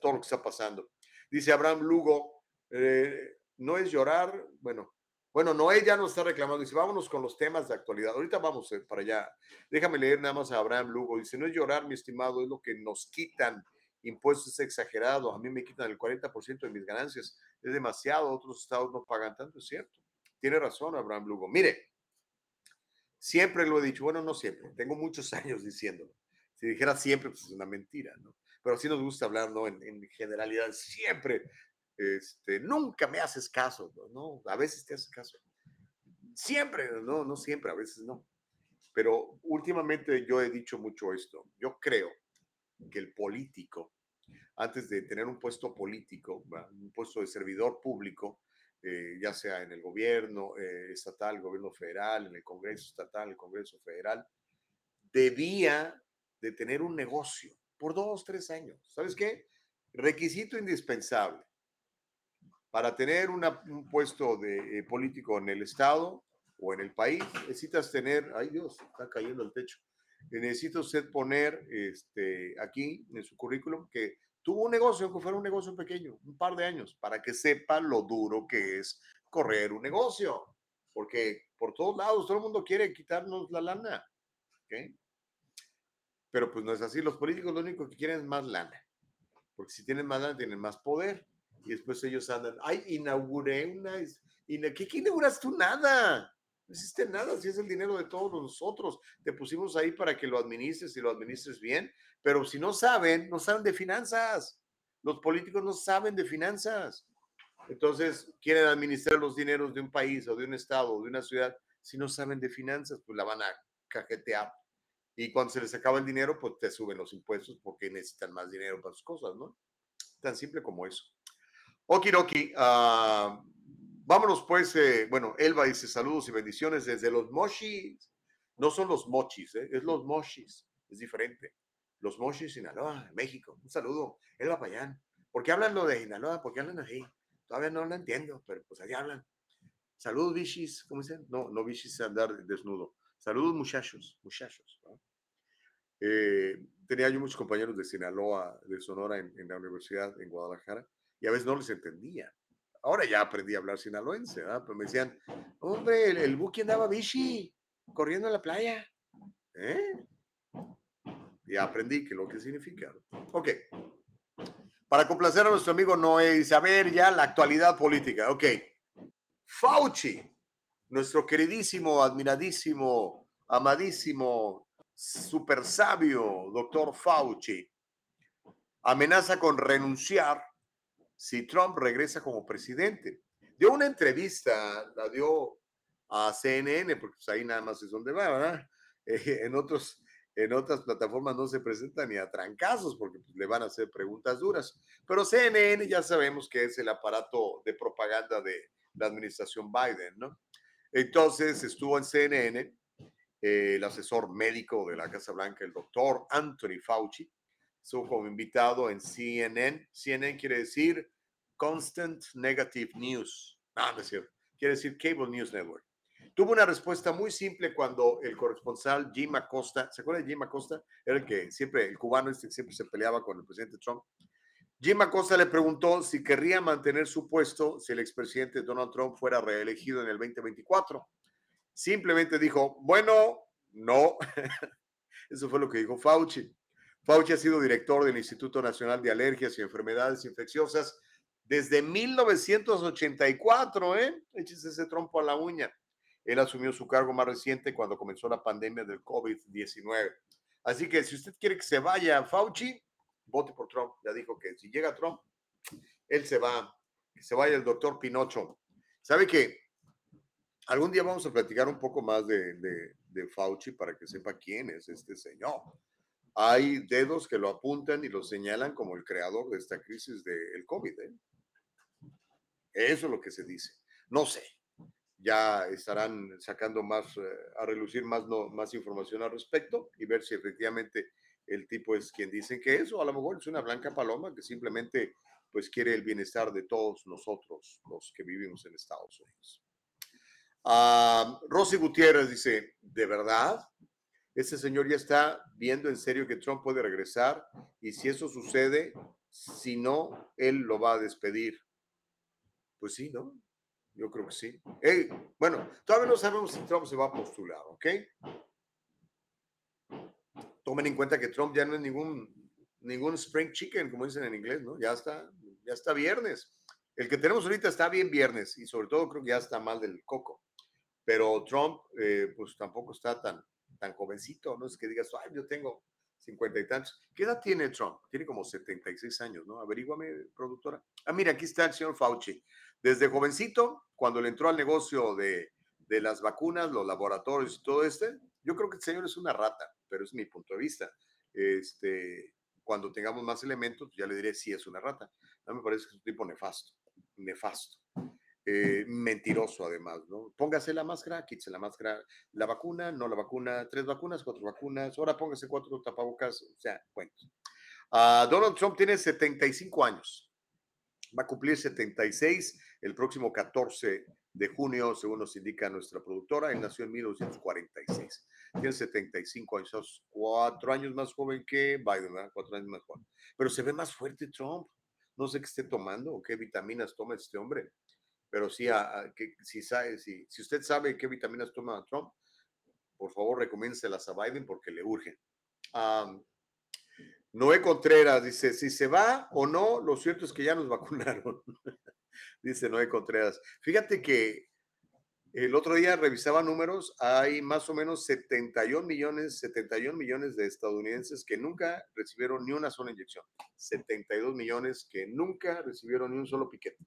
todo lo que está pasando. Dice Abraham Lugo, eh, no es llorar, bueno, bueno, Noé ya nos está reclamando, dice, vámonos con los temas de actualidad. Ahorita vamos eh, para allá. Déjame leer nada más a Abraham Lugo. Dice, no es llorar, mi estimado, es lo que nos quitan. Impuestos exagerados. A mí me quitan el 40% de mis ganancias. Es demasiado. Otros estados no pagan tanto, es cierto. Tiene razón Abraham Lugo. Mire, siempre lo he dicho. Bueno, no siempre. Tengo muchos años diciéndolo. Si dijera siempre, pues es una mentira, ¿no? Pero sí nos gusta hablar, ¿no? En, en generalidad, siempre este, nunca me haces caso, ¿no? A veces te haces caso. Siempre, no, no siempre, a veces no. Pero últimamente yo he dicho mucho esto. Yo creo que el político, antes de tener un puesto político, un puesto de servidor público, eh, ya sea en el gobierno eh, estatal, gobierno federal, en el Congreso estatal, el Congreso federal, debía de tener un negocio por dos, tres años. ¿Sabes qué? Requisito indispensable para tener un puesto de eh, político en el Estado o en el país, necesitas tener, ay Dios, está cayendo el techo, necesita usted poner este, aquí en su currículum que tuvo un negocio, aunque fuera un negocio pequeño, un par de años, para que sepa lo duro que es correr un negocio, porque por todos lados todo el mundo quiere quitarnos la lana, ¿ok? Pero pues no es así, los políticos lo único que quieren es más lana, porque si tienen más lana tienen más poder y después ellos andan, ay, inauguré una, ¿qué, qué inauguras tú? Nada, no hiciste nada, si es el dinero de todos nosotros, te pusimos ahí para que lo administres y lo administres bien, pero si no saben, no saben de finanzas, los políticos no saben de finanzas, entonces quieren administrar los dineros de un país o de un estado o de una ciudad, si no saben de finanzas, pues la van a cajetear. Y cuando se les acaba el dinero, pues te suben los impuestos porque necesitan más dinero para sus cosas, ¿no? Tan simple como eso. Okidoki, uh, vámonos pues, eh, bueno, Elba dice saludos y bendiciones desde los mochis. No son los mochis, eh, es los mochis, es diferente. Los mochis, Sinaloa, México. Un saludo, Elba Payán. ¿Por qué hablan lo de Sinaloa? ¿Por qué hablan así? Todavía no lo entiendo, pero pues allá hablan. Saludos, bichis, ¿cómo dicen? No, no bichis andar desnudo. Saludos, muchachos, muchachos. Eh, tenía yo muchos compañeros de Sinaloa, de Sonora, en, en la universidad en Guadalajara y a veces no les entendía. Ahora ya aprendí a hablar sinaloense, ¿verdad? Pero me decían, hombre, el, el Buki andaba bichi, corriendo en la playa. ¿Eh? Y aprendí que lo que significa. Ok. Para complacer a nuestro amigo Noé, a ver ya la actualidad política. Ok. Fauci, nuestro queridísimo, admiradísimo, amadísimo, super sabio, doctor Fauci, amenaza con renunciar si Trump regresa como presidente. Dio una entrevista, la dio a CNN, porque pues ahí nada más es donde va, ¿verdad? Eh, en, otros, en otras plataformas no se presenta ni a trancazos, porque pues, le van a hacer preguntas duras. Pero CNN ya sabemos que es el aparato de propaganda de la administración Biden, ¿no? Entonces estuvo en CNN eh, el asesor médico de la Casa Blanca, el doctor Anthony Fauci, estuvo como invitado en CNN. CNN quiere decir Constant Negative News. Ah, no es cierto. Quiere decir Cable News Network. Tuvo una respuesta muy simple cuando el corresponsal Jim Acosta, ¿se acuerda de Jim Acosta? Era el que siempre, el cubano este siempre se peleaba con el presidente Trump. Jim Acosta le preguntó si querría mantener su puesto si el expresidente Donald Trump fuera reelegido en el 2024. Simplemente dijo, bueno, no. Eso fue lo que dijo Fauci. Fauci ha sido director del Instituto Nacional de Alergias y Enfermedades Infecciosas desde 1984, ¿eh? Échese ese trompo a la uña. Él asumió su cargo más reciente cuando comenzó la pandemia del COVID-19. Así que si usted quiere que se vaya Fauci, vote por Trump. Ya dijo que si llega Trump, él se va. Que se vaya el doctor Pinocho. ¿Sabe que algún día vamos a platicar un poco más de, de, de Fauci para que sepa quién es este señor? hay dedos que lo apuntan y lo señalan como el creador de esta crisis del COVID. ¿eh? Eso es lo que se dice. No sé, ya estarán sacando más, eh, a relucir más, no, más información al respecto y ver si efectivamente el tipo es quien dicen que es, o a lo mejor es una blanca paloma que simplemente pues quiere el bienestar de todos nosotros, los que vivimos en Estados Unidos. Ah, Rosy Gutiérrez dice, ¿de verdad? Este señor ya está viendo en serio que Trump puede regresar y si eso sucede, si no, él lo va a despedir. Pues sí, ¿no? Yo creo que sí. bueno, todavía no sabemos si Trump se va a postular, ¿ok? Tomen en cuenta que Trump ya no es ningún, ningún spring chicken, como dicen en inglés, ¿no? Ya está, ya está viernes. El que tenemos ahorita está bien viernes y sobre todo creo que ya está mal del coco. Pero Trump, eh, pues tampoco está tan, tan jovencito, no es que digas, ay, yo tengo cincuenta y tantos. ¿Qué edad tiene Trump? Tiene como 76 años, ¿no? Averíguame, productora. Ah, mira, aquí está el señor Fauci. Desde jovencito, cuando le entró al negocio de, de las vacunas, los laboratorios y todo este, yo creo que el señor es una rata, pero es mi punto de vista. Este, cuando tengamos más elementos, ya le diré si es una rata. No me parece que es un tipo nefasto, nefasto. Eh, mentiroso además, ¿no? Póngase la máscara, quítese la máscara, la vacuna, no la vacuna, tres vacunas, cuatro vacunas, ahora póngase cuatro tapabocas, o sea, bueno. Ah, Donald Trump tiene 75 años, va a cumplir 76 el próximo 14 de junio, según nos indica nuestra productora, él nació en 1946, tiene 75 años, cuatro años más joven que Biden, ¿verdad? Cuatro años más joven, pero se ve más fuerte Trump, no sé qué esté tomando o qué vitaminas toma este hombre pero sí, a, que, si, sabe, si, si usted sabe qué vitaminas toma Trump, por favor recomiénselas a Biden porque le urgen. Noé Contreras dice, si se va o no, lo cierto es que ya nos vacunaron. dice Noé Contreras. Fíjate que el otro día revisaba números, hay más o menos 71 millones, 71 millones de estadounidenses que nunca recibieron ni una sola inyección. 72 millones que nunca recibieron ni un solo piquete.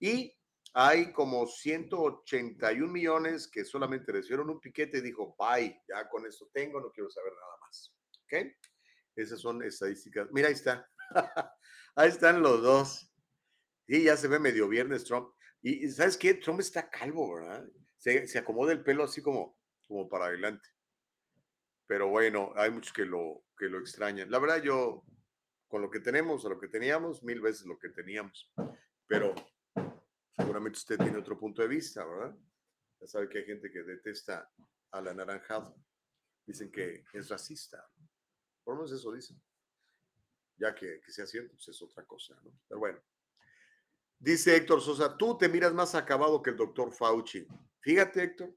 Y hay como 181 millones que solamente recibieron un piquete y dijo, bye, ya con esto tengo, no quiero saber nada más. ¿Ok? Esas son estadísticas. Mira, ahí está. ahí están los dos. Y ya se ve medio viernes Trump. Y ¿sabes qué? Trump está calvo, ¿verdad? Se, se acomoda el pelo así como, como para adelante. Pero bueno, hay muchos que lo, que lo extrañan. La verdad, yo, con lo que tenemos, o lo que teníamos, mil veces lo que teníamos. Pero Seguramente usted tiene otro punto de vista, ¿verdad? Ya sabe que hay gente que detesta al anaranjado. Dicen que es racista. Por lo menos eso dicen. Ya que, que sea cierto, pues es otra cosa, ¿no? Pero bueno. Dice Héctor Sosa, tú te miras más acabado que el doctor Fauci. Fíjate, Héctor.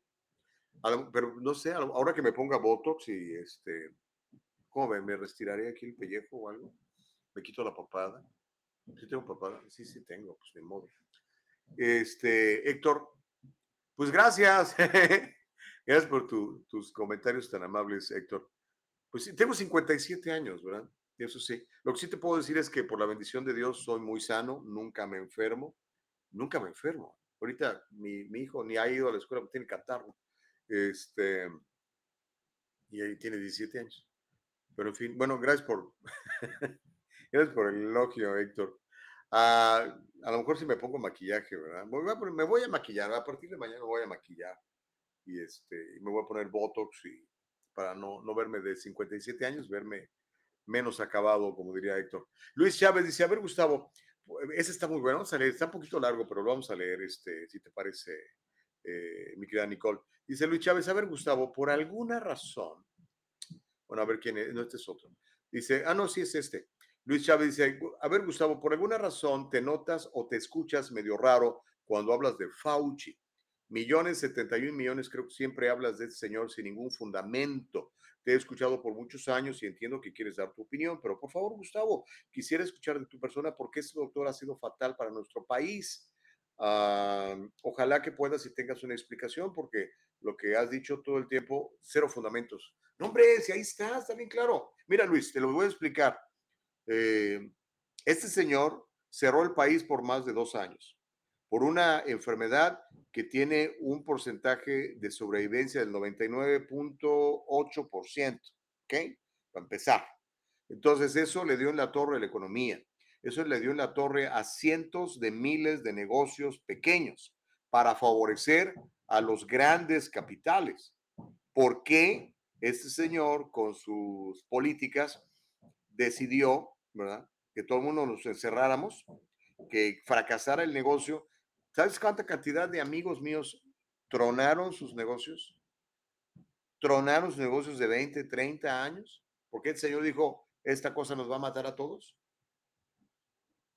pero no sé, ahora que me ponga Botox y este, ¿cómo me, me restiraré aquí el pellejo o algo? Me quito la papada. ¿Sí tengo papada? Sí, sí tengo, pues de modo. Este, Héctor, pues gracias. gracias por tus comentarios tan amables, Héctor. Pues sí, tengo 57 años, ¿verdad? Eso sí. Lo que sí te puedo decir es que por la bendición de Dios soy muy sano, nunca me enfermo, nunca me enfermo. Ahorita mi, mi hijo ni ha ido a la escuela, tiene catarro. Este, y ahí tiene 17 años. Pero en fin, bueno, gracias por, gracias por el elogio, Héctor. Ah, a lo mejor si me pongo maquillaje, ¿verdad? Me voy a maquillar, a partir de mañana me voy a maquillar. Y este, me voy a poner Botox y para no, no verme de 57 años, verme menos acabado, como diría Héctor. Luis Chávez dice, a ver, Gustavo, ese está muy bueno, vamos a leer, está un poquito largo, pero lo vamos a leer, este, si te parece, eh, mi querida Nicole. Dice Luis Chávez, a ver, Gustavo, por alguna razón, bueno, a ver quién es, no, este es otro. Dice, ah, no, sí es este. Luis Chávez dice, a ver Gustavo, por alguna razón te notas o te escuchas medio raro cuando hablas de Fauci. Millones, 71 millones, creo que siempre hablas de ese señor sin ningún fundamento. Te he escuchado por muchos años y entiendo que quieres dar tu opinión, pero por favor, Gustavo, quisiera escuchar de tu persona por qué este doctor ha sido fatal para nuestro país. ojalá que puedas y tengas una explicación, porque lo que has dicho todo el tiempo, cero fundamentos. No, hombre, si ahí está, está claro. Mira, Luis, te lo voy a explicar. Eh, este señor cerró el país por más de dos años por una enfermedad que tiene un porcentaje de sobrevivencia del 99.8%, ¿ok? para empezar. Entonces eso le dio en la torre a la economía. Eso le dio en la torre a cientos de miles de negocios pequeños para favorecer a los grandes capitales. ¿Por qué este señor con sus políticas decidió, ¿verdad? Que todo el mundo nos encerráramos, que fracasara el negocio. ¿Sabes cuánta cantidad de amigos míos tronaron sus negocios? Tronaron sus negocios de 20, 30 años. Porque el señor dijo, esta cosa nos va a matar a todos.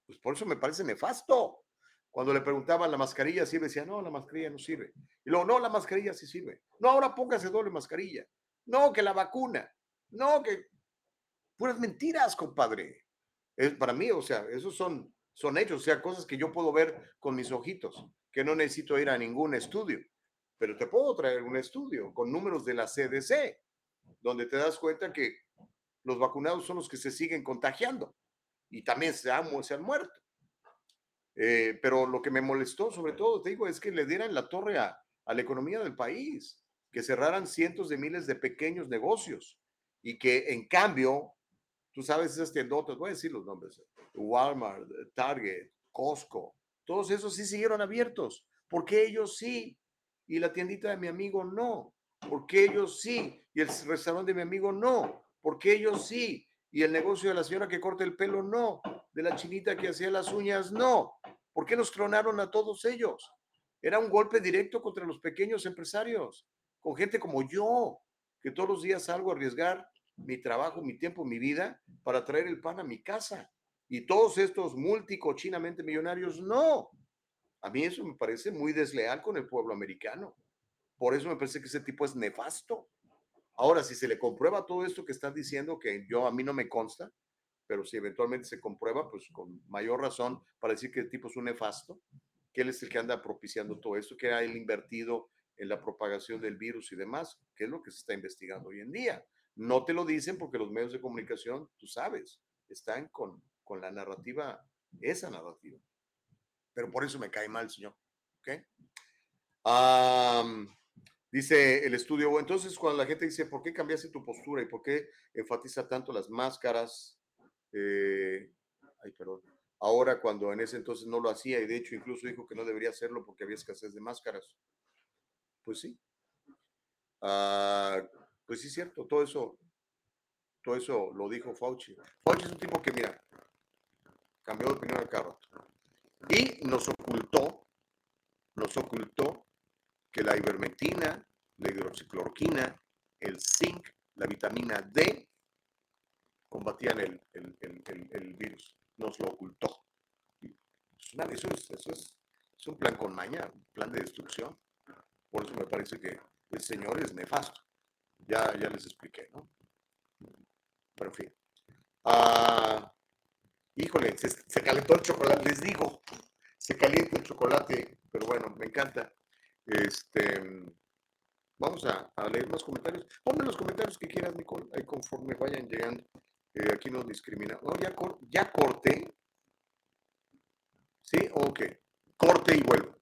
Pues por eso me parece nefasto. Cuando le preguntaban la mascarilla sirve, decía, no, la mascarilla no sirve. Y luego, no, la mascarilla sí sirve. No, ahora póngase doble mascarilla. No, que la vacuna. No, que puras mentiras, compadre. Es para mí, o sea, esos son, son hechos, o sea, cosas que yo puedo ver con mis ojitos, que no necesito ir a ningún estudio. Pero te puedo traer un estudio con números de la CDC, donde te das cuenta que los vacunados son los que se siguen contagiando y también se han, se han muerto. Eh, pero lo que me molestó, sobre todo, te digo, es que le dieran la torre a, a la economía del país que cerraran cientos de miles de pequeños negocios y que en cambio, tú sabes esas tiendotas, voy a decir los nombres, Walmart, Target, Costco, todos esos sí siguieron abiertos. porque ellos sí? Y la tiendita de mi amigo no. porque ellos sí? Y el restaurante de mi amigo no. porque ellos sí? Y el negocio de la señora que corta el pelo no. De la chinita que hacía las uñas no. ¿Por qué nos tronaron a todos ellos? Era un golpe directo contra los pequeños empresarios con gente como yo, que todos los días salgo a arriesgar mi trabajo, mi tiempo, mi vida para traer el pan a mi casa. Y todos estos multicochinamente millonarios, no. A mí eso me parece muy desleal con el pueblo americano. Por eso me parece que ese tipo es nefasto. Ahora, si se le comprueba todo esto que están diciendo, que yo a mí no me consta, pero si eventualmente se comprueba, pues con mayor razón para decir que el tipo es un nefasto, que él es el que anda propiciando todo esto, que ha él invertido en la propagación del virus y demás, que es lo que se está investigando hoy en día. No te lo dicen porque los medios de comunicación, tú sabes, están con, con la narrativa, esa narrativa. Pero por eso me cae mal, señor. ¿Ok? dice el estudio, entonces cuando la gente dice, ¿por qué cambiaste tu postura y por qué enfatiza tanto las máscaras? Eh, ay, perdón. Ahora cuando en ese entonces no lo hacía y de hecho incluso dijo que no debería hacerlo porque había escasez de máscaras. Pues sí. Ah, pues sí, cierto, todo eso, todo eso lo dijo Fauci. Fauci es un tipo que, mira, cambió de opinión al carro. Y nos ocultó, nos ocultó que la ivermectina, la hidroxicloroquina, el zinc, la vitamina D combatían el, el, virus. Nos lo ocultó. Eso es, eso es, es un plan con maña, un plan de destrucción. Por eso me parece que el Señor es nefasto. Ya, ya les expliqué, ¿no? Pero en fin. Ah, híjole, se, calentó el chocolate, les digo, se calienta el chocolate, pero bueno, me encanta. Este, vamos a, leer más comentarios. Ponme los comentarios que quieras, Nicole, ahí conforme vayan llegando. Eh, aquí no discrimina. No, ya, ya corté. ¿Sí? Ok. Corte y vuelvo.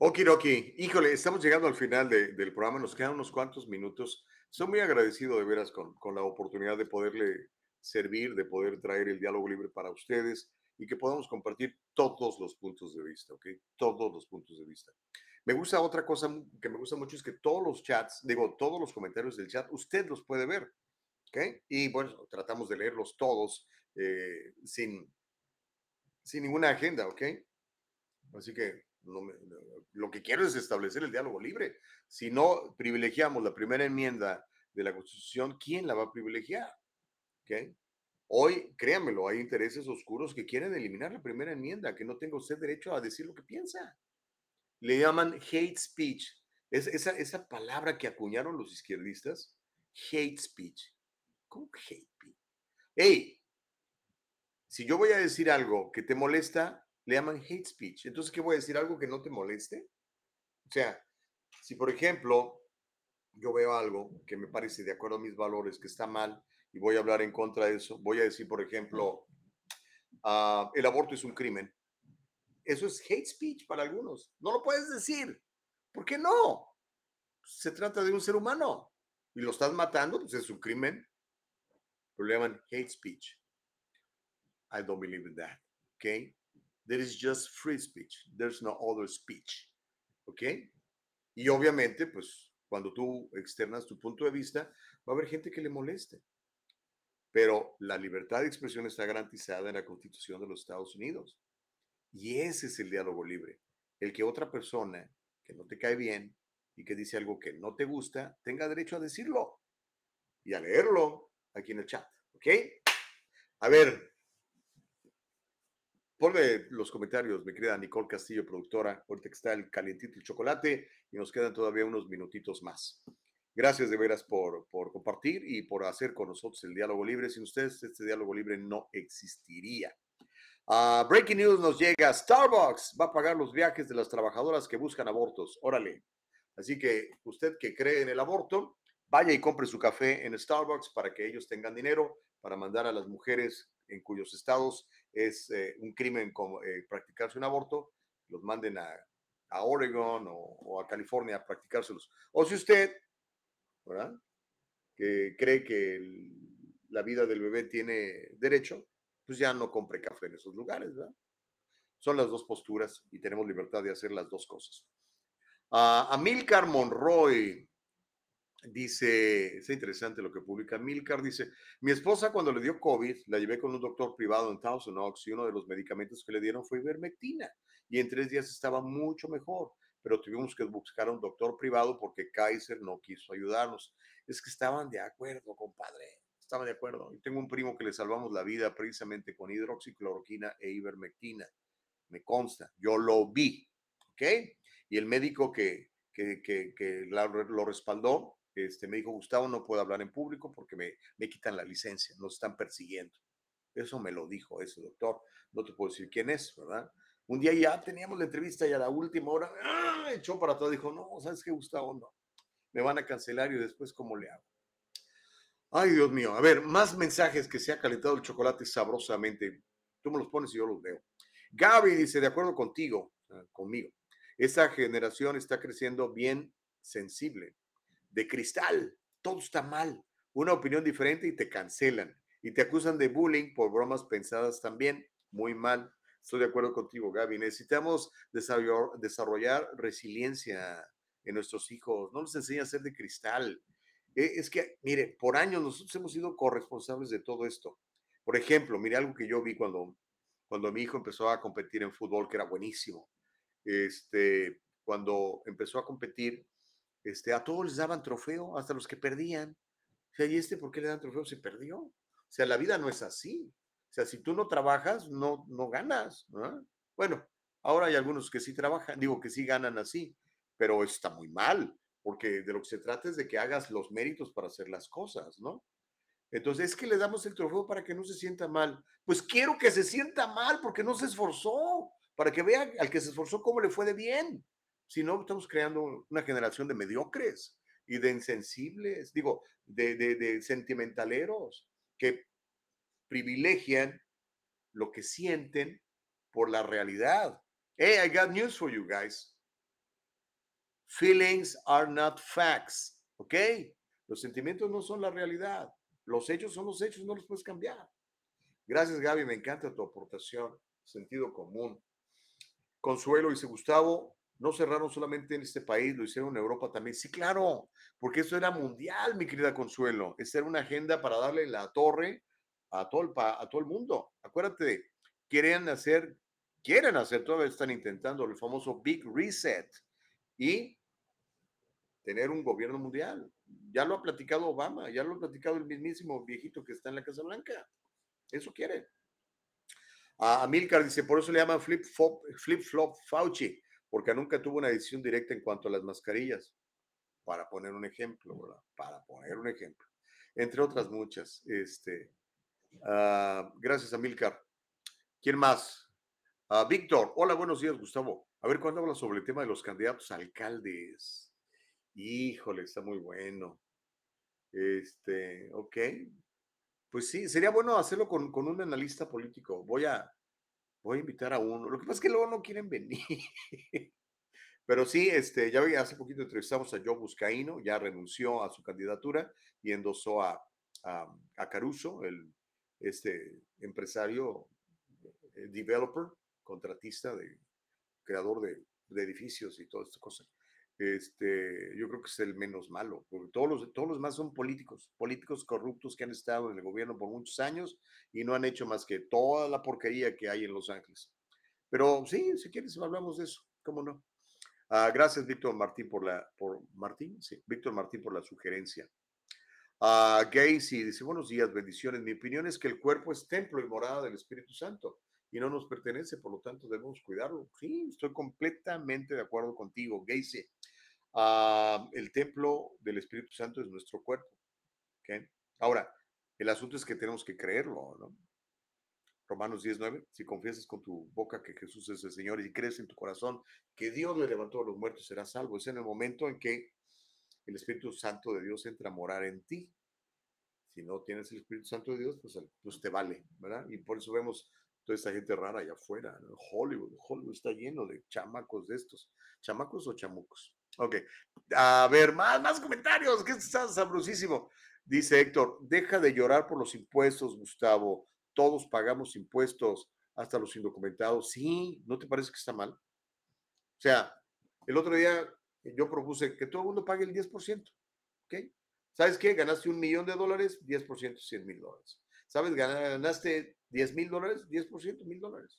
Okiroki, híjole, estamos llegando al final del programa, nos quedan unos cuantos minutos. Estoy muy agradecido de veras con, la oportunidad de poderle servir, de poder traer el diálogo libre para ustedes y que podamos compartir todos los puntos de vista, ¿ok? Todos los puntos de vista. Me gusta otra cosa que me gusta mucho es que todos los chats, digo, todos los comentarios del chat, usted los puede ver, ¿ok? Y bueno, tratamos de leerlos todos eh, sin, sin ninguna agenda, ¿ok? Así que lo que quiero es establecer el diálogo libre. Si no privilegiamos la primera enmienda de la Constitución, ¿quién la va a privilegiar? ¿Ok? Hoy, créanmelo, hay intereses oscuros que quieren eliminar la primera enmienda, que no tenga usted derecho a decir lo que piensa. Le llaman hate speech. Es, esa, esa palabra que acuñaron los izquierdistas, hate speech. ¿Cómo hate speech? Hey, si yo voy a decir algo que te molesta, le llaman hate speech. Entonces, ¿qué voy a decir? ¿Algo que no te moleste? O sea, si por ejemplo yo veo algo que me parece de acuerdo a mis valores, que está mal, y voy a hablar en contra de eso, voy a decir, por ejemplo, ah, el aborto es un crimen. Eso es hate speech para algunos. No lo puedes decir. ¿Por qué no? Se trata de un ser humano y lo estás matando, pues es un crimen. Pero le llaman hate speech. I don't believe in that. Okay? There is just free speech. There's no other speech. ¿Ok? Y obviamente, pues cuando tú externas tu punto de vista, va a haber gente que le moleste. Pero la libertad de expresión está garantizada en la Constitución de los Estados Unidos. Y ese es el diálogo libre. El que otra persona que no te cae bien y que dice algo que no te gusta, tenga derecho a decirlo y a leerlo aquí en el chat. ¿Ok? A ver, ponme los comentarios, mi querida Nicole Castillo, productora. Ahorita que está el calientito el chocolate y nos quedan todavía unos minutitos más. Gracias de veras por, por compartir y por hacer con nosotros el diálogo libre. Sin ustedes, este diálogo libre no existiría. Ah, breaking news nos llega. Starbucks va a pagar los viajes de las trabajadoras que buscan abortos. Órale. Así que usted que cree en el aborto, vaya y compre su café en Starbucks para que ellos tengan dinero para mandar a las mujeres en cuyos estados es eh, un crimen como, eh, practicarse un aborto, los manden a, a o, a California a practicárselos. O si usted, ¿verdad? Que cree que la vida del bebé tiene derecho, pues ya no compre café en esos lugares, ¿verdad? Son las dos posturas y tenemos libertad de hacer las dos cosas. Uh, Amilcar Monroy dice, es interesante lo que publica Amilcar, dice, mi esposa cuando le dio COVID la llevé con un doctor privado en Thousand Oaks y uno de los medicamentos que le dieron fue ivermectina y en tres días estaba mucho mejor, pero tuvimos que buscar a un doctor privado porque Kaiser no quiso ayudarnos. Es que estaban de acuerdo, compadre estaba de acuerdo. Y tengo un primo que le salvamos la vida precisamente con hidroxicloroquina e ivermectina. Me consta, yo lo vi, ¿ok? Y el médico que, que, que, que la, lo respaldó, este, me dijo, Gustavo, no puedo hablar en público porque me, quitan la licencia, nos están persiguiendo. Eso me lo dijo ese doctor. No te puedo decir quién es, ¿verdad? Un día ya teníamos la entrevista y a la última hora ¡ah! echó para todo. Dijo, no, ¿sabes qué, Gustavo? No. Me van a cancelar y después, ¿cómo le hago? Ay, Dios mío. A ver, más mensajes que se ha calentado el chocolate sabrosamente. Tú me los pones y yo los veo. Gaby dice, de acuerdo contigo, conmigo, esa generación está creciendo bien sensible, de cristal. Todo está mal. Una opinión diferente y te cancelan. Y te acusan de bullying por bromas pensadas también. Muy mal. Estoy de acuerdo contigo, Gaby. Necesitamos desarrollar, resiliencia en nuestros hijos. No nos enseña a ser de cristal e, es que, mire, por años nosotros hemos sido corresponsables de todo esto. Por ejemplo, mire algo que yo vi cuando, cuando mi hijo empezó a competir en fútbol, que era buenísimo. Este, cuando empezó a competir, este, a todos les daban trofeo, hasta los que perdían. O sea, ¿y este por qué le dan trofeo? Se perdió. O sea, la vida no es así. O sea, si tú no trabajas, no, no ganas. ¿no? Bueno, ahora hay algunos que sí trabajan, digo que sí ganan así, pero está muy mal porque de lo que se trata es de que hagas los méritos para hacer las cosas, ¿no? Entonces, es que le damos el trofeo para que no se sienta mal. Pues quiero que se sienta mal porque no se esforzó, para que vea al que se esforzó cómo le fue de bien. Si no, estamos creando una generación de mediocres y de insensibles, digo, de, de, sentimentaleros que privilegian lo que sienten por la realidad. Hey, I got news for you guys. Feelings are not facts, ¿ok? Los sentimientos no son la realidad. Los hechos son los hechos, no los puedes cambiar. Gracias, Gaby, me encanta tu aportación, sentido común. Consuelo dice, Gustavo, no cerraron solamente en este país, lo hicieron en Europa también. Sí, claro, porque eso era mundial, mi querida Consuelo. Esa era una agenda para darle la torre a todo el, a todo el mundo. Acuérdate, quieren hacer, quieren hacer, todavía están intentando el famoso Big Reset y tener un gobierno mundial. Ya lo ha platicado Obama, ya lo ha platicado el mismísimo viejito que está en la Casa Blanca. Eso quiere. A Milcar dice, por eso le llaman flip flop, flip flop Fauci, porque nunca tuvo una decisión directa en cuanto a las mascarillas. Para poner un ejemplo, ¿verdad? Para poner un ejemplo. Entre otras muchas. Este, uh, gracias, Amilcar. ¿Quién más? Uh, Víctor. Hola, buenos días, Gustavo. A ver, ¿cuándo habla sobre el tema de los candidatos a alcaldes? Híjole, está muy bueno. Este, ok. Pues sí, sería bueno hacerlo con, con un analista político. Voy a, voy a invitar a uno. Lo que pasa es que luego no quieren venir. Pero sí, este, ya hace poquito entrevistamos a Joe Buscaino, ya renunció a su candidatura y endosó a, a, Caruso, el este empresario, eh, developer, contratista, de, creador de, de edificios y toda esta cosa este, yo creo que es el menos malo, porque todos los, todos los más son políticos, políticos corruptos que han estado en el gobierno por muchos años y no han hecho más que toda la porquería que hay en Los Ángeles. Pero sí, si quieres hablamos de eso, ¿cómo no? Ah, gracias, Víctor Martín, por la, por Martín, sí, Víctor Martín por la sugerencia. Uh, Gacy dice, buenos días, bendiciones. Mi opinión es que el cuerpo es templo y morada del Espíritu Santo y no nos pertenece, por lo tanto debemos cuidarlo. Sí, estoy completamente de acuerdo contigo, Gacy. Ah, el templo del Espíritu Santo es nuestro cuerpo. Ahora, el asunto es que tenemos que creerlo, ¿no? Romanos 19, si confiesas con tu boca que Jesús es el Señor y crees en tu corazón que Dios le levantó a los muertos, serás salvo. Es en el momento en que el Espíritu Santo de Dios entra a morar en ti. Si no tienes el Espíritu Santo de Dios, pues, pues te vale, ¿verdad? Y por eso vemos toda esta gente rara allá afuera. Hollywood, Hollywood está lleno de chamacos de estos. ¿Chamacos o chamucos? Ok. A ver, más, más comentarios, que está sabrosísimo. Dice Héctor, deja de llorar por los impuestos, Gustavo. Todos pagamos impuestos, hasta los indocumentados. Sí, ¿no te parece que está mal? O sea, el otro día yo propuse que todo el mundo pague el 10%. ¿Ok? ¿Sabes qué? Ganaste un millón de dólares, 10%, 100 mil dólares. ¿Sabes? Ganaste 10 mil dólares, 10%, mil dólares.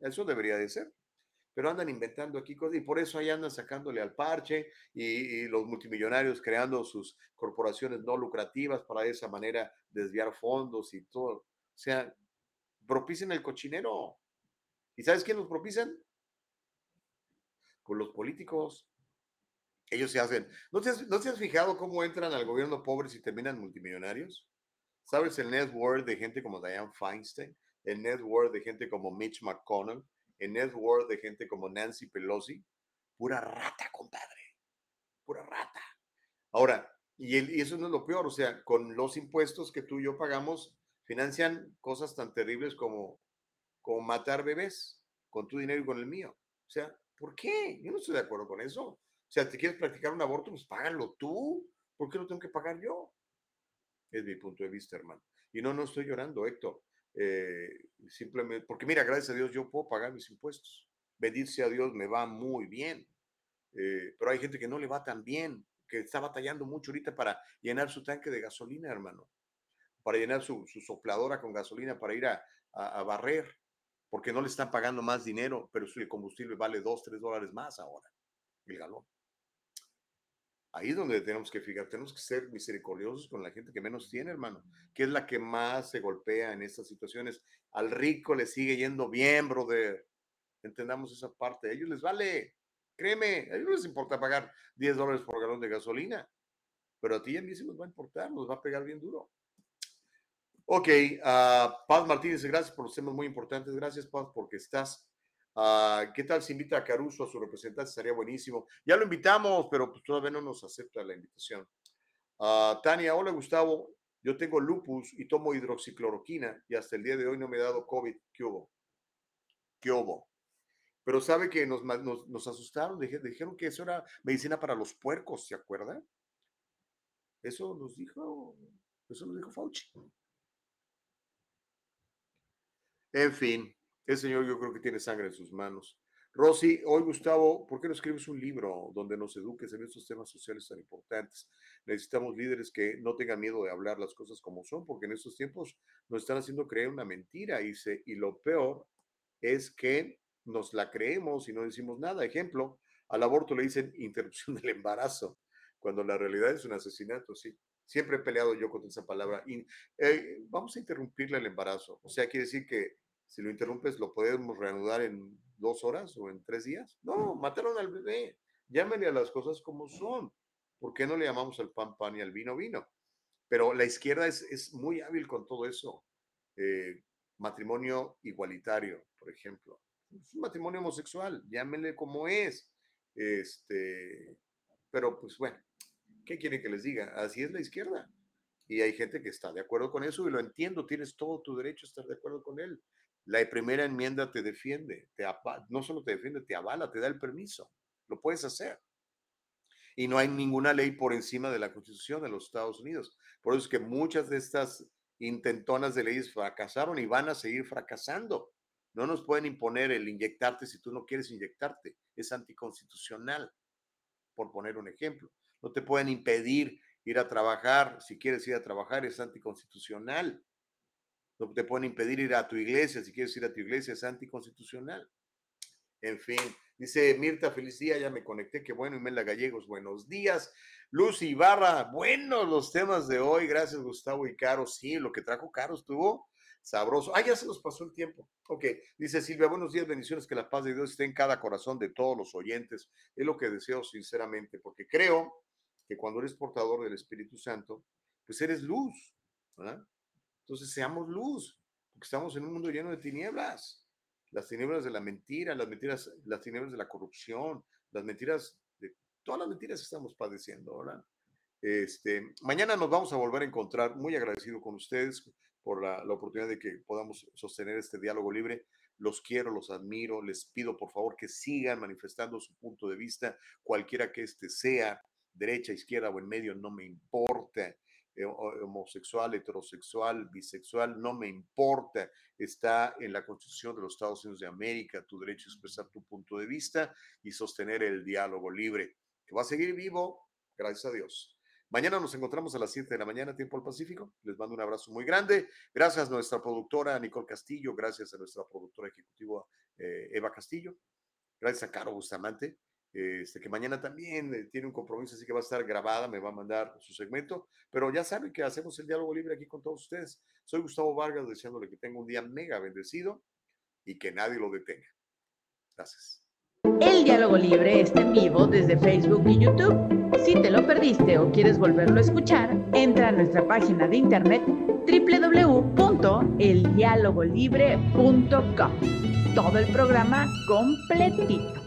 Eso debería de ser pero andan inventando aquí cosas y por eso ahí andan sacándole al parche y, los multimillonarios creando sus corporaciones no lucrativas para de esa manera desviar fondos y todo. O sea, propicen el cochinero. ¿Y sabes quién los propician? Con los políticos. Ellos se hacen. ¿No te, has, ¿No te has fijado cómo entran al gobierno pobres y terminan multimillonarios? ¿Sabes el net worth de gente como Diane Feinstein? El net worth de gente como Mitch McConnell? en net worth de gente como Nancy Pelosi, pura rata, compadre, pura rata. Ahora, y, eso no es lo peor, o sea, con los impuestos que tú y yo pagamos, financian cosas tan terribles como, como matar bebés con tu dinero y con el mío. O sea, ¿por qué? Yo no estoy de acuerdo con eso. O sea, ¿te quieres practicar un aborto? Pues págalo tú. ¿Por qué lo tengo que pagar yo? Es mi punto de vista, hermano. Y no, no estoy llorando, Héctor. Eh, simplemente, porque mira, gracias a Dios yo puedo pagar mis impuestos. Bendito a Dios, me va muy bien. Eh, pero hay gente que no le va tan bien, que está batallando mucho ahorita para llenar su tanque de gasolina, hermano. Para llenar su, sopladora con gasolina para ir a, a, barrer, porque no le están pagando más dinero, pero el combustible vale 2, 3 dólares más ahora, el galón. Ahí es donde tenemos que fijar, tenemos que ser misericordiosos con la gente que menos tiene, hermano, que es la que más se golpea en estas situaciones. Al rico le sigue yendo bien, brother. Entendamos esa parte. A ellos les vale, créeme, a ellos les importa pagar 10 dólares por galón de gasolina, pero a ti y a mí sí nos va a importar, nos va a pegar bien duro. Ok, uh, Paz Martínez, gracias por los temas muy importantes. Gracias, Paz, porque estás Ah, ¿Qué tal si invita a Caruso a su representante? Estaría buenísimo. Ya lo invitamos, pero pues todavía no nos acepta la invitación. Uh, Tania, hola Gustavo. Yo tengo lupus y tomo hidroxicloroquina y hasta el día de hoy no me he dado COVID. ¿Qué hubo? ¿Qué hubo? Pero sabe que nos, nos, nos asustaron, dijeron que eso era medicina para los puercos, ¿se acuerda? Eso nos dijo Eso nos dijo Fauci. En fin, el señor yo creo que tiene sangre en sus manos. Rosy, hoy Gustavo, ¿por qué no escribes un libro donde nos eduques en estos temas sociales tan importantes? Necesitamos líderes que no tengan miedo de hablar las cosas como son, porque en estos tiempos nos están haciendo creer una mentira y, se, y lo peor es que nos la creemos y no decimos nada. Ejemplo, al aborto le dicen interrupción del embarazo, cuando la realidad es un asesinato, sí. Siempre he peleado yo contra esa palabra. Y, eh, vamos a interrumpirle el embarazo. O sea, quiere decir que si lo interrumpes, ¿lo podemos reanudar en dos horas o en tres días? No, mataron al bebé. Llámenle a las cosas como son. ¿Por qué no le llamamos al pan pan y al vino vino? Pero la izquierda es, es muy hábil con todo eso. Eh, matrimonio igualitario, por ejemplo. Es un matrimonio homosexual, llámenle como es. Este, pero pues bueno, ¿qué quiere que les diga? Así es la izquierda. Y hay gente que está de acuerdo con eso y lo entiendo, tienes todo tu derecho a estar de acuerdo con él. La primera enmienda te defiende, te no solo te defiende, te avala, te da el permiso. Lo puedes hacer. Y no hay ninguna ley por encima de la Constitución de los Estados Unidos. Por eso es que muchas de estas intentonas de leyes fracasaron y van a seguir fracasando. No nos pueden imponer el inyectarte si tú no quieres inyectarte. Es anticonstitucional, por poner un ejemplo. No te pueden impedir ir a trabajar si quieres ir a trabajar, es anticonstitucional. No te pueden impedir ir a tu iglesia, si quieres ir a tu iglesia, es anticonstitucional. En fin, dice Mirta, feliz día, ya me conecté, qué bueno, Imelda Gallegos, buenos días. Lucy Ibarra, buenos los temas de hoy, gracias Gustavo y Caro, sí, lo que trajo Caro estuvo sabroso. Ah, ya se nos pasó el tiempo. Ok, dice Silvia, buenos días, bendiciones, que la paz de Dios esté en cada corazón de todos los oyentes. Es lo que deseo sinceramente, porque creo que cuando eres portador del Espíritu Santo, pues eres luz, ¿verdad? Entonces seamos luz, porque estamos en un mundo lleno de tinieblas. Las tinieblas de la mentira, las mentiras, las tinieblas de la corrupción, las mentiras de todas las mentiras que estamos padeciendo, ¿verdad? Este, mañana nos vamos a volver a encontrar. Muy agradecido con ustedes por la, la, oportunidad de que podamos sostener este diálogo libre. Los quiero, los admiro. Les pido por favor que sigan manifestando su punto de vista, cualquiera que este sea, derecha, izquierda o en medio, no me importa. Eh, homosexual, heterosexual, bisexual, no me importa, está en la Constitución de los Estados Unidos de América, tu derecho a expresar tu punto de vista y sostener el diálogo libre, que va a seguir vivo, gracias a Dios. Mañana nos encontramos a las 7 de la mañana, tiempo al Pacífico. Les mando un abrazo muy grande. Gracias a nuestra productora Nicole Castillo, gracias a nuestra productora ejecutiva eh, Eva Castillo, gracias a Caro Bustamante, este, que mañana también eh, tiene un compromiso, así que va a estar grabada, me va a mandar su segmento, pero ya saben que hacemos el diálogo libre aquí con todos ustedes. Soy Gustavo Vargas, deseándole que tenga un día mega bendecido y que nadie lo detenga. Gracias. El diálogo libre está en vivo desde Facebook y YouTube. Si te lo perdiste o quieres volverlo a escuchar, entra a nuestra página de internet www.eldialogolibre.com. Todo el programa completito.